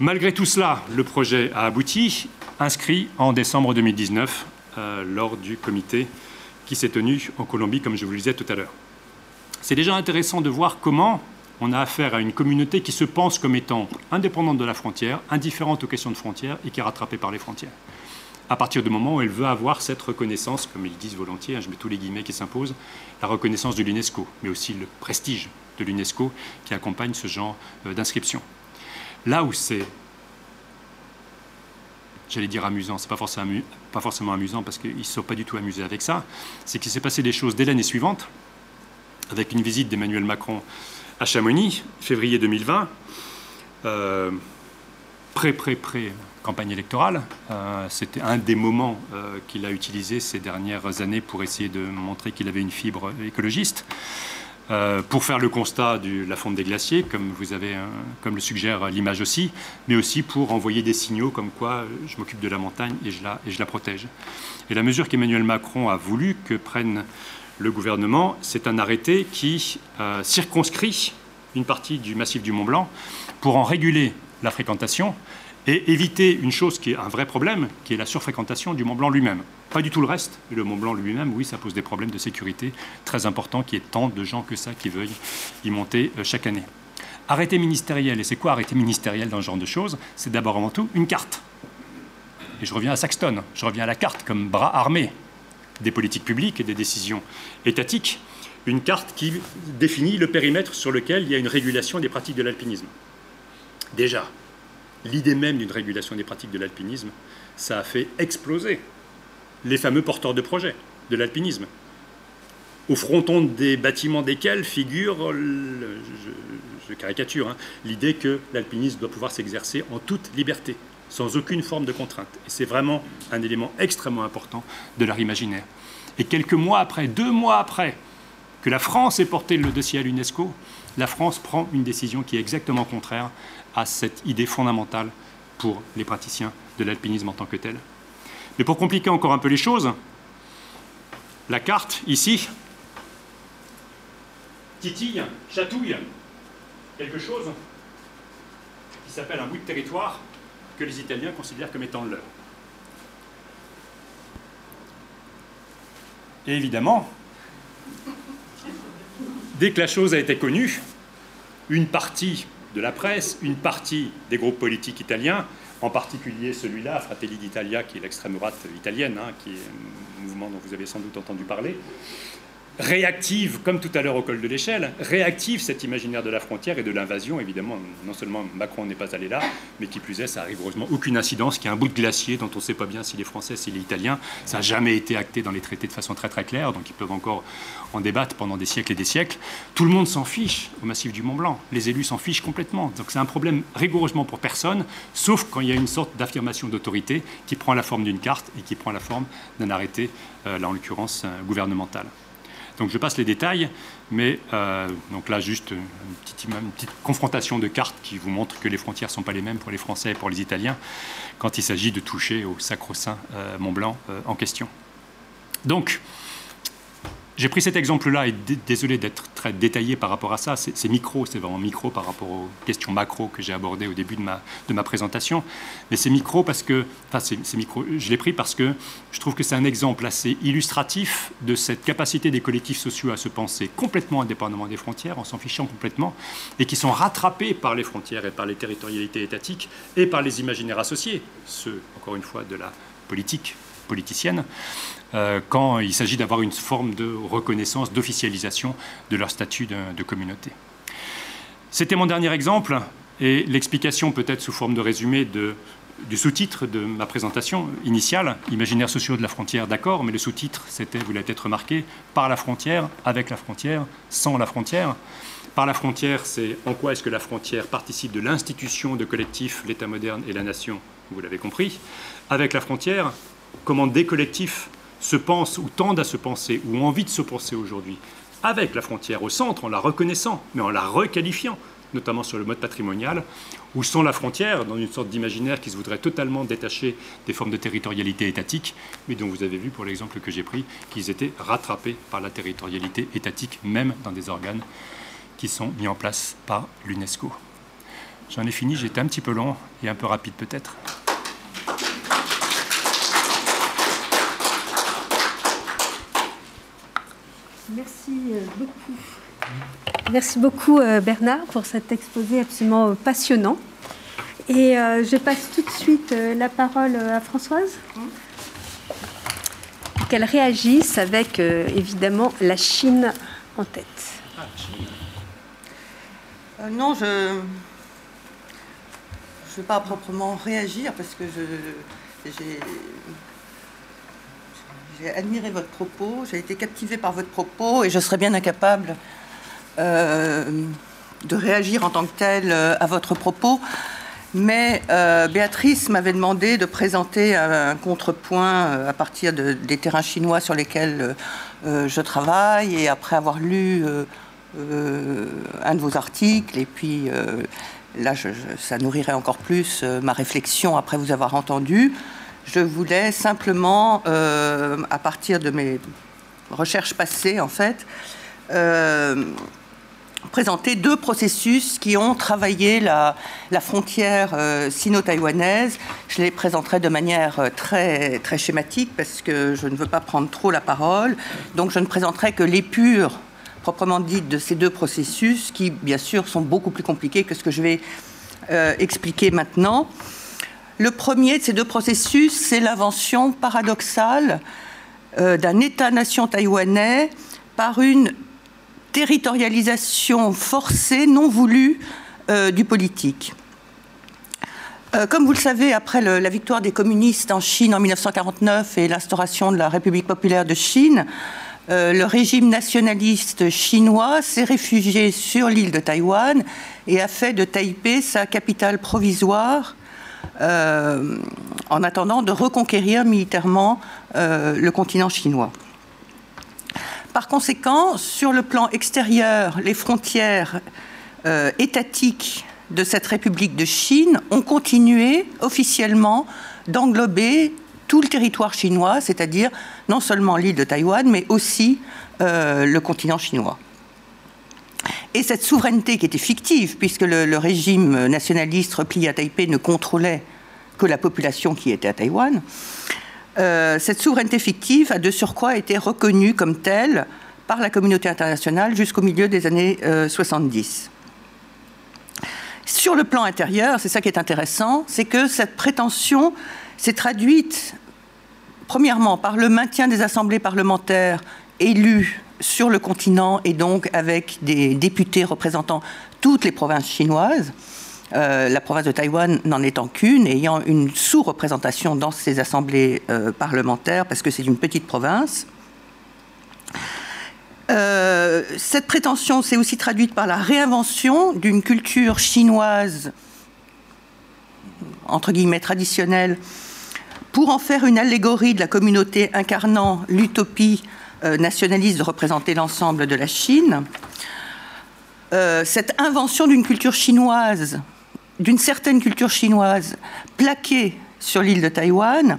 Malgré tout cela, le projet a abouti, inscrit en décembre 2019 euh, lors du comité qui s'est tenu en Colombie, comme je vous le disais tout à l'heure. C'est déjà intéressant de voir comment on a affaire à une communauté qui se pense comme étant indépendante de la frontière, indifférente aux questions de frontières et qui est rattrapée par les frontières. À partir du moment où elle veut avoir cette reconnaissance, comme ils disent volontiers, hein, je mets tous les guillemets qui s'imposent, la reconnaissance de l'UNESCO, mais aussi le prestige de l'UNESCO qui accompagne ce genre euh, d'inscription. Là où c'est, j'allais dire amusant, c'est pas forcément, pas forcément amusant parce qu'ils ne sont pas du tout amusés avec ça, c'est qu'il s'est passé des choses dès l'année suivante, avec une visite d'Emmanuel Macron à Chamonix, février 2020, euh, pré, pré, pré campagne électorale. Euh, c'était un des moments euh, qu'il a utilisé ces dernières années pour essayer de montrer qu'il avait une fibre écologiste. Euh, pour faire le constat de la fonte des glaciers, comme, vous avez, comme le suggère l'image aussi, mais aussi pour envoyer des signaux comme quoi je m'occupe de la montagne et je la, protège. Et la mesure qu'Emmanuel Macron a voulu que prenne le gouvernement, c'est un arrêté qui circonscrit une partie du massif du Mont Blanc pour en réguler la fréquentation et éviter une chose qui est un vrai problème, qui est la surfréquentation du Mont Blanc lui-même. Pas du tout le reste. Le Mont Blanc lui-même, oui, ça pose des problèmes de sécurité très importants, qui est tant de gens que ça qui veuillent y monter euh, chaque année. Arrêté ministériel, et c'est quoi arrêté ministériel dans ce genre de choses? C'est d'abord avant tout une carte. Et je reviens à Saxton, je reviens à la carte comme bras armé des politiques publiques et des décisions étatiques, une carte qui définit le périmètre sur lequel il y a une régulation des pratiques de l'alpinisme. Déjà, l'idée même d'une régulation des pratiques de l'alpinisme, ça a fait exploser les fameux porteurs de projets de l'alpinisme, au fronton des bâtiments desquels figure, je, caricature, hein, l'idée que l'alpinisme doit pouvoir s'exercer en toute liberté, sans aucune forme de contrainte. Et c'est vraiment un élément extrêmement important de l'art imaginaire. Et quelques mois après, deux mois après que la France ait porté le dossier à l'UNESCO, la France prend une décision qui est exactement contraire à cette idée fondamentale pour les praticiens de l'alpinisme en tant que tel. Mais pour compliquer encore un peu les choses, la carte, ici, titille, chatouille quelque chose qui s'appelle un bout de territoire que les Italiens considèrent comme étant leur. Et évidemment, dès que la chose a été connue, une partie de la presse, une partie des groupes politiques italiens, en particulier celui-là, Fratelli d'Italia, qui est l'extrême droite italienne, hein, qui est un mouvement dont vous avez sans doute entendu parler, réactive, comme tout à l'heure au col de l'échelle, réactive cet imaginaire de la frontière et de l'invasion. Évidemment, non seulement Macron n'est pas allé là, mais qui plus est, ça arrive heureusement aucune incidence, qui est un bout de glacier dont on ne sait pas bien s'il est français, s'il est italien. Ça n'a jamais été acté dans les traités de façon très très claire, donc ils peuvent encore en débattre pendant des siècles et des siècles. Tout le monde s'en fiche au massif du Mont Blanc. Les élus s'en fichent complètement. Donc c'est un problème rigoureusement pour personne, sauf quand il y a une sorte d'affirmation d'autorité qui prend la forme d'une carte et qui prend la forme d'un arrêté, euh, là en l'occurrence euh, gouvernemental. Donc je passe les détails, mais euh, donc là juste une petite, confrontation de cartes qui vous montre que les frontières ne sont pas les mêmes pour les Français et pour les Italiens quand il s'agit de toucher au sacro-saint Mont Blanc en question. Donc, j'ai pris cet exemple-là et désolé d'être très détaillé par rapport à ça. C'est micro, c'est vraiment micro par rapport aux questions macro que j'ai abordées au début de ma, de ma présentation. Mais c'est micro parce que, enfin, c'est micro, je l'ai pris parce que je trouve que c'est un exemple assez illustratif de cette capacité des collectifs sociaux à se penser complètement indépendamment des frontières, en s'en fichant complètement, et qui sont rattrapés par les frontières et par les territorialités étatiques et par les imaginaires associés, ceux, encore une fois, de la politique politicienne, quand il s'agit d'avoir une forme de reconnaissance, d'officialisation de leur statut de, communauté. C'était mon dernier exemple, et l'explication peut-être sous forme de résumé du sous-titre de ma présentation initiale, Imaginaires sociaux de la frontière, d'accord, mais le sous-titre, c'était, vous l'avez peut-être remarqué, par la frontière, avec la frontière, sans la frontière. Par la frontière, c'est en quoi est-ce que la frontière participe de l'institution de collectif, l'État moderne et la nation, vous l'avez compris. Avec la frontière, comment des collectifs se pensent ou tendent à se penser ou ont envie de se penser aujourd'hui avec la frontière au centre, en la reconnaissant, mais en la requalifiant, notamment sur le mode patrimonial, où sont la frontière, dans une sorte d'imaginaire qui se voudrait totalement détaché des formes de territorialité étatique, mais dont vous avez vu pour l'exemple que j'ai pris qu'ils étaient rattrapés par la territorialité étatique, même dans des organes qui sont mis en place par l'UNESCO. J'en ai fini, j'étais un petit peu long et un peu rapide peut-être. Merci euh, beaucoup. Merci beaucoup euh, Bernard pour cet exposé absolument euh, passionnant. Et je passe tout de suite la parole à Françoise. Qu'elle réagisse avec évidemment la Chine en tête. non, je ne vais pas proprement réagir parce que j'ai j'ai admiré votre propos, j'ai été captivée par votre propos et je serais bien incapable euh, de réagir en tant que telle euh, à votre propos. Mais euh, Béatrice m'avait demandé de présenter un, contrepoint à partir des terrains chinois sur lesquels je travaille et après avoir lu un de vos articles et puis là ça nourrirait encore plus ma réflexion après vous avoir entendu. Je voulais simplement, euh, à partir de mes recherches passées, en fait, euh, présenter deux processus qui ont travaillé la, frontière euh, sino-taïwanaise. Je les présenterai de manière très, très schématique parce que je ne veux pas prendre trop la parole. Donc je ne présenterai que l'épure proprement dite de ces deux processus qui, bien sûr, sont beaucoup plus compliqués que ce que je vais expliquer maintenant. Le premier de ces deux processus, c'est l'invention paradoxale euh, d'un État-nation taïwanais par une territorialisation forcée, non voulue, euh, du politique. Euh, comme vous le savez, après la victoire des communistes en Chine en 1949 et l'instauration de la République populaire de Chine, le régime nationaliste chinois s'est réfugié sur l'île de Taïwan et a fait de Taipei sa capitale provisoire en attendant de reconquérir militairement euh, le continent chinois. Par conséquent, sur le plan extérieur, les frontières euh, étatiques de cette République de Chine ont continué officiellement d'englober tout le territoire chinois, c'est-à-dire non seulement l'île de Taïwan, mais aussi le continent chinois. Et cette souveraineté qui était fictive, puisque le, régime nationaliste replié à Taipei ne contrôlait que la population qui était à Taïwan, euh, cette souveraineté fictive a de surcroît été reconnue comme telle par la communauté internationale jusqu'au milieu des années 70. Euh, Sur le plan intérieur, c'est ça qui est intéressant, c'est que cette prétention s'est traduite premièrement par le maintien des assemblées parlementaires élues sur le continent et donc avec des députés représentant toutes les provinces chinoises. Euh, la province de Taïwan n'en étant qu'une, ayant une sous-représentation dans ces assemblées euh, parlementaires, parce que c'est une petite province. Euh, cette prétention s'est aussi traduite par la réinvention d'une culture chinoise, entre guillemets traditionnelle, pour en faire une allégorie de la communauté incarnant l'utopie nationaliste de représenter l'ensemble de la Chine. Euh, cette invention d'une culture chinoise, d'une certaine culture chinoise plaquée sur l'île de Taïwan,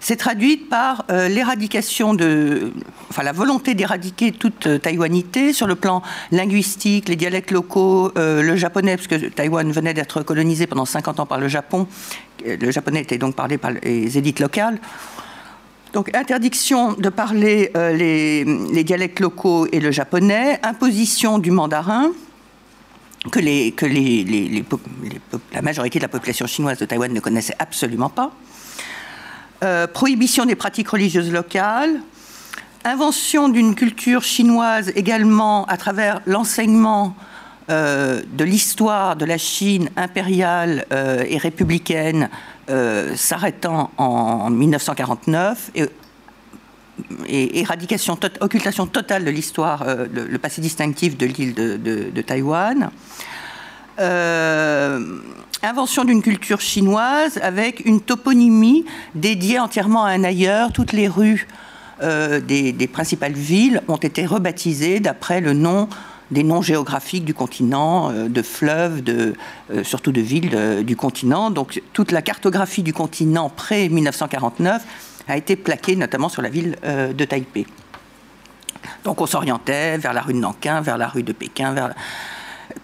s'est traduite par euh, l'éradication de, enfin la volonté d'éradiquer toute taïwanité sur le plan linguistique, les dialectes locaux, le japonais, puisque Taïwan venait d'être colonisé pendant 50 ans par le Japon. Le japonais était donc parlé par les élites locales. Donc interdiction de parler euh, les, dialectes locaux et le japonais, imposition du mandarin, que, la majorité de la population chinoise de Taïwan ne connaissait absolument pas, euh, prohibition des pratiques religieuses locales, invention d'une culture chinoise également à travers l'enseignement euh, de l'histoire de la Chine impériale et républicaine euh, s'arrêtant en 1949 et, éradication, occultation totale de l'histoire, euh, le, passé distinctif de l'île de, Taïwan. Euh, invention d'une culture chinoise avec une toponymie dédiée entièrement à un ailleurs. Toutes les rues des, des, principales villes ont été rebaptisées d'après le nom des noms géographiques du continent, de fleuves, de, surtout de villes du continent. Donc toute la cartographie du continent pré-1949 a été plaquée notamment sur la ville de Taipei. Donc on s'orientait vers la rue de Nankin, vers la rue de Pékin, vers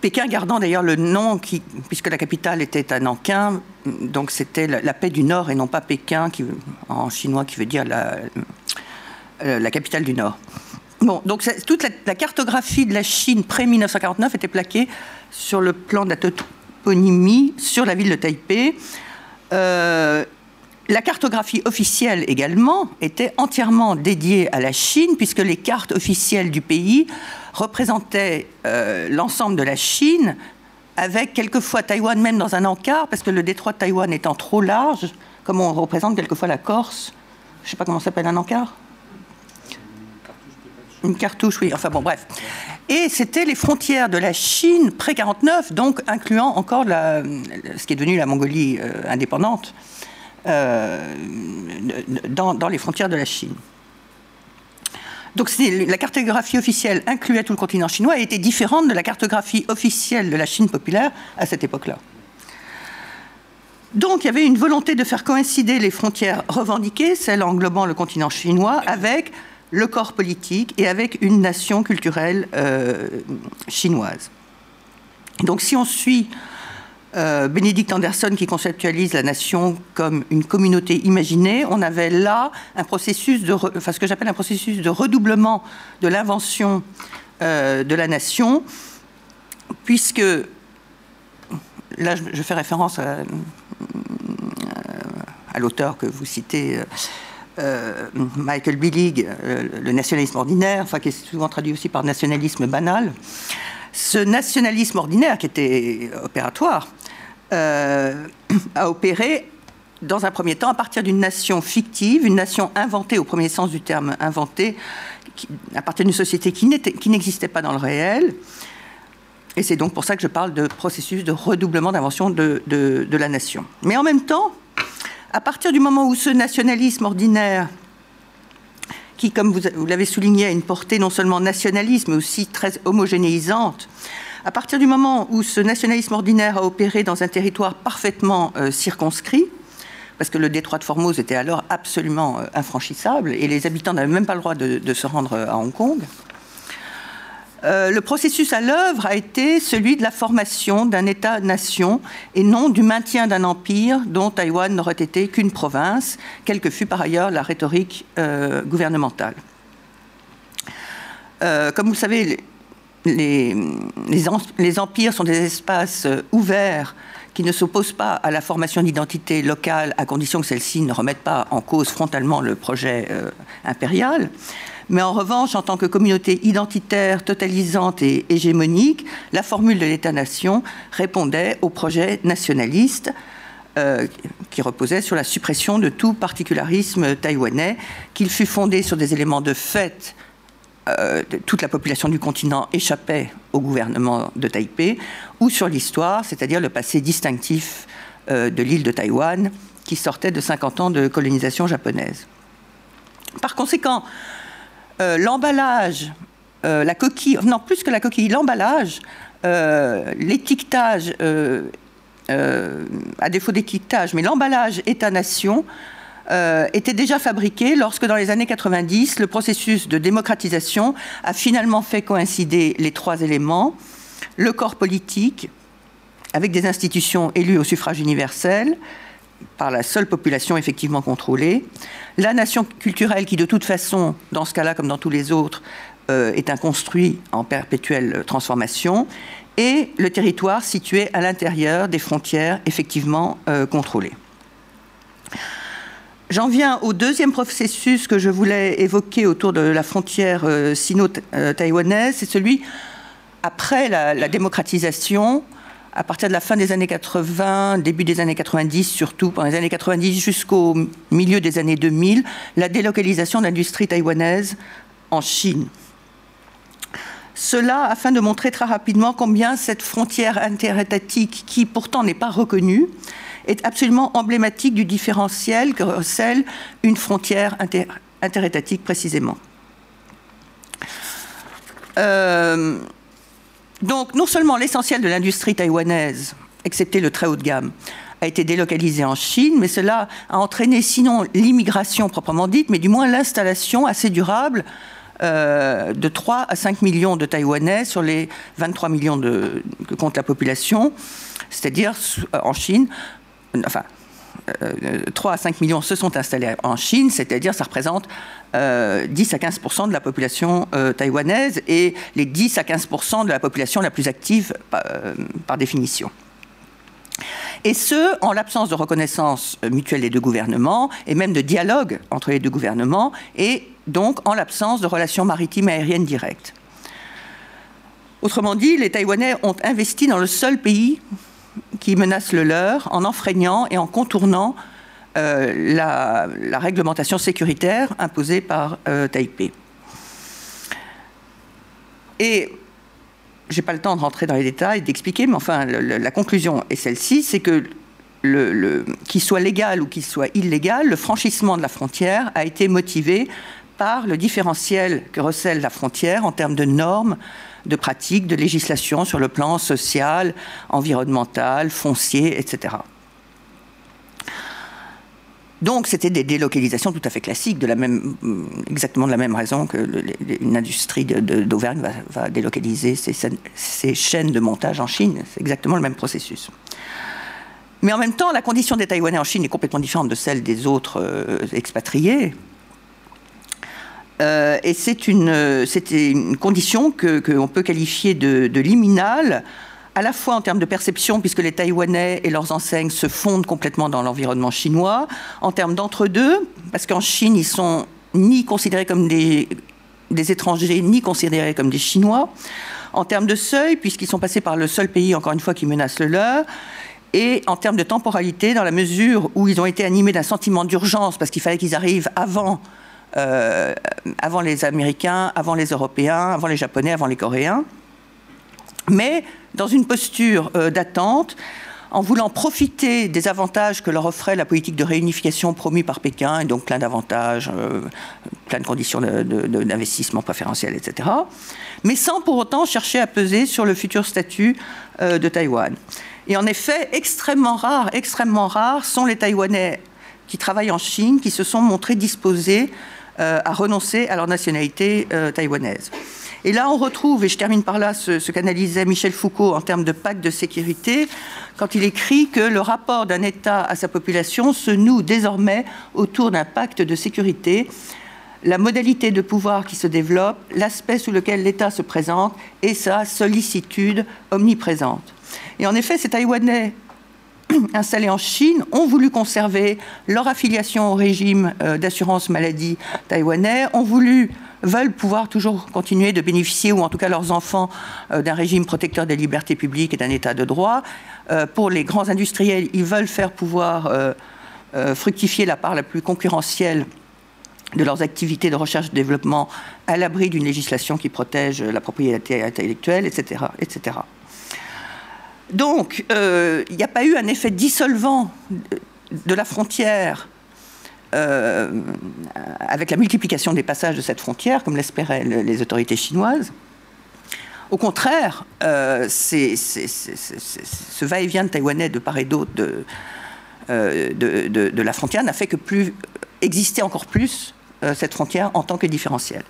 Pékin gardant d'ailleurs le nom, qui, puisque la capitale était à Nankin, donc c'était la, paix du Nord et non pas Pékin, qui, en chinois, qui veut dire euh, la capitale du Nord. Donc toute la, cartographie de la Chine pré-1949 était plaquée sur le plan de la toponymie sur la ville de Taipei. Euh, la cartographie officielle également était entièrement dédiée à la Chine, puisque les cartes officielles du pays représentaient euh, l'ensemble de la Chine, avec quelquefois Taïwan même dans un encart, parce que le détroit de Taïwan étant trop large, comme on représente quelquefois la Corse. Je ne sais pas comment s'appelle un encart? Une cartouche, oui. Enfin bon, bref. Et c'était les frontières de la Chine pré-49, donc incluant encore ce qui est devenu la Mongolie euh, indépendante. Euh, dans, les frontières de la Chine. Donc la cartographie officielle incluait tout le continent chinois et était différente de la cartographie officielle de la Chine populaire à cette époque-là. Donc il y avait une volonté de faire coïncider les frontières revendiquées, celles englobant le continent chinois, avec le corps politique et avec une nation culturelle euh, chinoise. Donc si on suit euh, Bénédicte Anderson qui conceptualise la nation comme une communauté imaginée, on avait là un processus de, ce que j'appelle un processus de redoublement de l'invention euh, de la nation, puisque là je, fais référence à, l'auteur que vous citez. Euh, Michael Billig, le nationalisme ordinaire, enfin, qui est souvent traduit aussi par nationalisme banal. Ce nationalisme ordinaire, qui était opératoire, euh, a opéré dans un premier temps à partir d'une nation fictive, une nation inventée au premier sens du terme inventée, à partir d'une société qui n'existait pas dans le réel. Et c'est donc pour ça que je parle de processus de redoublement d'invention de, la nation. Mais en même temps, à partir du moment où ce nationalisme ordinaire, qui, comme vous, l'avez souligné, a une portée non seulement nationaliste, mais aussi très homogénéisante, à partir du moment où ce nationalisme ordinaire a opéré dans un territoire parfaitement euh, circonscrit, parce que le détroit de Formose était alors absolument euh, infranchissable et les habitants n'avaient même pas le droit de, se rendre euh, à Hong Kong, le processus à l'œuvre a été celui de la formation d'un État-nation et non du maintien d'un empire dont Taïwan n'aurait été qu'une province, quelle que fût par ailleurs la rhétorique gouvernementale. comme vous le savez, les, les, empires sont des espaces euh, ouverts qui ne s'opposent pas à la formation d'identité locale à condition que celle-ci ne remette pas en cause frontalement le projet euh, impérial. Mais en revanche, en tant que communauté identitaire, totalisante et hégémonique, la formule de l'État-nation répondait au projet nationaliste euh, qui reposait sur la suppression de tout particularisme taïwanais, qu'il fut fondé sur des éléments de fait euh, toute la population du continent échappait au gouvernement de Taipei, ou sur l'histoire, c'est-à-dire le passé distinctif euh, de l'île de Taïwan, qui sortait de 50 ans de colonisation japonaise. Par conséquent, euh, l'emballage, la coquille, non plus que la coquille, l'emballage, l'étiquetage, à défaut d'étiquetage, mais l'emballage État-nation euh, était déjà fabriqué lorsque, dans les années 90, le processus de démocratisation a finalement fait coïncider les trois éléments le corps politique, avec des institutions élues au suffrage universel, par la seule population effectivement contrôlée, la nation culturelle qui, de toute façon, dans ce cas-là comme dans tous les autres, euh, est un construit en perpétuelle transformation, et le territoire situé à l'intérieur des frontières effectivement euh, contrôlées. J'en viens au deuxième processus que je voulais évoquer autour de la frontière euh, sino-taïwanaise, c'est celui après la, démocratisation, à partir de la fin des années 80, début des années 90 surtout, pendant les années 90 jusqu'au milieu des années 2000, la délocalisation de l'industrie taïwanaise en Chine. Cela afin de montrer très rapidement combien cette frontière interétatique, qui pourtant n'est pas reconnue, est absolument emblématique du différentiel que recèle une frontière interétatique précisément. Euh, Donc, non seulement l'essentiel de l'industrie taïwanaise, excepté le très haut de gamme, a été délocalisé en Chine, mais cela a entraîné sinon l'immigration proprement dite, mais du moins l'installation assez durable euh, de 3 à 5 millions de Taïwanais sur les 23 millions que compte la population, c'est-à-dire en Chine, 3 euh, à 5 millions se sont installés en Chine, c'est-à-dire ça représente 10 euh, à 15% de la population taïwanaise et les 10 à 15% de la population la plus active par définition et ce, en l'absence de reconnaissance mutuelle des deux gouvernements, et même de dialogue entre les deux gouvernements, et donc en l'absence de relations maritimes et aériennes directes. Autrement dit, les Taïwanais ont investi dans le seul pays qui menace le leur en enfreignant et en contournant euh, la, réglementation sécuritaire imposée par euh, Taipei. Et j'ai pas le temps de rentrer dans les détails, d'expliquer, mais enfin, la conclusion est celle-ci, c'est que qu'il soit légal ou qu'il soit illégal, le franchissement de la frontière a été motivé par le différentiel que recèle la frontière en termes de normes, de pratiques, de législation sur le plan social, environnemental, foncier, etc. Donc c'était des délocalisations tout à fait classiques, de la même, exactement de la même raison que une industrie d'Auvergne va, délocaliser ses, chaînes de montage en Chine. C'est exactement le même processus. Mais en même temps, la condition des Taïwanais en Chine est complètement différente de celle des autres euh, expatriés. Euh, et c'est une, une, condition qu'on peut qualifier de, de liminale à la fois en termes de perception, puisque les Taïwanais et leurs enseignes se fondent complètement dans l'environnement chinois, en termes d'entre-deux, parce qu'en Chine, ils sont ni considérés comme des étrangers, ni considérés comme des Chinois, en termes de seuil, puisqu'ils sont passés par le seul pays, encore une fois, qui menace le leur, et en termes de temporalité, dans la mesure où ils ont été animés d'un sentiment d'urgence, parce qu'il fallait qu'ils arrivent avant, euh, avant les Américains, avant les Européens, avant les Japonais, avant les Coréens mais dans une posture euh, d'attente, en voulant profiter des avantages que leur offrait la politique de réunification promue par Pékin, et donc plein d'avantages, euh, plein de conditions d'investissement préférentiel, etc., mais sans pour autant chercher à peser sur le futur statut de Taïwan. Et en effet, extrêmement rares, extrêmement rares sont les Taïwanais qui travaillent en Chine, qui se sont montrés disposés à renoncer à leur nationalité taïwanaise. Et là, on retrouve, et je termine par là, ce, qu'analysait Michel Foucault en termes de pacte de sécurité, quand il écrit que le rapport d'un État à sa population se noue désormais autour d'un pacte de sécurité la modalité de pouvoir qui se développe, l'aspect sous lequel l'État se présente et sa sollicitude omniprésente. Et en effet, ces Taïwanais installés en Chine ont voulu conserver leur affiliation au régime euh, d'assurance maladie taïwanais, ont voulu veulent pouvoir toujours continuer de bénéficier, ou en tout cas leurs enfants, euh, d'un régime protecteur des libertés publiques et d'un état de droit. Euh, pour les grands industriels, ils veulent faire pouvoir fructifier la part la plus concurrentielle de leurs activités de recherche et de développement à l'abri d'une législation qui protège la propriété intellectuelle, etc. etc. Donc, euh, il n'y a pas eu un effet dissolvant de la frontière euh, avec la multiplication des passages de cette frontière, comme l'espéraient les autorités chinoises. Au contraire, euh, ce va-et-vient de taïwanais de part et d'autre de, de, la frontière n'a fait que plus exister encore plus cette frontière en tant que différentiel.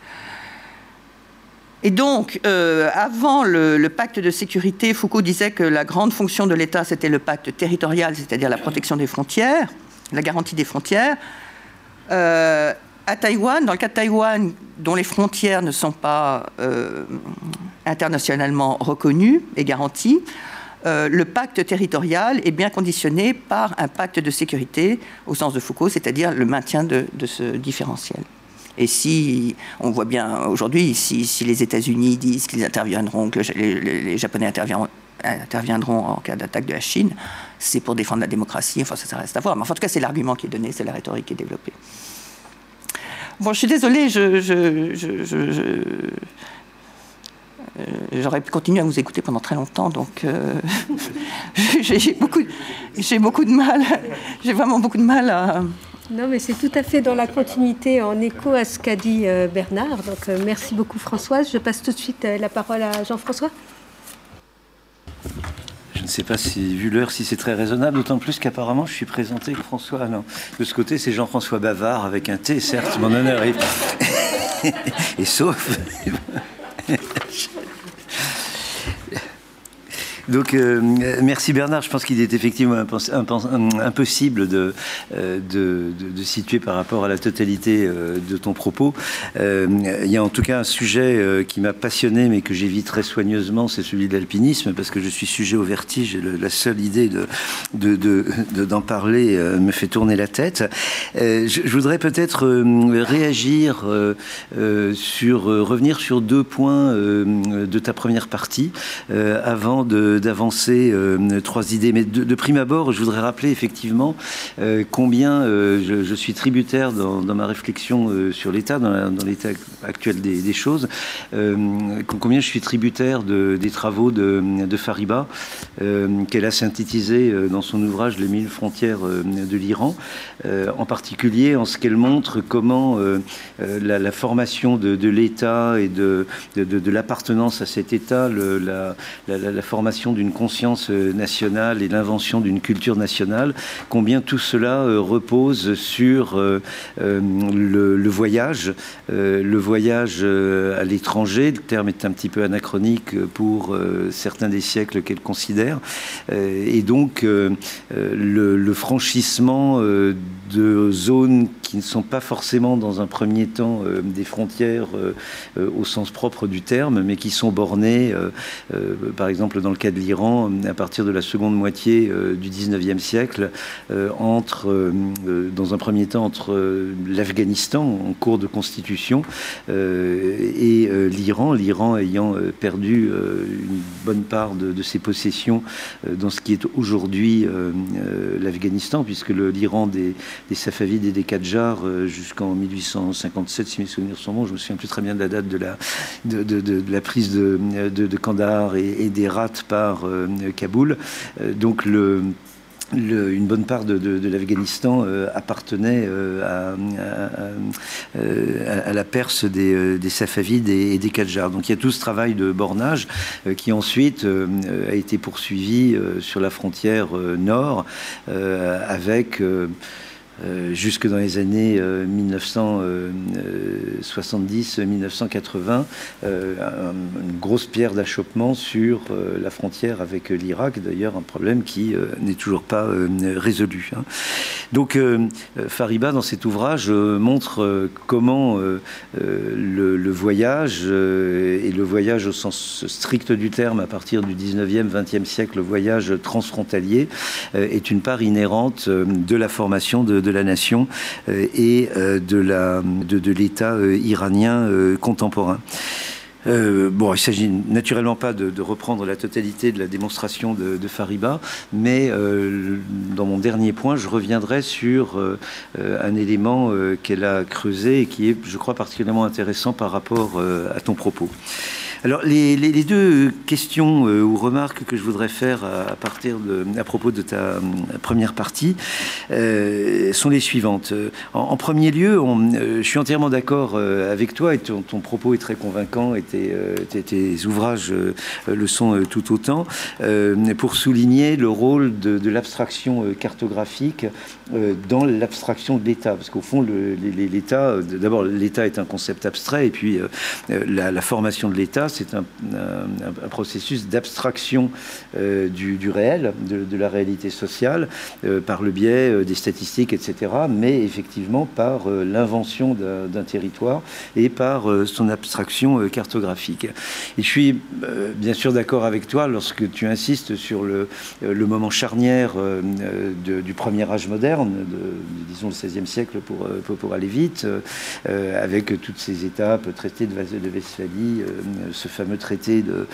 Et donc, euh, avant le, pacte de sécurité, Foucault disait que la grande fonction de l'État, c'était le pacte territorial, c'est-à-dire la protection des frontières, la garantie des frontières. Euh, à Taïwan, dans le cas de Taïwan, dont les frontières ne sont pas euh, internationalement reconnues et garanties, le pacte territorial est bien conditionné par un pacte de sécurité, au sens de Foucault, c'est-à-dire le maintien de ce différentiel. Et si, on voit bien aujourd'hui, si, les États-Unis disent qu'ils interviendront, que les, Japonais interviendront, en cas d'attaque de la Chine, c'est pour défendre la démocratie. Enfin, ça, reste à voir. Mais en tout cas, c'est l'argument qui est donné, c'est la rhétorique qui est développée. Bon, je suis désolée, euh, j'aurais pu continuer à vous écouter pendant très longtemps, donc euh, j'ai beaucoup, beaucoup de mal, j'ai vraiment beaucoup de mal à, non, mais c'est tout à fait dans la continuité, en écho à ce qu'a dit euh, Bernard. Donc, euh, merci beaucoup, Françoise. Je passe tout de suite euh, la parole à Jean-François. ne sais pas si, vu l'heure, si c'est très raisonnable, d'autant plus qu'apparemment je suis présenté François. Ah non, de ce côté, c'est Jean-François Bavard avec un T, certes, mon honneur et sauf. Donc, euh, merci Bernard. Je pense qu'il est effectivement impossible de, euh, de, de, situer par rapport à la totalité euh, de ton propos. il y a en tout cas un sujet qui m'a passionné, mais que j'évite très soigneusement, c'est celui de l'alpinisme, parce que je suis sujet au vertige et la seule idée de, d'en parler me fait tourner la tête. Je, voudrais peut-être réagir sur, revenir sur deux points de ta première partie avant de d'avancer euh, trois idées. Mais de, prime abord, je voudrais rappeler effectivement euh, combien euh, je, suis tributaire dans, ma réflexion sur l'État, dans, l'état actuel des, choses, combien je suis tributaire des travaux de, Fariba, qu'elle a synthétisé dans son ouvrage Les mille frontières de l'Iran, en particulier en ce qu'elle montre comment la, formation de, l'État et de, de, l'appartenance à cet État, la, formation d'une conscience euh, nationale et l'invention d'une culture nationale, combien tout cela euh, repose sur euh, le, voyage, le voyage à l'étranger. Le terme est un petit peu anachronique pour certains des siècles qu'elle considère. Et donc, le, franchissement de zones qui ne sont pas forcément dans un premier temps des frontières au sens propre du terme, mais qui sont bornées, par exemple dans le cas l'Iran à partir de la seconde moitié euh, du 19e siècle, euh, entre, euh, dans un premier temps, entre l'Afghanistan en cours de constitution et l'Iran, l'Iran ayant perdu une bonne part de, ses possessions dans ce qui est aujourd'hui l'Afghanistan, puisque l'Iran des, des, Safavides et des Qadjars jusqu'en 1857, si mes souvenirs sont bons, je me souviens plus très bien de la date de la, prise de, de, Kandahar et, et des rats par euh, Kaboul. Euh, donc une bonne part de, l'Afghanistan euh, appartenait à, à, la Perse des, Safavides et, des Qadjars. Donc il y a tout ce travail de bornage qui ensuite a été poursuivi sur la frontière nord avec euh, jusque dans les années 1970-1980, euh, euh, une grosse pierre d'achoppement sur la frontière avec l'Irak, d'ailleurs un problème qui n'est toujours pas résolu. Hein. Donc Fariba, dans cet ouvrage, montre comment le, voyage, et le voyage au sens strict du terme à partir du 19e, 20e siècle, le voyage transfrontalier, est une part inhérente de la formation de de la nation euh, et euh, de l'État de, euh, iranien contemporain. bon, il ne s'agit naturellement pas de, reprendre la totalité de la démonstration de, Fariba, mais dans mon dernier point, je reviendrai sur un élément qu'elle a creusé et qui est, je crois, particulièrement intéressant par rapport à ton propos. Alors, les, deux questions euh, ou remarques que je voudrais faire à, partir de, à propos de ta euh, première partie euh, sont les suivantes. En, premier lieu, je suis entièrement d'accord avec toi et ton, propos est très convaincant et tes, ouvrages le sont tout autant pour souligner le rôle de, l'abstraction cartographique dans l'abstraction de l'État. Parce qu'au fond, l'État, d'abord, l'État est un concept abstrait et puis la formation de l'État, c'est un, processus d'abstraction euh, du, réel, de, la réalité sociale, euh, par le biais euh, des statistiques, etc., mais effectivement par l'invention d'un territoire et par son abstraction cartographique. Et je suis bien sûr d'accord avec toi lorsque tu insistes sur le, moment charnière du premier âge moderne, de, disons le XVIe siècle pour, pour, aller vite, avec toutes ces étapes, traité de, de Westphalie, fameux traité de,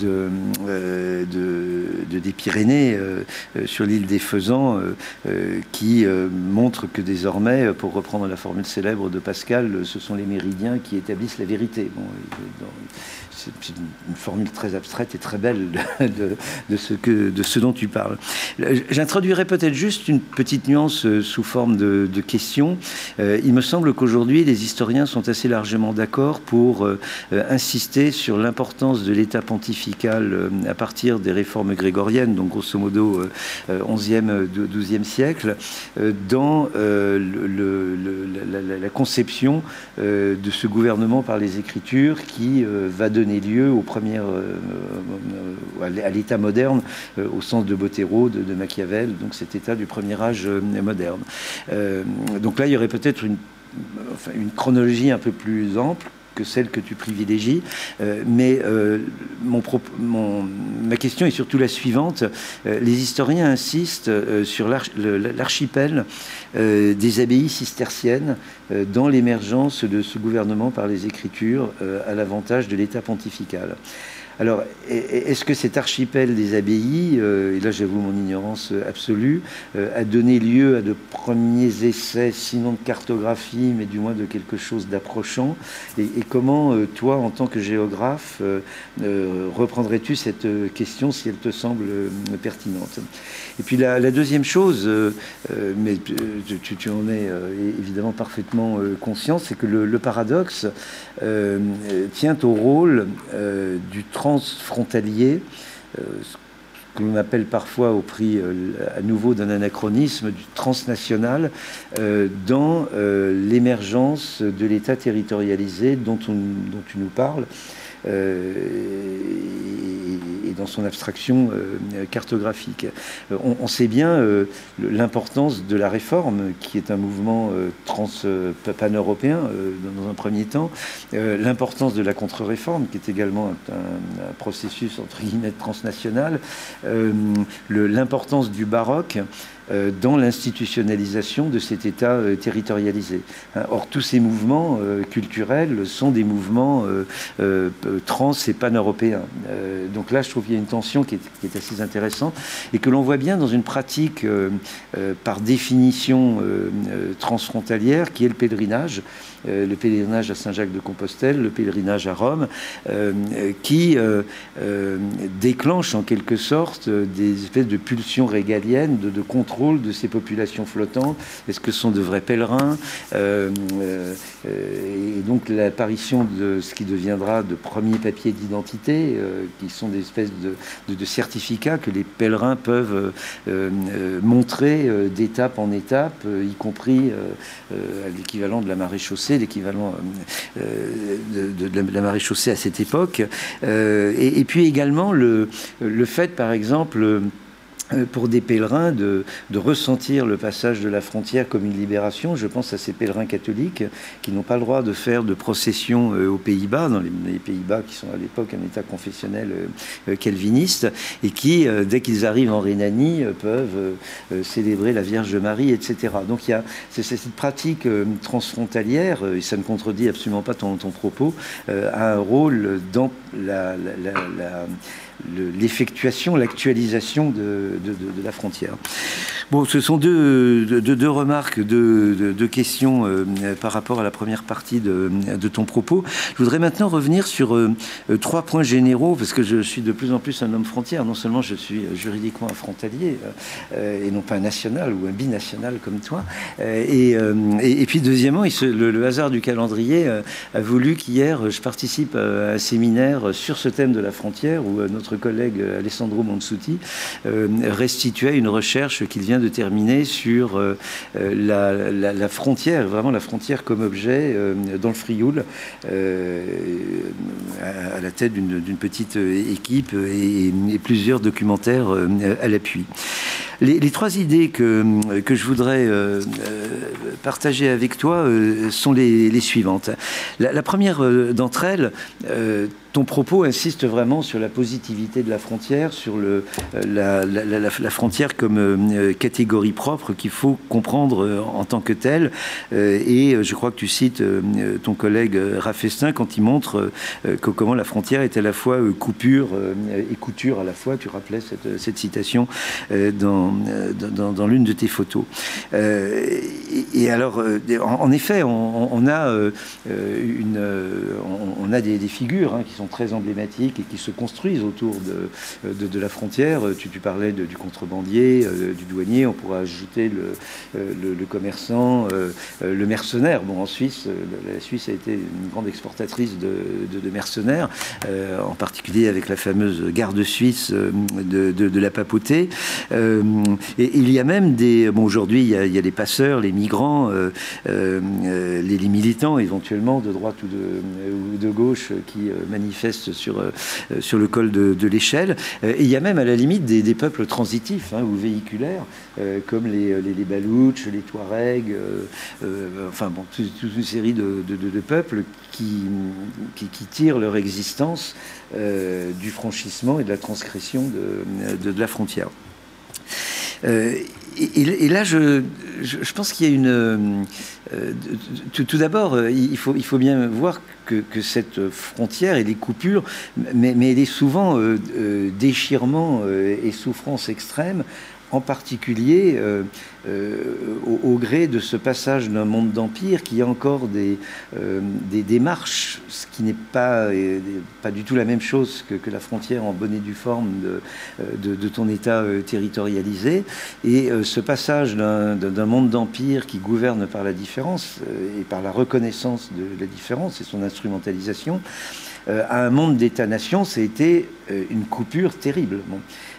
de, des Pyrénées euh, sur l'île des Faisans, euh, qui euh, montre que désormais, pour reprendre la formule célèbre de Pascal, ce sont les méridiens qui établissent la vérité. C'est une formule très abstraite et très belle de, ce, que, de ce dont tu parles. J'introduirai peut-être juste une petite nuance euh, sous forme de, question. Euh, il me semble qu'aujourd'hui, les historiens sont assez largement d'accord pour euh, insister sur l'importance de l'État pontifical à partir des réformes grégoriennes, donc grosso modo 11e, 12e siècle, dans le, la, conception de ce gouvernement par les Écritures qui va donner lieu aux premières, à l'État moderne au sens de Bottero, de, Machiavel, donc cet État du premier âge moderne. donc là, il y aurait peut-être une chronologie un peu plus ample que celle que tu privilégies. Euh, mais euh, mon, ma question est surtout la suivante. Euh, les historiens insistent sur l'archipel des abbayes cisterciennes dans l'émergence de ce gouvernement par les Écritures à l'avantage de l'État pontifical. Alors, est-ce que cet archipel des abbayes, euh, et là j'avoue mon ignorance absolue, euh, a donné lieu à de premiers essais, sinon de cartographie, mais du moins de quelque chose d'approchant et, comment, euh, toi, en tant que géographe, reprendrais-tu cette question si elle te semble pertinente? Et puis la, deuxième chose, mais tu, en es évidemment parfaitement conscient, c'est que le, le paradoxe tient au rôle du trans transfrontalier, euh, ce que l'on appelle parfois au prix euh, à nouveau d'un anachronisme du transnational, euh, dans l'émergence de l'État territorialisé dont, tu nous parles et dans son abstraction euh, cartographique. Euh, on, sait bien euh, l'importance de la réforme, qui est un mouvement trans pan-européen dans un premier temps, l'importance de la contre-réforme, qui est également un, processus entre guillemets transnational, l'importance du baroque. Euh, dans l'institutionnalisation de cet État euh, territorialisé. Hein, or, tous ces mouvements euh, culturels sont des mouvements trans et pan-européens. donc là, je trouve qu'il y a une tension qui est, assez intéressante et que l'on voit bien dans une pratique par définition transfrontalière qui est le pèlerinage. Euh, le pèlerinage à Saint-Jacques-de-Compostelle, le pèlerinage à Rome, euh, qui euh, déclenche en quelque sorte des espèces de pulsions régaliennes de, contrôle de ces populations flottantes. Est-ce que ce sont de vrais pèlerins Et donc l'apparition de ce qui deviendra de premiers papiers d'identité, qui sont des espèces de, certificats que les pèlerins peuvent montrer d'étape en étape, y compris à l'équivalent de la marée chaussée l'équivalent euh, de, la marée chaussée à cette époque. Euh, et, puis également le, fait, par exemple, pour des pèlerins de, ressentir le passage de la frontière comme une libération. Je pense à ces pèlerins catholiques qui n'ont pas le droit de faire de procession euh, aux Pays-Bas, dans les, Pays-Bas qui sont à l'époque un État confessionnel euh, calviniste, et qui, dès qu'ils arrivent en Rhénanie, peuvent célébrer la Vierge Marie, etc. Donc il y a cette pratique transfrontalière, et ça ne contredit absolument pas ton, ton propos, a un rôle dans la l'effectuation, l'actualisation de, la frontière. Bon, ce sont deux, deux, remarques, deux, questions euh, par rapport à la première partie de, ton propos. Je voudrais maintenant revenir sur euh, trois points généraux, parce que je suis de plus en plus un homme frontière. Non seulement je suis juridiquement un frontalier, euh, et non pas un national ou un binational comme toi, et, puis deuxièmement, le, le, hasard du calendrier a voulu qu'hier, je participe à un séminaire sur ce thème de la frontière, où notre collègue Alessandro Monsuti euh, restituait une recherche qu'il vient de terminer sur euh, la, frontière, vraiment la frontière comme objet euh, dans le Frioul, à, la tête d'une petite équipe et, plusieurs documentaires à l'appui. Les, trois idées que, que je voudrais partager avec toi sont les, suivantes. La première d'entre elles, ton propos insiste vraiment sur la positivité de la frontière, sur euh, la, frontière comme euh, catégorie propre qu'il faut comprendre euh, en tant que telle. et je crois que tu cites ton collègue Raffestin quand il montre comment la frontière est à la fois coupure et couture à la fois. Tu rappelais cette, citation dans, l'une de tes photos. Et, alors, en, effet, on, a, une, on, a des, figures hein, qui sont très emblématiques et qui se construisent autour de, de, la frontière. Tu, tu parlais du contrebandier, du douanier, on pourrait ajouter le, le, commerçant, le mercenaire. Bon, en Suisse, la Suisse a été une grande exportatrice de, mercenaires, en particulier avec la fameuse garde suisse de, de la papauté. et il y a même des... Bon, aujourd'hui, il, il, y a des passeurs, les migrants, les, les, militants éventuellement de droite ou de, ou de gauche qui manifestent sur, sur le col de, l'échelle. Et il y a même à la limite des, peuples transitifs hein, ou véhiculaires, comme les, les, les, Balouches, les Touaregs, enfin bon, toute, une série de, de peuples qui, qui, qui, tirent leur existence du franchissement et de la transgression de la frontière. Euh, et, là, je, pense qu'il y a une. Euh, tout, d'abord, euh, il faut, bien voir que, cette frontière et les coupures, mais, mais elle est souvent déchirement et souffrance extrême en particulier euh, euh, au, gré de ce passage d'un monde d'empire qui a encore des, euh, démarches, ce qui n'est pas, pas du tout la même chose que, la frontière en bonne et due forme de, ton État territorialisé. Et ce passage d'un monde d'empire qui gouverne par la différence et par la reconnaissance de la différence et son instrumentalisation, à un monde d'État-nation, ça été une coupure terrible.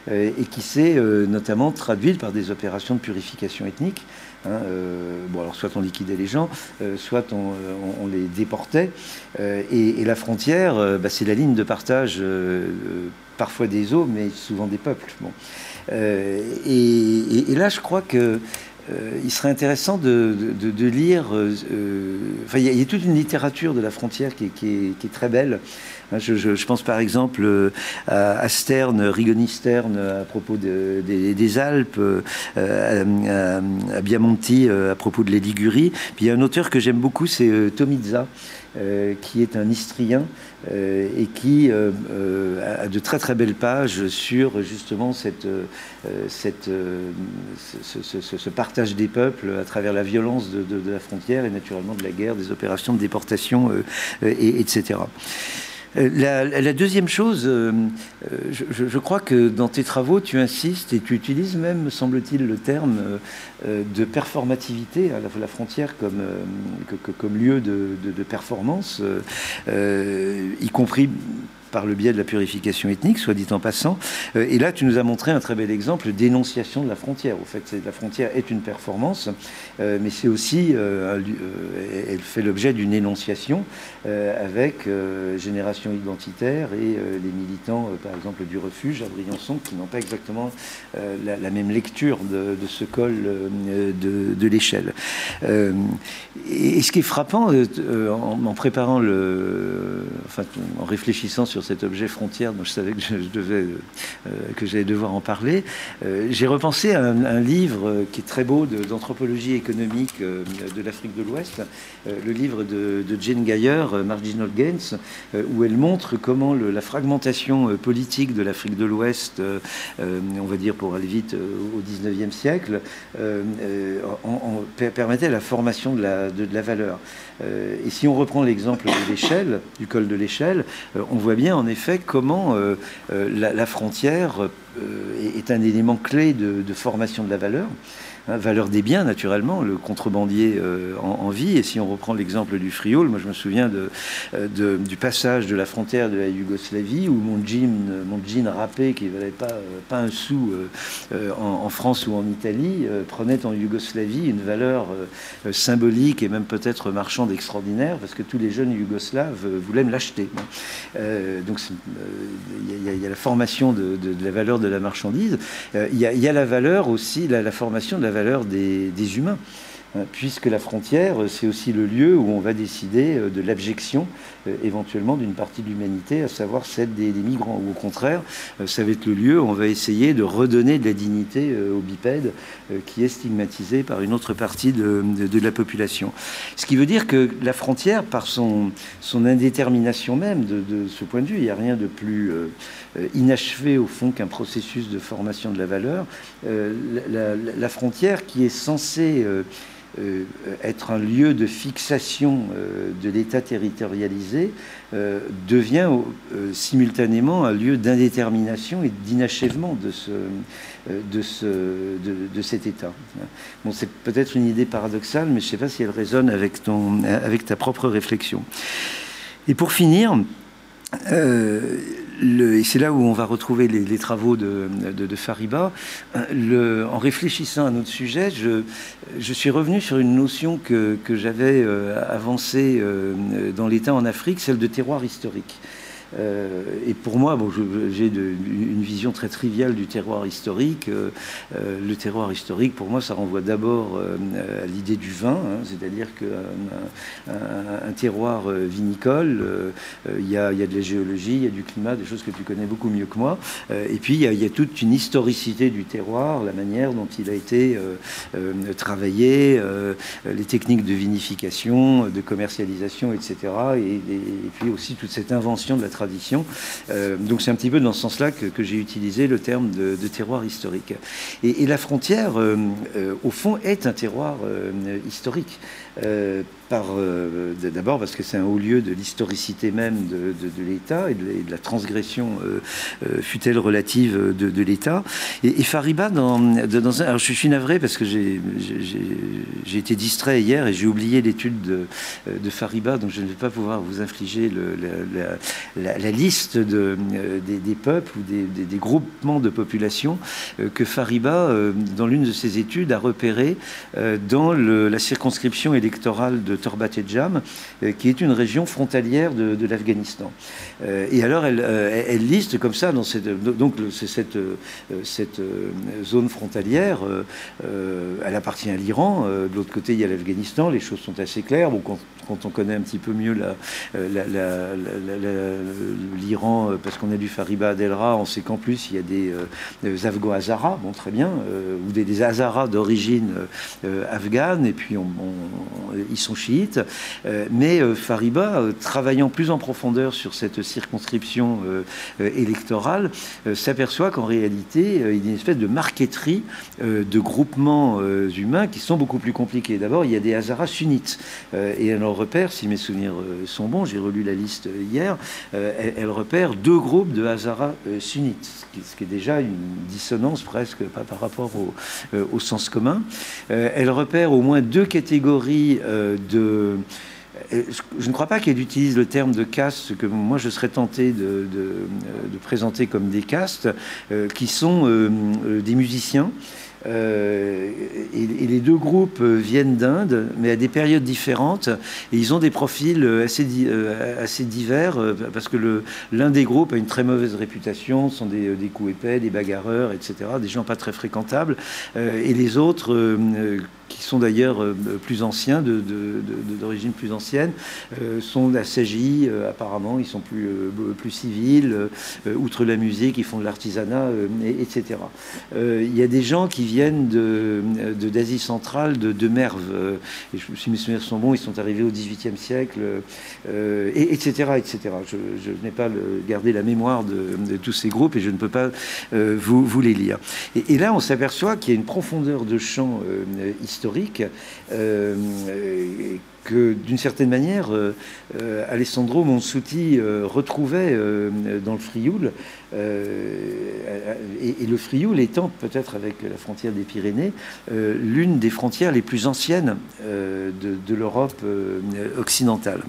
Et qui s'est euh, notamment traduite par des opérations de purification ethnique. Hein, euh, bon, alors soit on liquidait les gens, soit on, les déportait. Et, la frontière, bah, c'est la ligne de partage parfois des eaux, mais souvent des peuples. Bon. Et, là, je crois que il serait intéressant de, lire. enfin, il y, a toute une littérature de la frontière qui est très belle. Hein, je, pense par exemple euh, à, Stern, Rigoni Stern à propos des, Alpes, euh, à, Biamonti à propos de la Ligurie. Puis il y a un auteur que j'aime beaucoup, c'est euh, Tomizza. qui est un Istrien et qui a de très très belles pages sur justement cette, cette, ce, partage des peuples à travers la violence de, la frontière et naturellement de la guerre, des opérations de déportation, et, etc. Euh, la, deuxième chose, euh, euh, je, crois que dans tes travaux, tu insistes et tu utilises même, semble-t-il, le terme de performativité à la, frontière comme, lieu de performance, y compris par le biais de la purification ethnique, soit dit en passant. Euh, et là, tu nous as montré un très bel exemple d'énonciation de la frontière. Au fait, la frontière est une performance, euh, mais c'est aussi, euh, elle fait l'objet d'une énonciation avec Génération Identitaire et les militants, par exemple, du refuge à Briançon, qui n'ont pas exactement la, même lecture de, ce col de, l'échelle. Et, ce qui est frappant, en, en, préparant le, enfin, en réfléchissant sur cet objet frontière dont je savais que je, euh, j'allais devoir en parler. Euh, j'ai repensé à un, livre qui est très beau d'anthropologie économique euh, de l'Afrique de l'Ouest, le livre de, Jane Geyer, Marginal Gains, où elle montre comment la fragmentation politique de l'Afrique de l'Ouest, on va dire pour aller vite au 19e siècle, permettait la formation de la, de la valeur. et si on reprend l'exemple de l'échelle, du col de l'échelle, on voit bien en effet comment euh, euh, la, frontière euh, est un élément clé de formation de la valeur. Hein, valeur des biens, naturellement, le contrebandier euh, en, vie. Et si on reprend l'exemple du frioul, moi je me souviens euh, de, du passage de la frontière de la Yougoslavie où mon jean, mon jean râpé qui ne valait pas, euh, pas un sou en, France ou en Italie prenait en Yougoslavie une valeur symbolique et même peut-être marchande extraordinaire parce que tous les jeunes yougoslaves voulaient me l'acheter. donc il y, a la formation de, la valeur de la marchandise. Il y, a la valeur aussi, la, la formation de la valeur des, humains. Hein, puisque la frontière, c'est aussi le lieu où on va décider euh, de l'abjection euh, éventuellement d'une partie de l'humanité, à savoir celle des, migrants. Ou au contraire, euh, ça va être le lieu où on va essayer de redonner de la dignité au bipède qui est stigmatisé par une autre partie de, la population. Ce qui veut dire que la frontière, par son, indétermination même, de, ce point de vue, il n'y a rien de plus inachevé au fond qu'un processus de formation de la valeur. La, frontière qui est censée être un lieu de fixation de l'État territorialisé devient simultanément un lieu d'indétermination et d'inachèvement de, ce, de, ce, de, cet État. Bon, c'est peut-être une idée paradoxale, mais je ne sais pas si elle résonne avec, ton, avec ta propre réflexion. Et pour finir, euh, et c'est là où on va retrouver les, travaux de, Fariba. Le, en réfléchissant à notre sujet, je, je, suis revenu sur une notion que, que j'avais euh, avancée euh, dans l'État en Afrique, celle de terroir historique. Euh, et pour moi, bon, j'ai une vision très triviale du terroir historique. Euh, euh, le terroir historique, pour moi, ça renvoie d'abord à l'idée du vin, hein, c'est-à-dire qu'un un, terroir vinicole, il y, a, de la géologie, il y a du climat, des choses que tu connais beaucoup mieux que moi. et puis, il y, a, toute une historicité du terroir, la manière dont il a été travaillé, les techniques de vinification, de commercialisation, etc. Et, et, puis aussi toute cette invention de la Euh, donc c'est un petit peu dans ce sens-là que, j'ai utilisé le terme de, terroir historique. Et, la frontière, euh, euh, au fond, est un terroir historique. Euh, d'abord parce que c'est un haut lieu de l'historicité même de, l'État et, de la transgression, euh, euh, fut-elle relative, de, l'État. Et, Fariba, dans, dans un, alors je suis navré parce que j'ai été distrait hier et j'ai oublié l'étude de, Fariba, donc je ne vais pas pouvoir vous infliger la, liste de, des, peuples ou des, groupements de population que Fariba, dans l'une de ses études, a repéré dans la circonscription électorale de Torbat euh, qui est une région frontalière de, l'Afghanistan. Euh, et alors, elle, euh, elle, liste comme ça, dans cette, donc cette, cette zone frontalière, elle appartient à l'Iran, de l'autre côté il y a l'Afghanistan, les choses sont assez claires. Bon, quand, on connaît un petit peu mieux l'Iran, parce qu'on a du Fariba Adelra, on sait qu'en plus il y a des, Afgho-Hazaras, bon très bien, ou des, des Hazaras d'origine afghane, et puis ils sont chiites euh, mais euh, Fariba, euh, travaillant plus en profondeur sur cette circonscription électorale, s'aperçoit qu'en réalité, il y a une espèce de marqueterie de groupements humains qui sont beaucoup plus compliqués. D'abord, il y a des Hazaras sunnites. et elle en repère, si mes souvenirs sont bons, j'ai relu la liste hier, elle, repère deux groupes de Hazaras sunnites, ce qui, est déjà une dissonance presque par rapport au sens commun. elle repère au moins deux catégories de je ne crois pas qu'elle utilise le terme de caste que moi je serais tenté de, présenter comme des castes, euh, qui sont euh, euh, des musiciens. et, les deux groupes viennent d'Inde, mais à des périodes différentes. Et ils ont des profils assez, assez divers, parce que l'un des groupes a une très mauvaise réputation, sont des, des coups épais, des bagarreurs, etc., des gens pas très fréquentables. et les autres qui sont d'ailleurs euh, plus anciens, d'origine plus ancienne, euh, sont assagis euh, apparemment, ils sont plus, plus civils, outre la musique, ils font de l'artisanat, etc. Il y a des gens qui viennent d'Asie centrale, de, de Merve, et si mes souvenirs sont bons, ils sont arrivés au XVIIIe siècle, et, etc. etc. Je, n'ai pas gardé la mémoire de, tous ces groupes et je ne peux pas vous, vous, les lire. Et, et là, on s'aperçoit qu'il y a une profondeur de champ historique euh, que d'une certaine manière euh, Alessandro Monsuti euh, retrouvait dans le Frioul et, le Frioul étant peut-être avec la frontière des Pyrénées l'une des frontières les plus anciennes de, de l'Europe occidentale.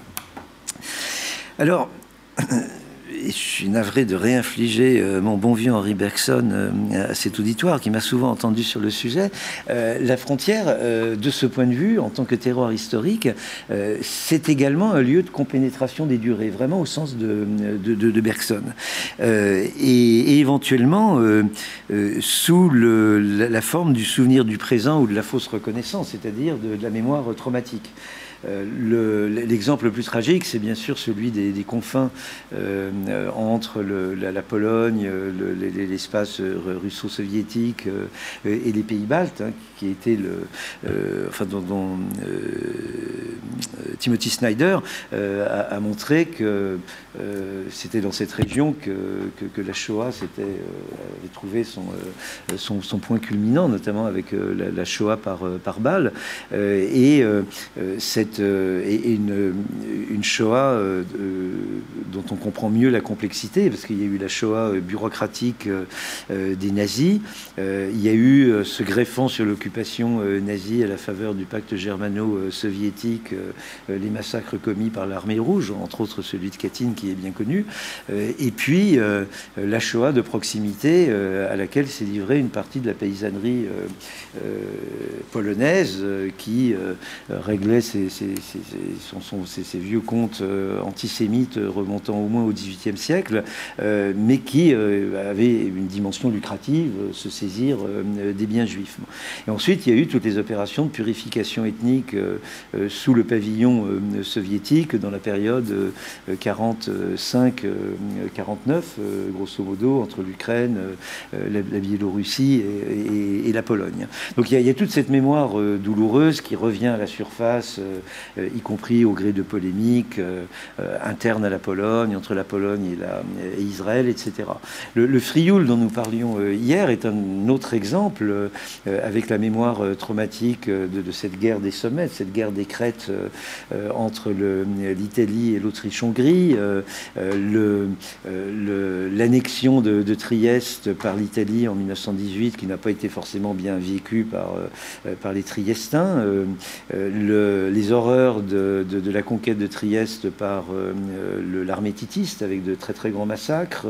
Alors je suis navré de réinfliger euh, mon bon vieux Henri Bergson euh, à cet auditoire qui m'a souvent entendu sur le sujet. Euh, la frontière, de ce point de vue, en tant que terroir historique, c'est également un lieu de compénétration des durées, vraiment au sens de, Bergson. Et, éventuellement, sous la, forme du souvenir du présent ou de la fausse reconnaissance, c'est-à-dire de, la mémoire traumatique. L'exemple le, plus tragique, c'est bien sûr celui des, confins entre la, Pologne, l'espace russo-soviétique et les pays baltes, hein, qui était le, enfin, dont, Timothy Snyder a, montré que c'était dans cette région que, la Shoah avait trouvé son, point culminant, notamment avec la, Shoah par, par et cette, et une, Shoah dont on comprend mieux la complexité, parce qu'il y a eu la Shoah bureaucratique des nazis, il y a eu se greffant sur l'occupation nazie à la faveur du pacte germano-soviétique, les massacres commis par l'armée rouge, entre autres celui de Katyn qui est bien connu, et puis la Shoah de proximité à laquelle s'est livrée une partie de la paysannerie polonaise qui réglait ses, vieux contes antisémites remontant au moins au XVIIIe siècle, mais qui avait une dimension lucrative, se saisir des biens juifs. Et ensuite, il y a eu toutes les opérations de purification ethnique sous le pavillon soviétique dans la période 45-49, grosso modo, entre l'Ukraine, la, Biélorussie et, la Pologne. Donc il y, a, toute cette mémoire douloureuse qui revient à la surface, y compris au gré de polémiques internes à la Pologne, entre la Pologne et, Israël, etc. Le, frioul dont nous parlions hier est un autre exemple avec la mémoire traumatique de, cette guerre des sommets, cette guerre des crêtes entre l'Italie et l'Autriche-Hongrie, l'annexion de, Trieste par l'Italie en 1918 qui n'a pas été forcément bien vécue par, les Triestins, le, les horreurs de, la conquête de Trieste par l'armée titiste avec de très très grands massacres,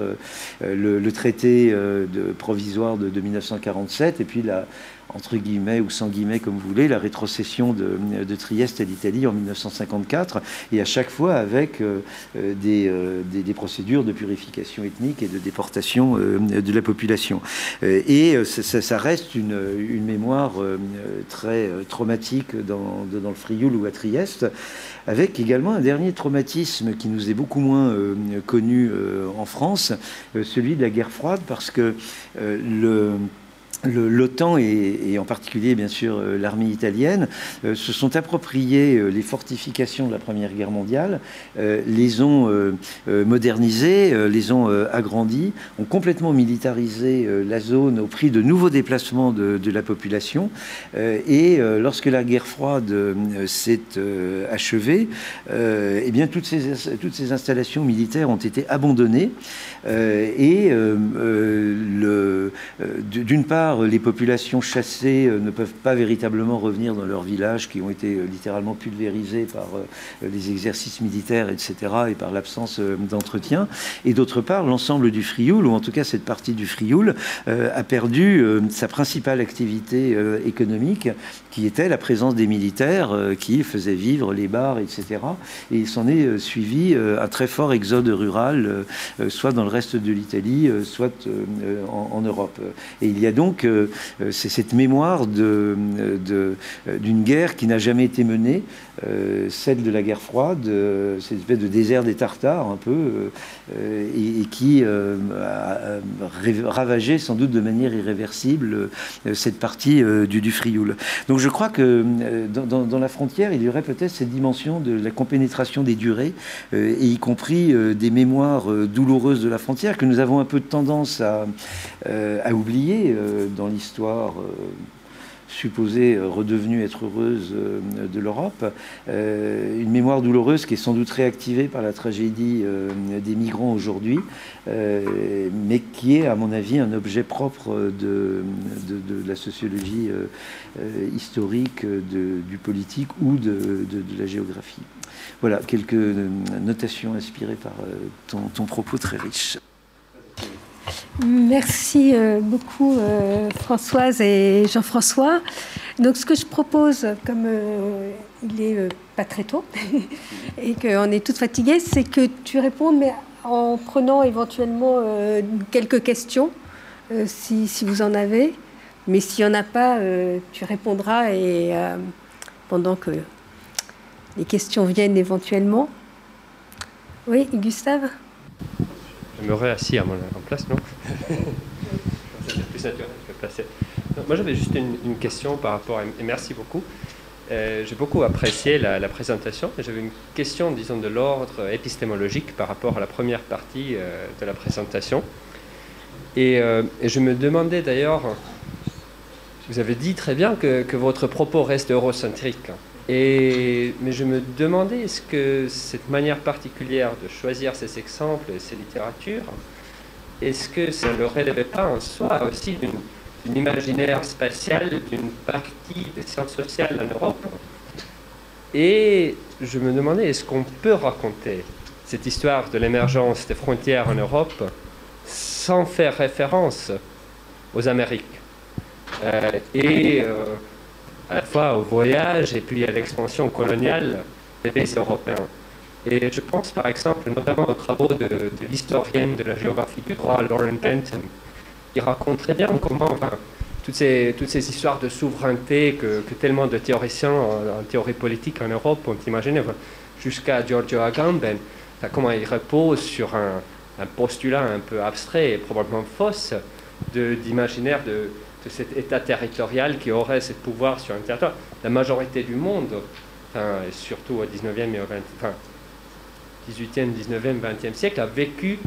le, traité de, provisoire de, de 1947 et puis la, entre guillemets ou sans guillemets comme vous voulez, la rétrocession de, Trieste à l'Italie en 1954, et à chaque fois avec euh, euh, euh, des, des, procédures de purification ethnique et de déportation de la population. et ça, reste une, une mémoire très traumatique dans, dans, le Frioul ou à Trieste, avec également un dernier traumatisme qui nous est beaucoup moins connu en France, celui de la guerre froide, parce que le L'OTAN et, en particulier bien sûr euh, l'armée italienne euh, se sont appropriés euh, les fortifications de la Première Guerre mondiale, les ont modernisées, les ont agrandies, ont complètement militarisé la zone au prix de nouveaux déplacements de, la population. et lorsque la guerre froide s'est achevée, eh bien toutes ces, toutes ces installations militaires ont été abandonnées. et d'une part, les populations chassées euh, ne peuvent pas véritablement revenir dans leurs villages qui ont été euh, littéralement pulvérisés par euh, les exercices militaires, etc., et par l'absence d'entretien. Et d'autre part, l'ensemble du Frioul, ou en tout cas cette partie du Frioul, a perdu sa principale activité économique, qui était la présence des militaires qui faisaient vivre les bars, etc. Et il s'en est suivi un très fort exode rural, soit dans le reste de l'Italie, soit en Europe. Et il y a donc euh, c'est cette mémoire d'une guerre qui n'a jamais été menée, euh, celle de la guerre froide, euh, cette espèce de désert des Tartares un peu, et, qui a ravagé sans doute de manière irréversible cette partie du, Frioul. Donc je crois que dans, la frontière, il y aurait peut-être cette dimension de la compénétration des durées, et y compris des mémoires douloureuses de la frontière que nous avons un peu de tendance à oublier dans l'histoire euh, supposée euh, redevenue être heureuse euh, de l'Europe, une mémoire douloureuse qui est sans doute réactivée par la tragédie des migrants aujourd'hui, mais qui est, à mon avis, un objet propre de, de, la sociologie historique, du politique ou de, la géographie. Voilà, quelques notations inspirées par ton propos très riche. Merci euh, beaucoup euh, Françoise et Jean-François. Donc ce que je propose, comme euh, il est pas très tôt et qu'on est toutes fatiguées, c'est que tu réponds, mais en prenant éventuellement quelques questions, si, si, vous en avez. Mais s'il n'y en a pas, tu répondras et pendant que les questions viennent éventuellement. Oui, Gustave? Je me réassis en place, non? C'est plus naturel, moi, j'avais juste une, question par rapport. Et merci beaucoup. Euh, j'ai beaucoup apprécié la, présentation. J'avais une question, disons, de l'ordre épistémologique par rapport à la première partie euh, de la présentation. Et, euh, et je me demandais d'ailleurs, vous avez dit très bien que, que votre propos reste eurocentrique. Mais je me demandais, est-ce que cette manière particulière de choisir ces exemples et ces littératures, est-ce que ça ne relèvait pas en soi aussi d'une imaginaire spatial d'une partie des sciences sociales en Europe? Et je me demandais, est-ce qu'on peut raconter cette histoire de l'émergence des frontières en Europe sans faire référence aux Amériques? Euh, euh, à la fois au voyage et puis à l'expansion coloniale des pays européens. Et je pense par exemple notamment aux travaux de, l'historienne de la géographie du droit, Lauren Benton, il raconte très bien comment, enfin, toutes ces, histoires de souveraineté que, tellement de théoriciens en, théorie politique en Europe ont imaginé, jusqu'à Giorgio Agamben, comment il repose sur un, postulat un peu abstrait et probablement fausse d'imaginaire de, de, cet État territorial qui aurait ce pouvoir sur un territoire. La majorité du monde, et surtout au 19e et au 20, 18e, 19e, 20e siècle, a vécu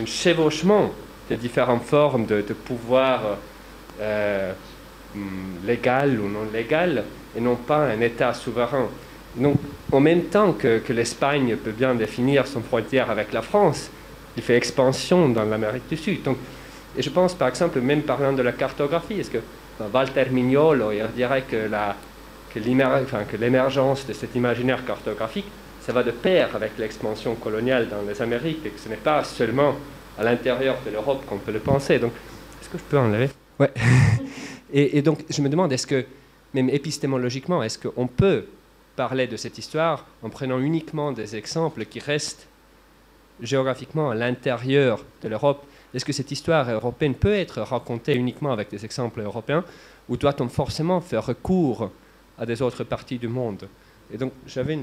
un chevauchement de différentes formes de, pouvoir euh, légal ou non légal, et non pas un État souverain. Donc, en même temps que, l'Espagne peut bien définir son frontière avec la France, il fait expansion dans l'Amérique du Sud. Donc, et je pense, par exemple, même parlant de la cartographie, est-ce que Walter Mignolo il dirait que, l'émergence de cet imaginaire cartographique, ça va de pair avec l'expansion coloniale dans les Amériques, et que ce n'est pas seulement à l'intérieur de l'Europe qu'on peut le penser. Donc, est-ce que je peux enlever? Ouais. et, donc, je me demande, est-ce que, même épistémologiquement, est-ce qu'on peut parler de cette histoire en prenant uniquement des exemples qui restent géographiquement à l'intérieur de l'Europe Est-ce que cette histoire européenne peut être racontée uniquement avec des exemples européens ou doit-on forcément faire recours à des autres parties du monde? Et donc, j'avais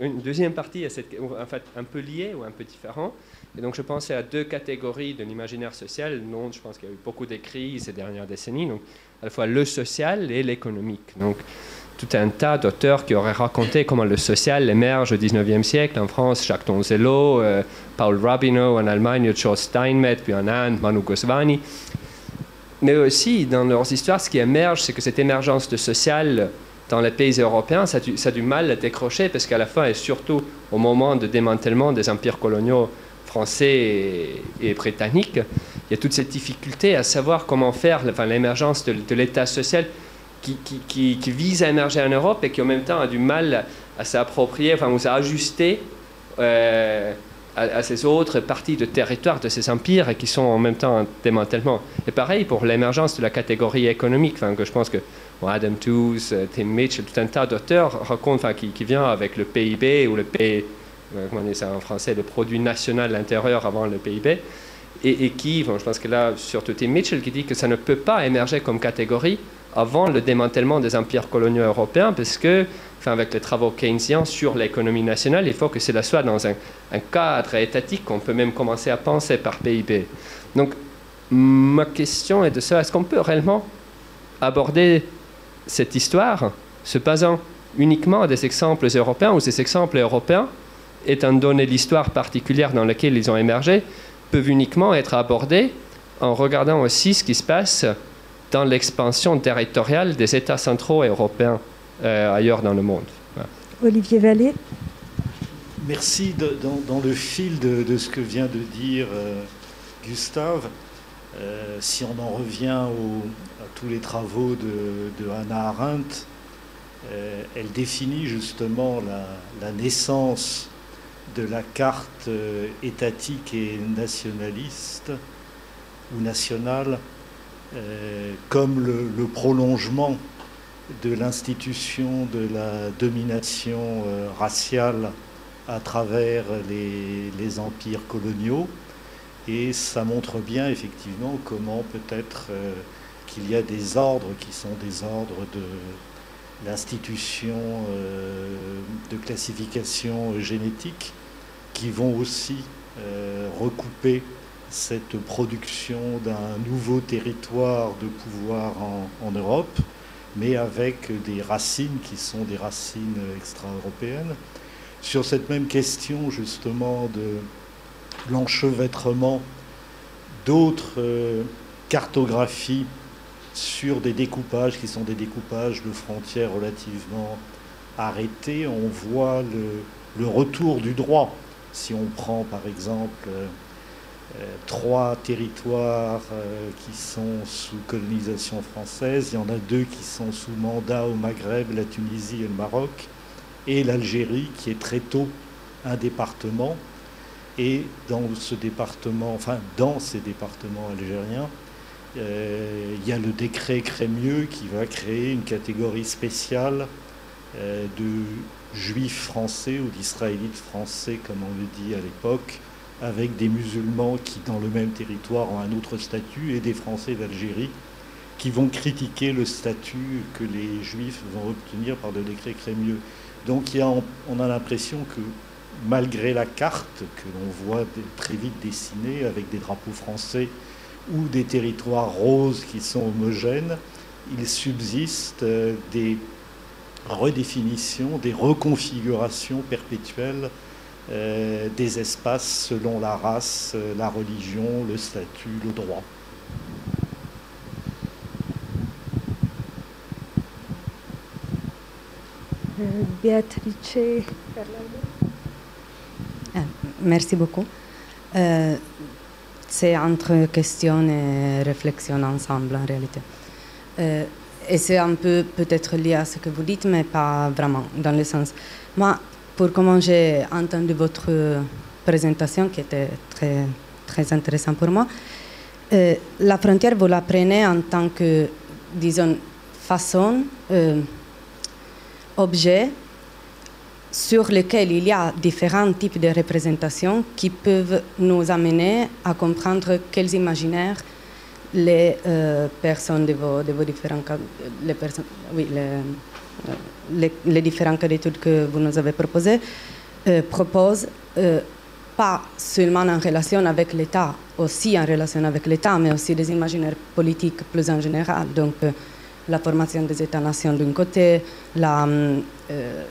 une, deuxième partie, en fait, un peu liée ou un peu différente. Et donc je pensais à deux catégories de l'imaginaire social dont je pense qu'il y a eu beaucoup d'écrits ces dernières décennies, donc à la fois le social et l'économique. Donc tout un tas d'auteurs qui auraient raconté comment le social émerge au 19e siècle, en France, Jacques Donzello, euh, Paul Rabinow, en Allemagne, Charles Steinmetz, puis en Inde, Manu Goswami. Mais aussi, dans leurs histoires, ce qui émerge, c'est que cette émergence de social dans les pays européens, ça a du mal à décrocher, parce qu'à la fin, et surtout au moment de démantèlement des empires coloniaux français et, britannique, il y a toute cette difficulté à savoir comment faire enfin, l'émergence de, l'État social qui, qui, vise à émerger en Europe et qui en même temps a du mal à, s'approprier, enfin, ou à ajuster euh, à, ces autres parties de territoire de ces empires et qui sont en même temps en démantèlement. Et pareil pour l'émergence de la catégorie économique, que je pense que Adam Tooze, euh, Tim Mitchell, tout un tas d'auteurs racontent, enfin, qui, qui vient avec le PIB ou le PIB euh, comment on ça en français, le produit national intérieur avant le PIB, et, qui, je pense que là, surtout Tim Mitchell, qui dit que ça ne peut pas émerger comme catégorie avant le démantèlement des empires coloniaux européens, parce que, enfin, avec les travaux keynésiens sur l'économie nationale, il faut que cela soit dans un, cadre étatique qu'on peut même commencer à penser par PIB. Donc, ma question est de ça, est-ce qu'on peut réellement aborder cette histoire se basant uniquement à des exemples européens ou ces exemples européens étant donné l'histoire particulière dans laquelle ils ont émergé, peuvent uniquement être abordés en regardant aussi ce qui se passe dans l'expansion territoriale des États centraux européens euh, ailleurs dans le monde. Olivier Vallée. Merci. dans, le fil de, ce que vient de dire euh, Gustave, euh, si on en revient à tous les travaux de, de Hannah Arendt, elle définit justement la naissance de la carte euh, étatique et nationaliste ou nationale euh, comme le, prolongement de l'institution de la domination euh, raciale à travers les, empires coloniaux. Et ça montre bien effectivement comment peut-être qu'il y a des ordres qui sont des ordres de, l'institution de classification génétique qui vont aussi recouper cette production d'un nouveau territoire de pouvoir en, Europe, mais avec des racines qui sont des racines extra-européennes. Sur cette même question justement de l'enchevêtrement d'autres euh, cartographies sur des découpages qui sont des découpages de frontières relativement arrêtés, on voit le, retour du droit. Si on prend par exemple euh, trois territoires euh, qui sont sous colonisation française. Il y en a deux qui sont sous mandat au Maghreb, la Tunisie et le Maroc, et l'Algérie qui est très tôt un département. Et dans ce département, enfin dans ces départements algériens, euh, il y a le décret Crémieux qui va créer une catégorie spéciale de juifs français ou d'israélites français, comme on le dit à l'époque, avec des musulmans qui, dans le même territoire, ont un autre statut, et des Français d'Algérie qui vont critiquer le statut que les Juifs vont obtenir par le décret Crémieux. Donc on a l'impression que malgré la carte que l'on voit très vite dessinée avec des drapeaux français ou des territoires roses qui sont homogènes, il subsiste euh, des redéfinitions, des reconfigurations perpétuelles euh, des espaces selon la race, euh, la religion, le statut, le droit. Euh, Beatrice ah, Merci beaucoup. c'est entre questions et réflexions ensemble en réalité. et c'est un peu peut-être lié à ce que vous dites, mais pas vraiment, dans le sens. Moi, pour comment j'ai entendu votre présentation, qui était très, très intéressante pour moi. Euh, la frontière, vous la prenez en tant que, disons, façon, euh, objet sur lequel il y a différents types de représentations qui peuvent nous amener à comprendre quels imaginaires les euh, personnes de vos, de vos différents les personnes, oui, les, les, différents cas d'études que vous nous avez proposés euh, proposent euh, pas seulement en relation avec l'État, aussi en relation avec l'État, mais aussi des imaginaires politiques plus en général. Donc, euh, la formation des États-nations d'un côté, la,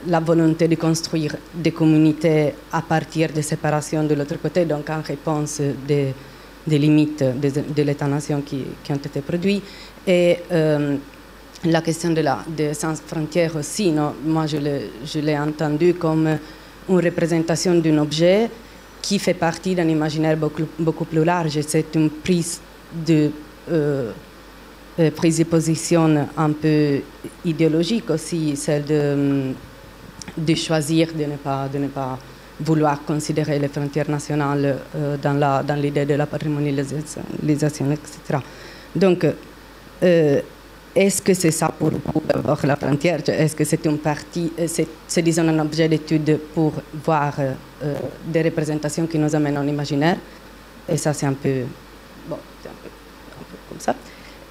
la, volonté de construire des communautés à partir de séparation de l'autre côté, donc en réponse des, des limites de, de l'État-nation qui, qui, ont été produites. Et la question de la de sans frontières aussi, non? Moi je l'ai entendu comme une représentation d'un objet qui fait partie d'un imaginaire beaucoup, beaucoup, plus large. C'est une prise de, euh, euh, prise de position un peu idéologique aussi, celle de, de choisir de ne, pas, de ne pas vouloir considérer les frontières nationales euh, dans l'idée de la patrimonialisation, etc. Donc, euh, est-ce que c'est ça pour vous, la frontière? Est-ce que c'est une partie, euh, c'est disons un objet d'étude pour voir euh, euh, des représentations qui nous amènent en imaginaire? Et ça, c'est un peu, bon, peu, un peu comme ça.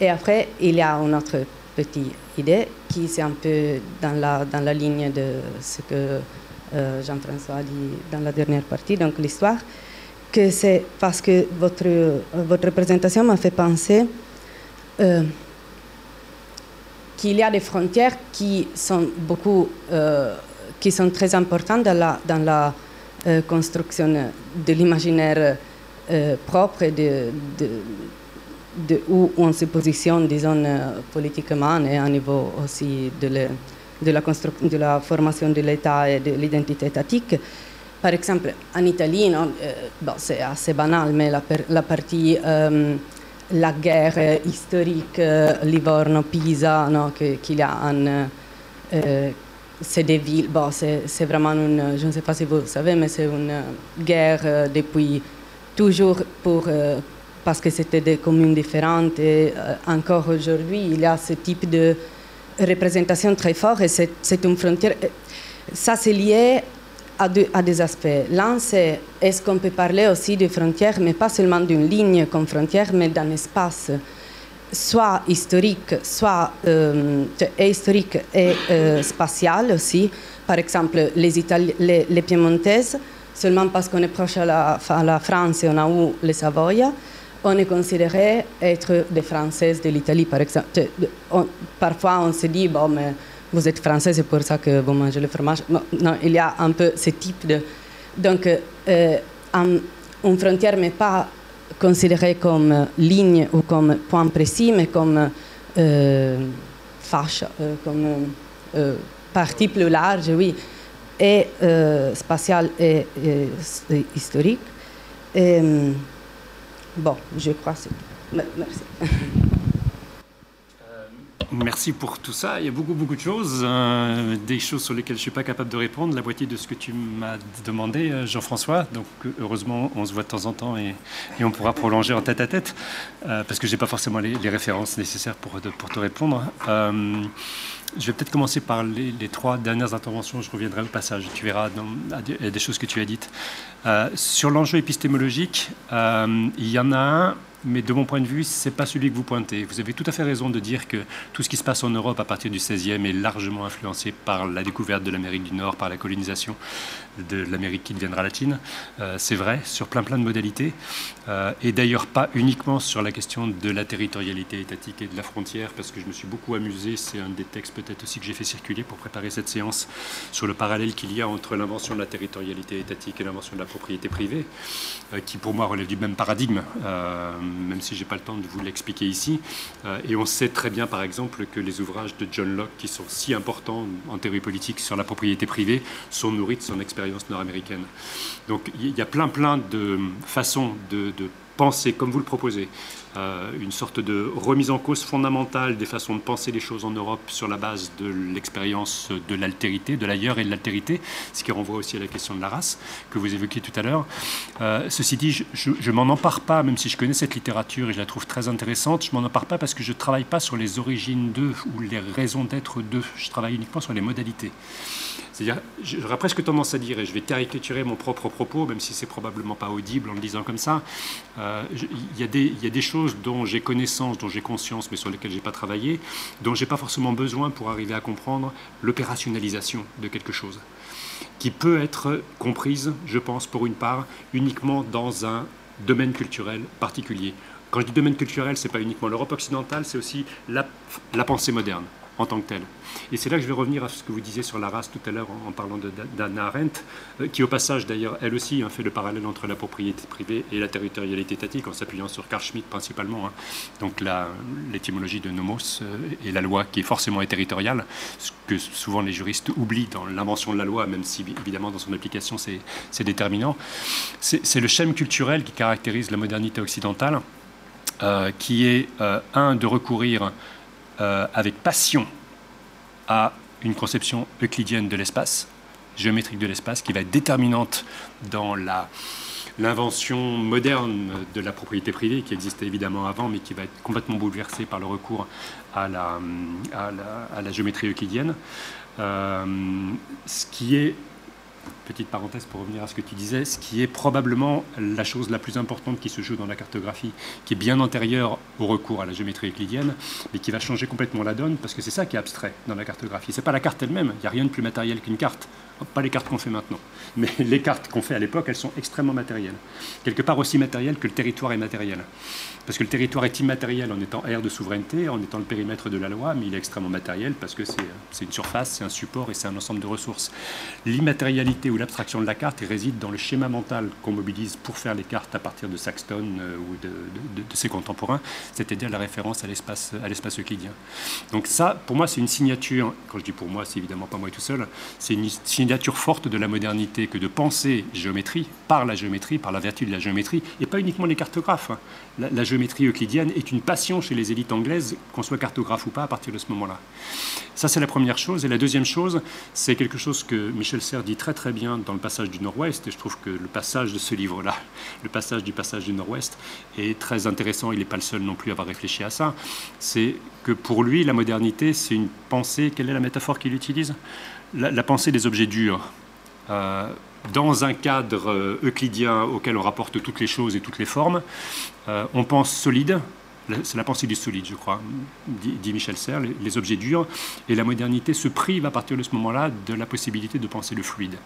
Et après, il y a une autre petite idée qui c'est un peu dans la, dans la ligne de ce que Jean-François a dit dans la dernière partie, donc l'histoire, que c'est parce que votre, votre présentation m'a fait penser qu'il y a des frontières qui sont beaucoup, euh, qui sont très importantes dans la, euh, construction de l'imaginaire euh, propre de, où on se positionne, disons, politiquement et à niveau aussi de, le, de, la, de la formation de l'État et de l'identité étatique. Par exemple, en Italie, bon, c'est assez banal, mais la partie la guerre historique Livorno-Pisa no, qu'il y a en... C'est des villes, c'est vraiment une, je ne sais pas si vous savez, mais c'est une guerre euh, depuis toujours pour, euh, parce que c'était des communes différentes et encore aujourd'hui, il y a ce type de représentation très fort et c'est une frontière. Ça, c'est lié à, des aspects. L'un, c'est est-ce qu'on peut parler aussi de frontières, mais pas seulement d'une ligne comme frontière, mais d'un espace. soit historique, soit euh, historique et euh, spatial aussi. Par exemple, les, Itali Piémontaises, seulement parce qu'on est proche à la, France et on a eu les Savoie, on est considéré être des Françaises de l'Italie, par exemple. Parfois, on se dit, bon, mais vous êtes Français, c'est pour ça que vous mangez le fromage. Non, il y a un peu ce type de... Donc, euh, une frontière n'est pas considérée comme ligne ou comme point précis, mais comme euh, fâche, euh, comme euh, partie plus large, oui, et spatiale et, historique. Bon, je crois que c'est... Merci. Merci pour tout ça. Il y a beaucoup, beaucoup de choses, euh, des choses sur lesquelles je ne suis pas capable de répondre, la moitié de ce que tu m'as demandé, euh, Jean-François. Donc, heureusement, on se voit de temps en temps et, on pourra prolonger en tête à tête, euh, parce que je n'ai pas forcément les, références nécessaires pour, te répondre. Euh, je vais peut-être commencer par les, trois dernières interventions. Je reviendrai au passage. Tu verras dans, a des choses que tu as dites. Euh, sur l'enjeu épistémologique, il y en a un mais de mon point de vue, ce n'est pas celui que vous pointez. Vous avez tout à fait raison de dire que tout ce qui se passe en Europe à partir du XVIe est largement influencé par la découverte de l'Amérique du Nord, par la colonisation de l'Amérique qui deviendra latine. Euh, c'est vrai, sur plein plein de modalités. Euh, et d'ailleurs pas uniquement sur la question de la territorialité étatique et de la frontière, parce que je me suis beaucoup amusé, c'est un des textes peut-être aussi que j'ai fait circuler pour préparer cette séance, sur le parallèle qu'il y a entre l'invention de la territorialité étatique et l'invention de la propriété privée, euh, qui pour moi relève du même paradigme même si je n'ai pas le temps de vous l'expliquer ici. Euh, et on sait très bien, par exemple, que les ouvrages de John Locke, qui sont si importants en théorie politique sur la propriété privée, sont nourris de son expérience nord-américaine. Donc il y a plein, plein de façons de, penser comme vous le proposez, euh, une sorte de remise en cause fondamentale des façons de penser les choses en Europe sur la base de l'expérience de l'altérité, de l'ailleurs et de l'altérité, ce qui renvoie aussi à la question de la race que vous évoquiez tout à l'heure. Euh, ceci dit, je, je, m'en empare pas, même si je connais cette littérature et je la trouve très intéressante, je m'en empare pas parce que je travaille pas sur les origines d'eux ou les raisons d'être d'eux, je travaille uniquement sur les modalités. C'est-à-dire, j'aurais presque tendance à dire, et je vais caricaturer mon propre propos, même si c'est probablement pas audible en le disant comme ça, euh, il, y a des, choses dont j'ai connaissance, dont j'ai conscience, mais sur lesquelles j'ai pas travaillé, dont j'ai pas forcément besoin pour arriver à comprendre l'opérationnalisation de quelque chose, qui peut être comprise, je pense, pour une part, uniquement dans un domaine culturel particulier. Quand je dis domaine culturel, c'est pas uniquement l'Europe occidentale, c'est aussi la pensée moderne en tant que telle. Et c'est là que je vais revenir à ce que vous disiez sur la race tout à l'heure en, parlant d'Anna Arendt, euh, qui au passage d'ailleurs, elle aussi, hein, fait le parallèle entre la propriété privée et la territorialité étatique en s'appuyant sur Carl Schmitt principalement. Hein. Donc l'étymologie de nomos euh, et la loi qui forcément est territoriale, ce que souvent les juristes oublient dans l'invention de la loi, même si évidemment dans son application c'est déterminant. C'est le schème culturel qui caractérise la modernité occidentale, euh, qui est euh, un de recourir euh, avec passion à une conception euclidienne de l'espace, géométrique de l'espace, qui va être déterminante dans la, l'invention moderne de la propriété privée, qui existait évidemment avant, mais qui va être complètement bouleversée par le recours à la, à la, géométrie euclidienne. Euh, ce qui est petite parenthèse pour revenir à ce que tu disais, ce qui est probablement la chose la plus importante qui se joue dans la cartographie, qui est bien antérieure au recours à la géométrie euclidienne, mais qui va changer complètement la donne, parce que c'est ça qui est abstrait dans la cartographie. C'est pas la carte elle-même, il n'y a rien de plus matériel qu'une carte. Pas les cartes qu'on fait maintenant, mais les cartes qu'on fait à l'époque, elles sont extrêmement matérielles. Quelque part aussi matérielles que le territoire est matériel. Parce que le territoire est immatériel en étant aire de souveraineté, en étant le périmètre de la loi, mais il est extrêmement matériel parce que c'est une surface, c'est un support et c'est un ensemble de ressources. L'immatérialité ou l'abstraction de la carte réside dans le schéma mental qu'on mobilise pour faire les cartes à partir de Saxton euh, ou de, ses contemporains, c'est-à-dire la référence à l'espace euclidien. Donc ça, pour moi, c'est une signature, quand je dis pour moi, c'est évidemment pas moi tout seul, c'est une signature forte de la modernité que de penser géométrie par la géométrie, par la vertu de la géométrie, et pas uniquement les cartographes. Hein. La géométrie euclidienne est une passion chez les élites anglaises, qu'on soit cartographe ou pas, à partir de ce moment-là. Ça, c'est la première chose. Et la deuxième chose, c'est quelque chose que Michel Serres dit très très bien dans le passage du Nord-Ouest. Et je trouve que le passage de ce livre-là, le passage du passage du Nord-Ouest, est très intéressant. Il n'est pas le seul non plus à avoir réfléchi à ça. C'est que pour lui, la modernité, c'est une pensée. Quelle est la métaphore qu'il utilise? La, la, pensée des objets durs. Euh, dans un cadre euclidien auquel on rapporte toutes les choses et toutes les formes, euh, on pense solide, c'est la pensée du solide, je crois, dit, Michel Serres, les, objets durs, et la modernité se prive à partir de ce moment-là de la possibilité de penser le fluide.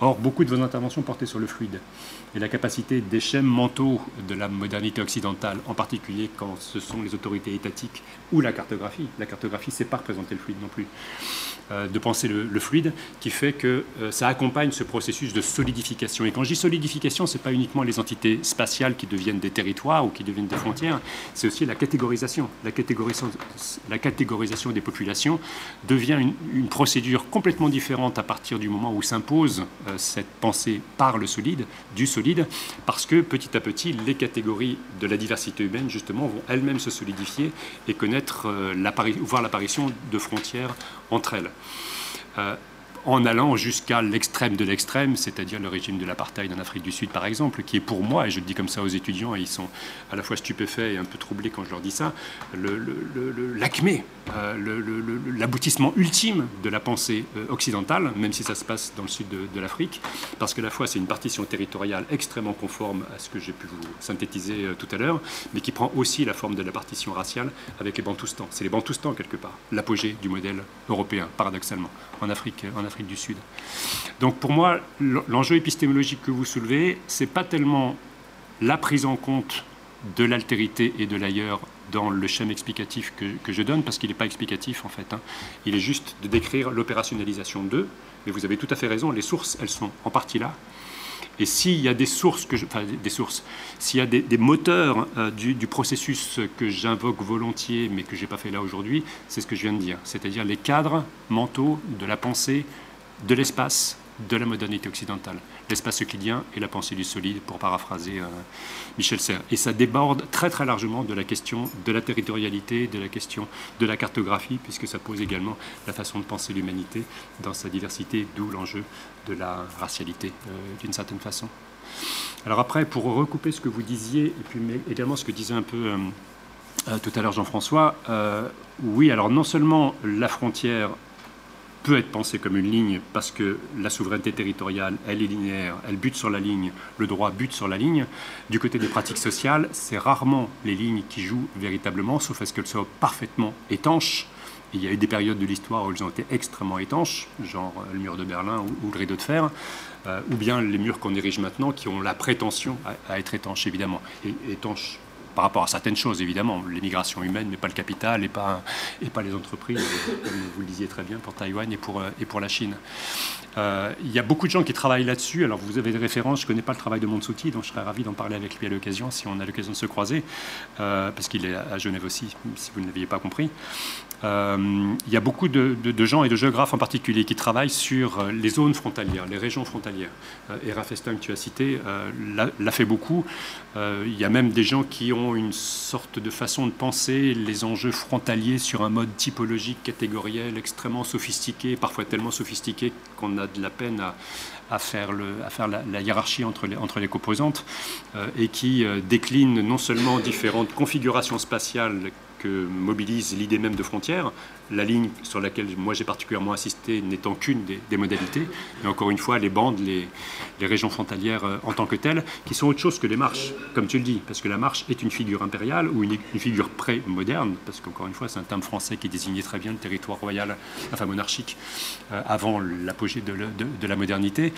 Or, beaucoup de vos interventions portaient sur le fluide et la capacité des schèmes mentaux de la modernité occidentale, en particulier quand ce sont les autorités étatiques ou la cartographie. La cartographie, c'est pas représenter le fluide non plus. Euh, de penser le, fluide, qui fait que euh, ça accompagne ce processus de solidification. Et quand je dis solidification, ce n'est pas uniquement les entités spatiales qui deviennent des territoires ou qui deviennent des frontières, c'est aussi la catégorisation. La catégorisation, la catégorisation des populations devient une, procédure complètement différente à partir du moment où s'impose euh, cette pensée par le solide, du solide, parce que petit à petit, les catégories de la diversité humaine, justement, vont elles-mêmes se solidifier et connaître, voir l'apparition de frontières entre elles. En allant jusqu'à l'extrême de l'extrême, c'est-à-dire le régime de l'apartheid en Afrique du Sud, par exemple, qui est pour moi, et je le dis comme ça aux étudiants, et ils sont à la fois stupéfaits et un peu troublés quand je leur dis ça, l'acmé, euh, l'aboutissement ultime de la pensée euh, occidentale, même si ça se passe dans le sud de, l'Afrique, parce que la fois c'est une partition territoriale extrêmement conforme à ce que j'ai pu vous synthétiser euh, tout à l'heure, mais qui prend aussi la forme de la partition raciale avec les Bantoustans. C'est les Bantoustans, quelque part, l'apogée du modèle européen, paradoxalement, en Afrique, en Afrique du Sud. Donc pour moi, l'enjeu épistémologique que vous soulevez, c'est pas tellement la prise en compte de l'altérité et de l'ailleurs dans le schéma explicatif que, je donne, parce qu'il n'est pas explicatif en fait. Hein. Il est juste de décrire l'opérationnalisation d'eux. Mais vous avez tout à fait raison, les sources, elles sont en partie là. Et s'il y a des sources, que enfin, des sources, s'il y a des, moteurs euh, du, processus que j'invoque volontiers, mais que je n'ai pas fait là aujourd'hui, c'est ce que je viens de dire, c'est-à-dire les cadres mentaux de la pensée, de l'espace, de la modernité occidentale. L'espace euclidien et la pensée du solide, pour paraphraser euh, Michel Serres. Et ça déborde très très largement de la question de la territorialité, de la question de la cartographie, puisque ça pose également la façon de penser l'humanité dans sa diversité, d'où l'enjeu de la racialité, euh, d'une certaine façon. Alors après, pour recouper ce que vous disiez, et puis également ce que disait un peu... Euh, tout à l'heure Jean-François, oui, alors non seulement la frontière peut être pensée comme une ligne parce que la souveraineté territoriale, elle est linéaire, elle bute sur la ligne, le droit bute sur la ligne. Du côté des pratiques sociales, c'est rarement les lignes qui jouent véritablement, sauf à ce qu'elles soient parfaitement étanches. il y a eu des périodes de l'histoire où elles ont été extrêmement étanches, genre le mur de Berlin ou, le rideau de fer, euh, ou bien les murs qu'on érige maintenant qui ont la prétention à, être étanches, évidemment. Et, étanches par rapport à certaines choses, évidemment, l'émigration humaine, mais pas le capital et pas, les entreprises, comme vous le disiez très bien, pour Taïwan et pour, pour la Chine. Euh, il y a beaucoup de gens qui travaillent là-dessus. Alors, vous avez des références. Je ne connais pas le travail de Montsouti, donc je serais ravi d'en parler avec lui à l'occasion, si on a l'occasion de se croiser, euh, parce qu'il est à Genève aussi, si vous ne l'aviez pas compris. Euh, il y a beaucoup de, gens et de géographes en particulier qui travaillent sur les zones frontalières, les régions frontalières. et Festin, que tu as cité, l'a fait beaucoup. il y a même des gens qui ont une sorte de façon de penser les enjeux frontaliers sur un mode typologique, catégoriel, extrêmement sophistiqué, parfois tellement sophistiqué qu'on a de la peine à, faire, la, hiérarchie entre les, entre les composantes euh, et qui euh, décline non seulement différentes configurations spatiales que mobilise l'idée même de frontière, la ligne sur laquelle moi j'ai particulièrement assisté n'étant qu'une des, modalités, mais encore une fois, les bandes, les, régions frontalières euh, en tant que telles, qui sont autre chose que les marches, comme tu le dis, parce que la marche est une figure impériale ou une, figure pré-moderne, parce qu'encore une fois, c'est un terme français qui désignait très bien le territoire royal, enfin monarchique, euh, avant l'apogée de, la modernité.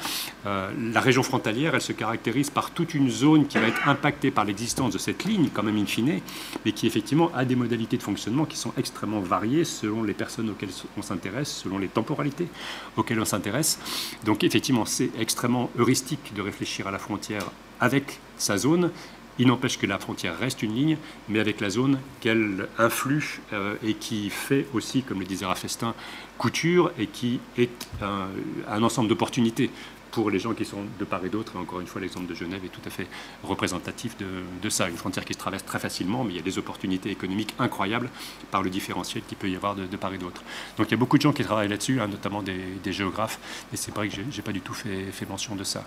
Euh, la région frontalière, elle se caractérise par toute une zone qui va être impactée par l'existence de cette ligne, quand même in fine, mais qui effectivement a des modalités de fonctionnement qui sont extrêmement variées selon les personnes auxquelles on s'intéresse, selon les temporalités auxquelles on s'intéresse. Donc effectivement, c'est extrêmement heuristique de réfléchir à la frontière avec sa zone. Il n'empêche que la frontière reste une ligne, mais avec la zone qu'elle influe euh, et qui fait aussi, comme le disait Rafestin, couture et qui est un ensemble d'opportunités pour les gens qui sont de part et d'autre. Et encore une fois, l'exemple de Genève est tout à fait représentatif de, ça. Une frontière qui se traverse très facilement, mais il y a des opportunités économiques incroyables par le différentiel qu'il peut y avoir de, part et d'autre. Donc il y a beaucoup de gens qui travaillent là-dessus, hein, notamment des, géographes, et c'est vrai que je n'ai pas du tout fait, mention de ça.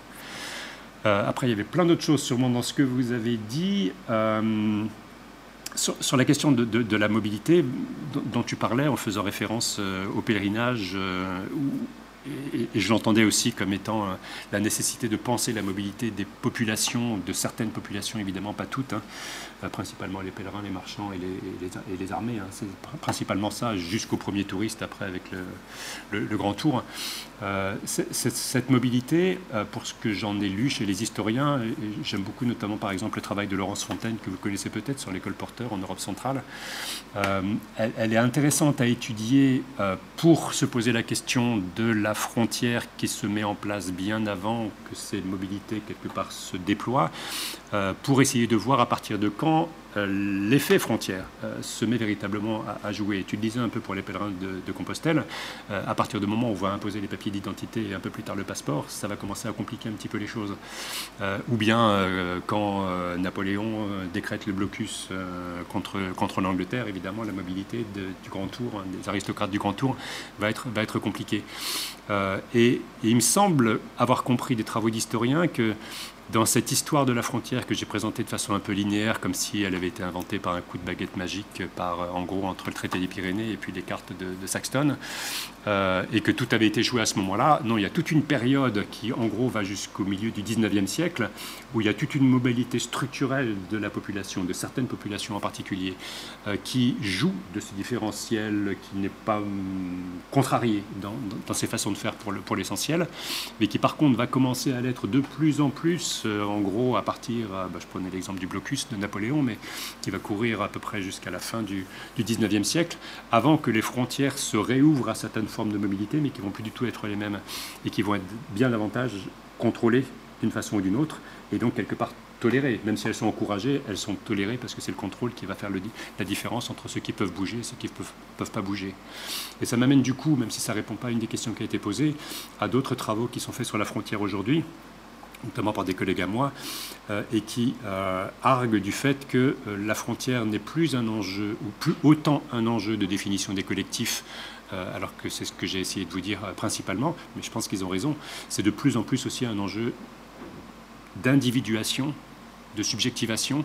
Euh, après, il y avait plein d'autres choses sûrement dans ce que vous avez dit. Euh, sur, la question de, la mobilité dont, tu parlais en faisant référence euh, au pèlerinage et, je l'entendais aussi comme étant euh, la nécessité de penser la mobilité des populations, de certaines populations, évidemment pas toutes, hein, euh, principalement les pèlerins, les marchands et les, armées. Hein. C'est principalement ça, jusqu'au premier touriste après avec le, grand tour. Euh, cette mobilité, pour ce que j'en ai lu chez les historiens, j'aime beaucoup notamment par exemple le travail de Laurence Fontaine, que vous connaissez peut-être sur l'école Porteur en Europe centrale, elle, elle, est intéressante à étudier pour se poser la question de la frontière qui se met en place bien avant que ces mobilités quelque part se déploient, euh, pour essayer de voir à partir de quand euh, l'effet frontière euh, se met véritablement à, jouer. Tu le disais un peu pour les pèlerins de, Compostelle, à partir du moment où on va imposer les papiers d'identité et un peu plus tard le passeport, ça va commencer à compliquer un petit peu les choses. ou bien quand Napoléon décrète le blocus contre, contre l'Angleterre, évidemment la mobilité du Grand Tour, hein, des aristocrates du Grand Tour, va être, va être compliquée. Et, et, il me semble avoir compris des travaux d'historiens que dans cette histoire de la frontière que j'ai présentée de façon un peu linéaire, comme si elle avait été inventée par un coup de baguette magique, par en gros entre le traité des Pyrénées et puis les cartes de, Saxton, euh, et que tout avait été joué à ce moment-là. Non, il y a toute une période qui en gros va jusqu'au milieu du 19e siècle, où il y a toute une mobilité structurelle de la population, de certaines populations en particulier, euh, qui joue de ce différentiel qui n'est pas hum, contrarié dans, ses façons de faire pour l'essentiel, mais qui par contre va commencer à l'être de plus en plus euh, en gros, à partir, bah, je prenais l'exemple du blocus de Napoléon, mais qui va courir à peu près jusqu'à la fin du, du 19e siècle, avant que les frontières se réouvrent à certaines formes de mobilité, mais qui vont plus du tout être les mêmes, et qui vont être bien davantage contrôlées d'une façon ou d'une autre, et donc quelque part tolérées. Même si elles sont encouragées, elles sont tolérées parce que c'est le contrôle qui va faire la différence entre ceux qui peuvent bouger et ceux qui ne peuvent, peuvent, pas bouger. Et ça m'amène du coup, même si ça ne répond pas à une des questions qui a été posée, à d'autres travaux qui sont faits sur la frontière aujourd'hui notamment par des collègues à moi, euh, et qui euh, arguent du fait que euh, la frontière n'est plus un enjeu, ou plus autant un enjeu de définition des collectifs, alors que c'est ce que j'ai essayé de vous dire principalement, mais je pense qu'ils ont raison, c'est de plus en plus aussi un enjeu d'individuation, de subjectivation,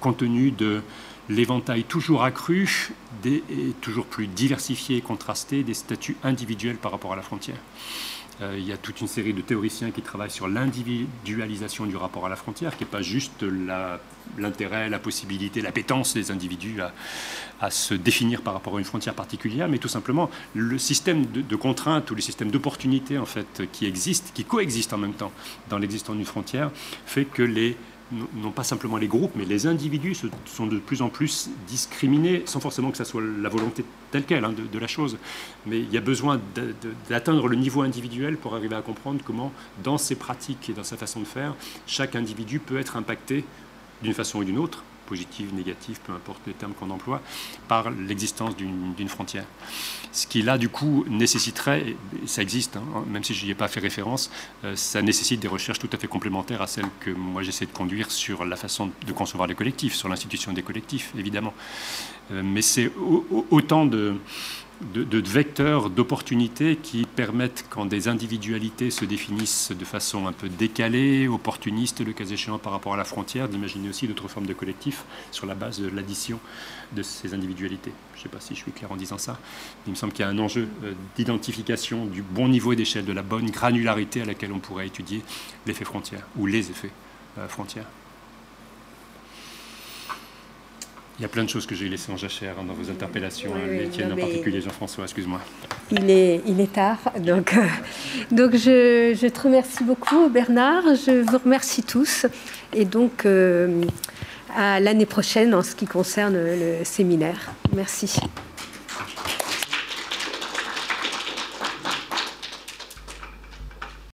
compte tenu de l'éventail toujours accru et toujours plus diversifié et contrasté des statuts individuels par rapport à la frontière. Euh, il y a toute une série de théoriciens qui travaillent sur l'individualisation du rapport à la frontière, qui n'est pas juste l'intérêt, la, possibilité, l'appétence des individus à, se définir par rapport à une frontière particulière, mais tout simplement le système de, contraintes ou le système d'opportunités en fait qui existe, qui coexiste en même temps dans l'existence d'une frontière, fait que les non pas simplement les groupes, mais les individus sont de plus en plus discriminés, sans forcément que ça soit la volonté telle qu'elle hein, de, la chose. Mais il y a besoin d'atteindre le niveau individuel pour arriver à comprendre comment, dans ses pratiques et dans sa façon de faire, chaque individu peut être impacté d'une façon ou d'une autre positive, négative, peu importe les termes qu'on emploie, par l'existence d'une frontière. Ce qui là, du coup, nécessiterait, et ça existe, hein, même si je n'y ai pas fait référence, euh, ça nécessite des recherches tout à fait complémentaires à celles que moi j'essaie de conduire sur la façon de concevoir les collectifs, sur l'institution des collectifs, évidemment. Euh, mais c'est autant de de, vecteurs d'opportunités qui permettent, quand des individualités se définissent de façon un peu décalée, opportuniste, le cas échéant par rapport à la frontière, d'imaginer aussi d'autres formes de collectifs sur la base de l'addition de ces individualités. Je ne sais pas si je suis clair en disant ça. Il me semble qu'il y a un enjeu euh, d'identification du bon niveau d'échelle, de la bonne granularité à laquelle on pourrait étudier l'effet frontière ou les effets euh, frontières. Il y a plein de choses que j'ai laissées en jachère hein, dans vos interpellations, les tiennes en particulier, Jean-François, excuse-moi. Il est, il est tard, donc, euh, donc je, je, te remercie beaucoup, Bernard. Je vous remercie tous. Et donc, euh, à l'année prochaine en ce qui concerne le séminaire. Merci.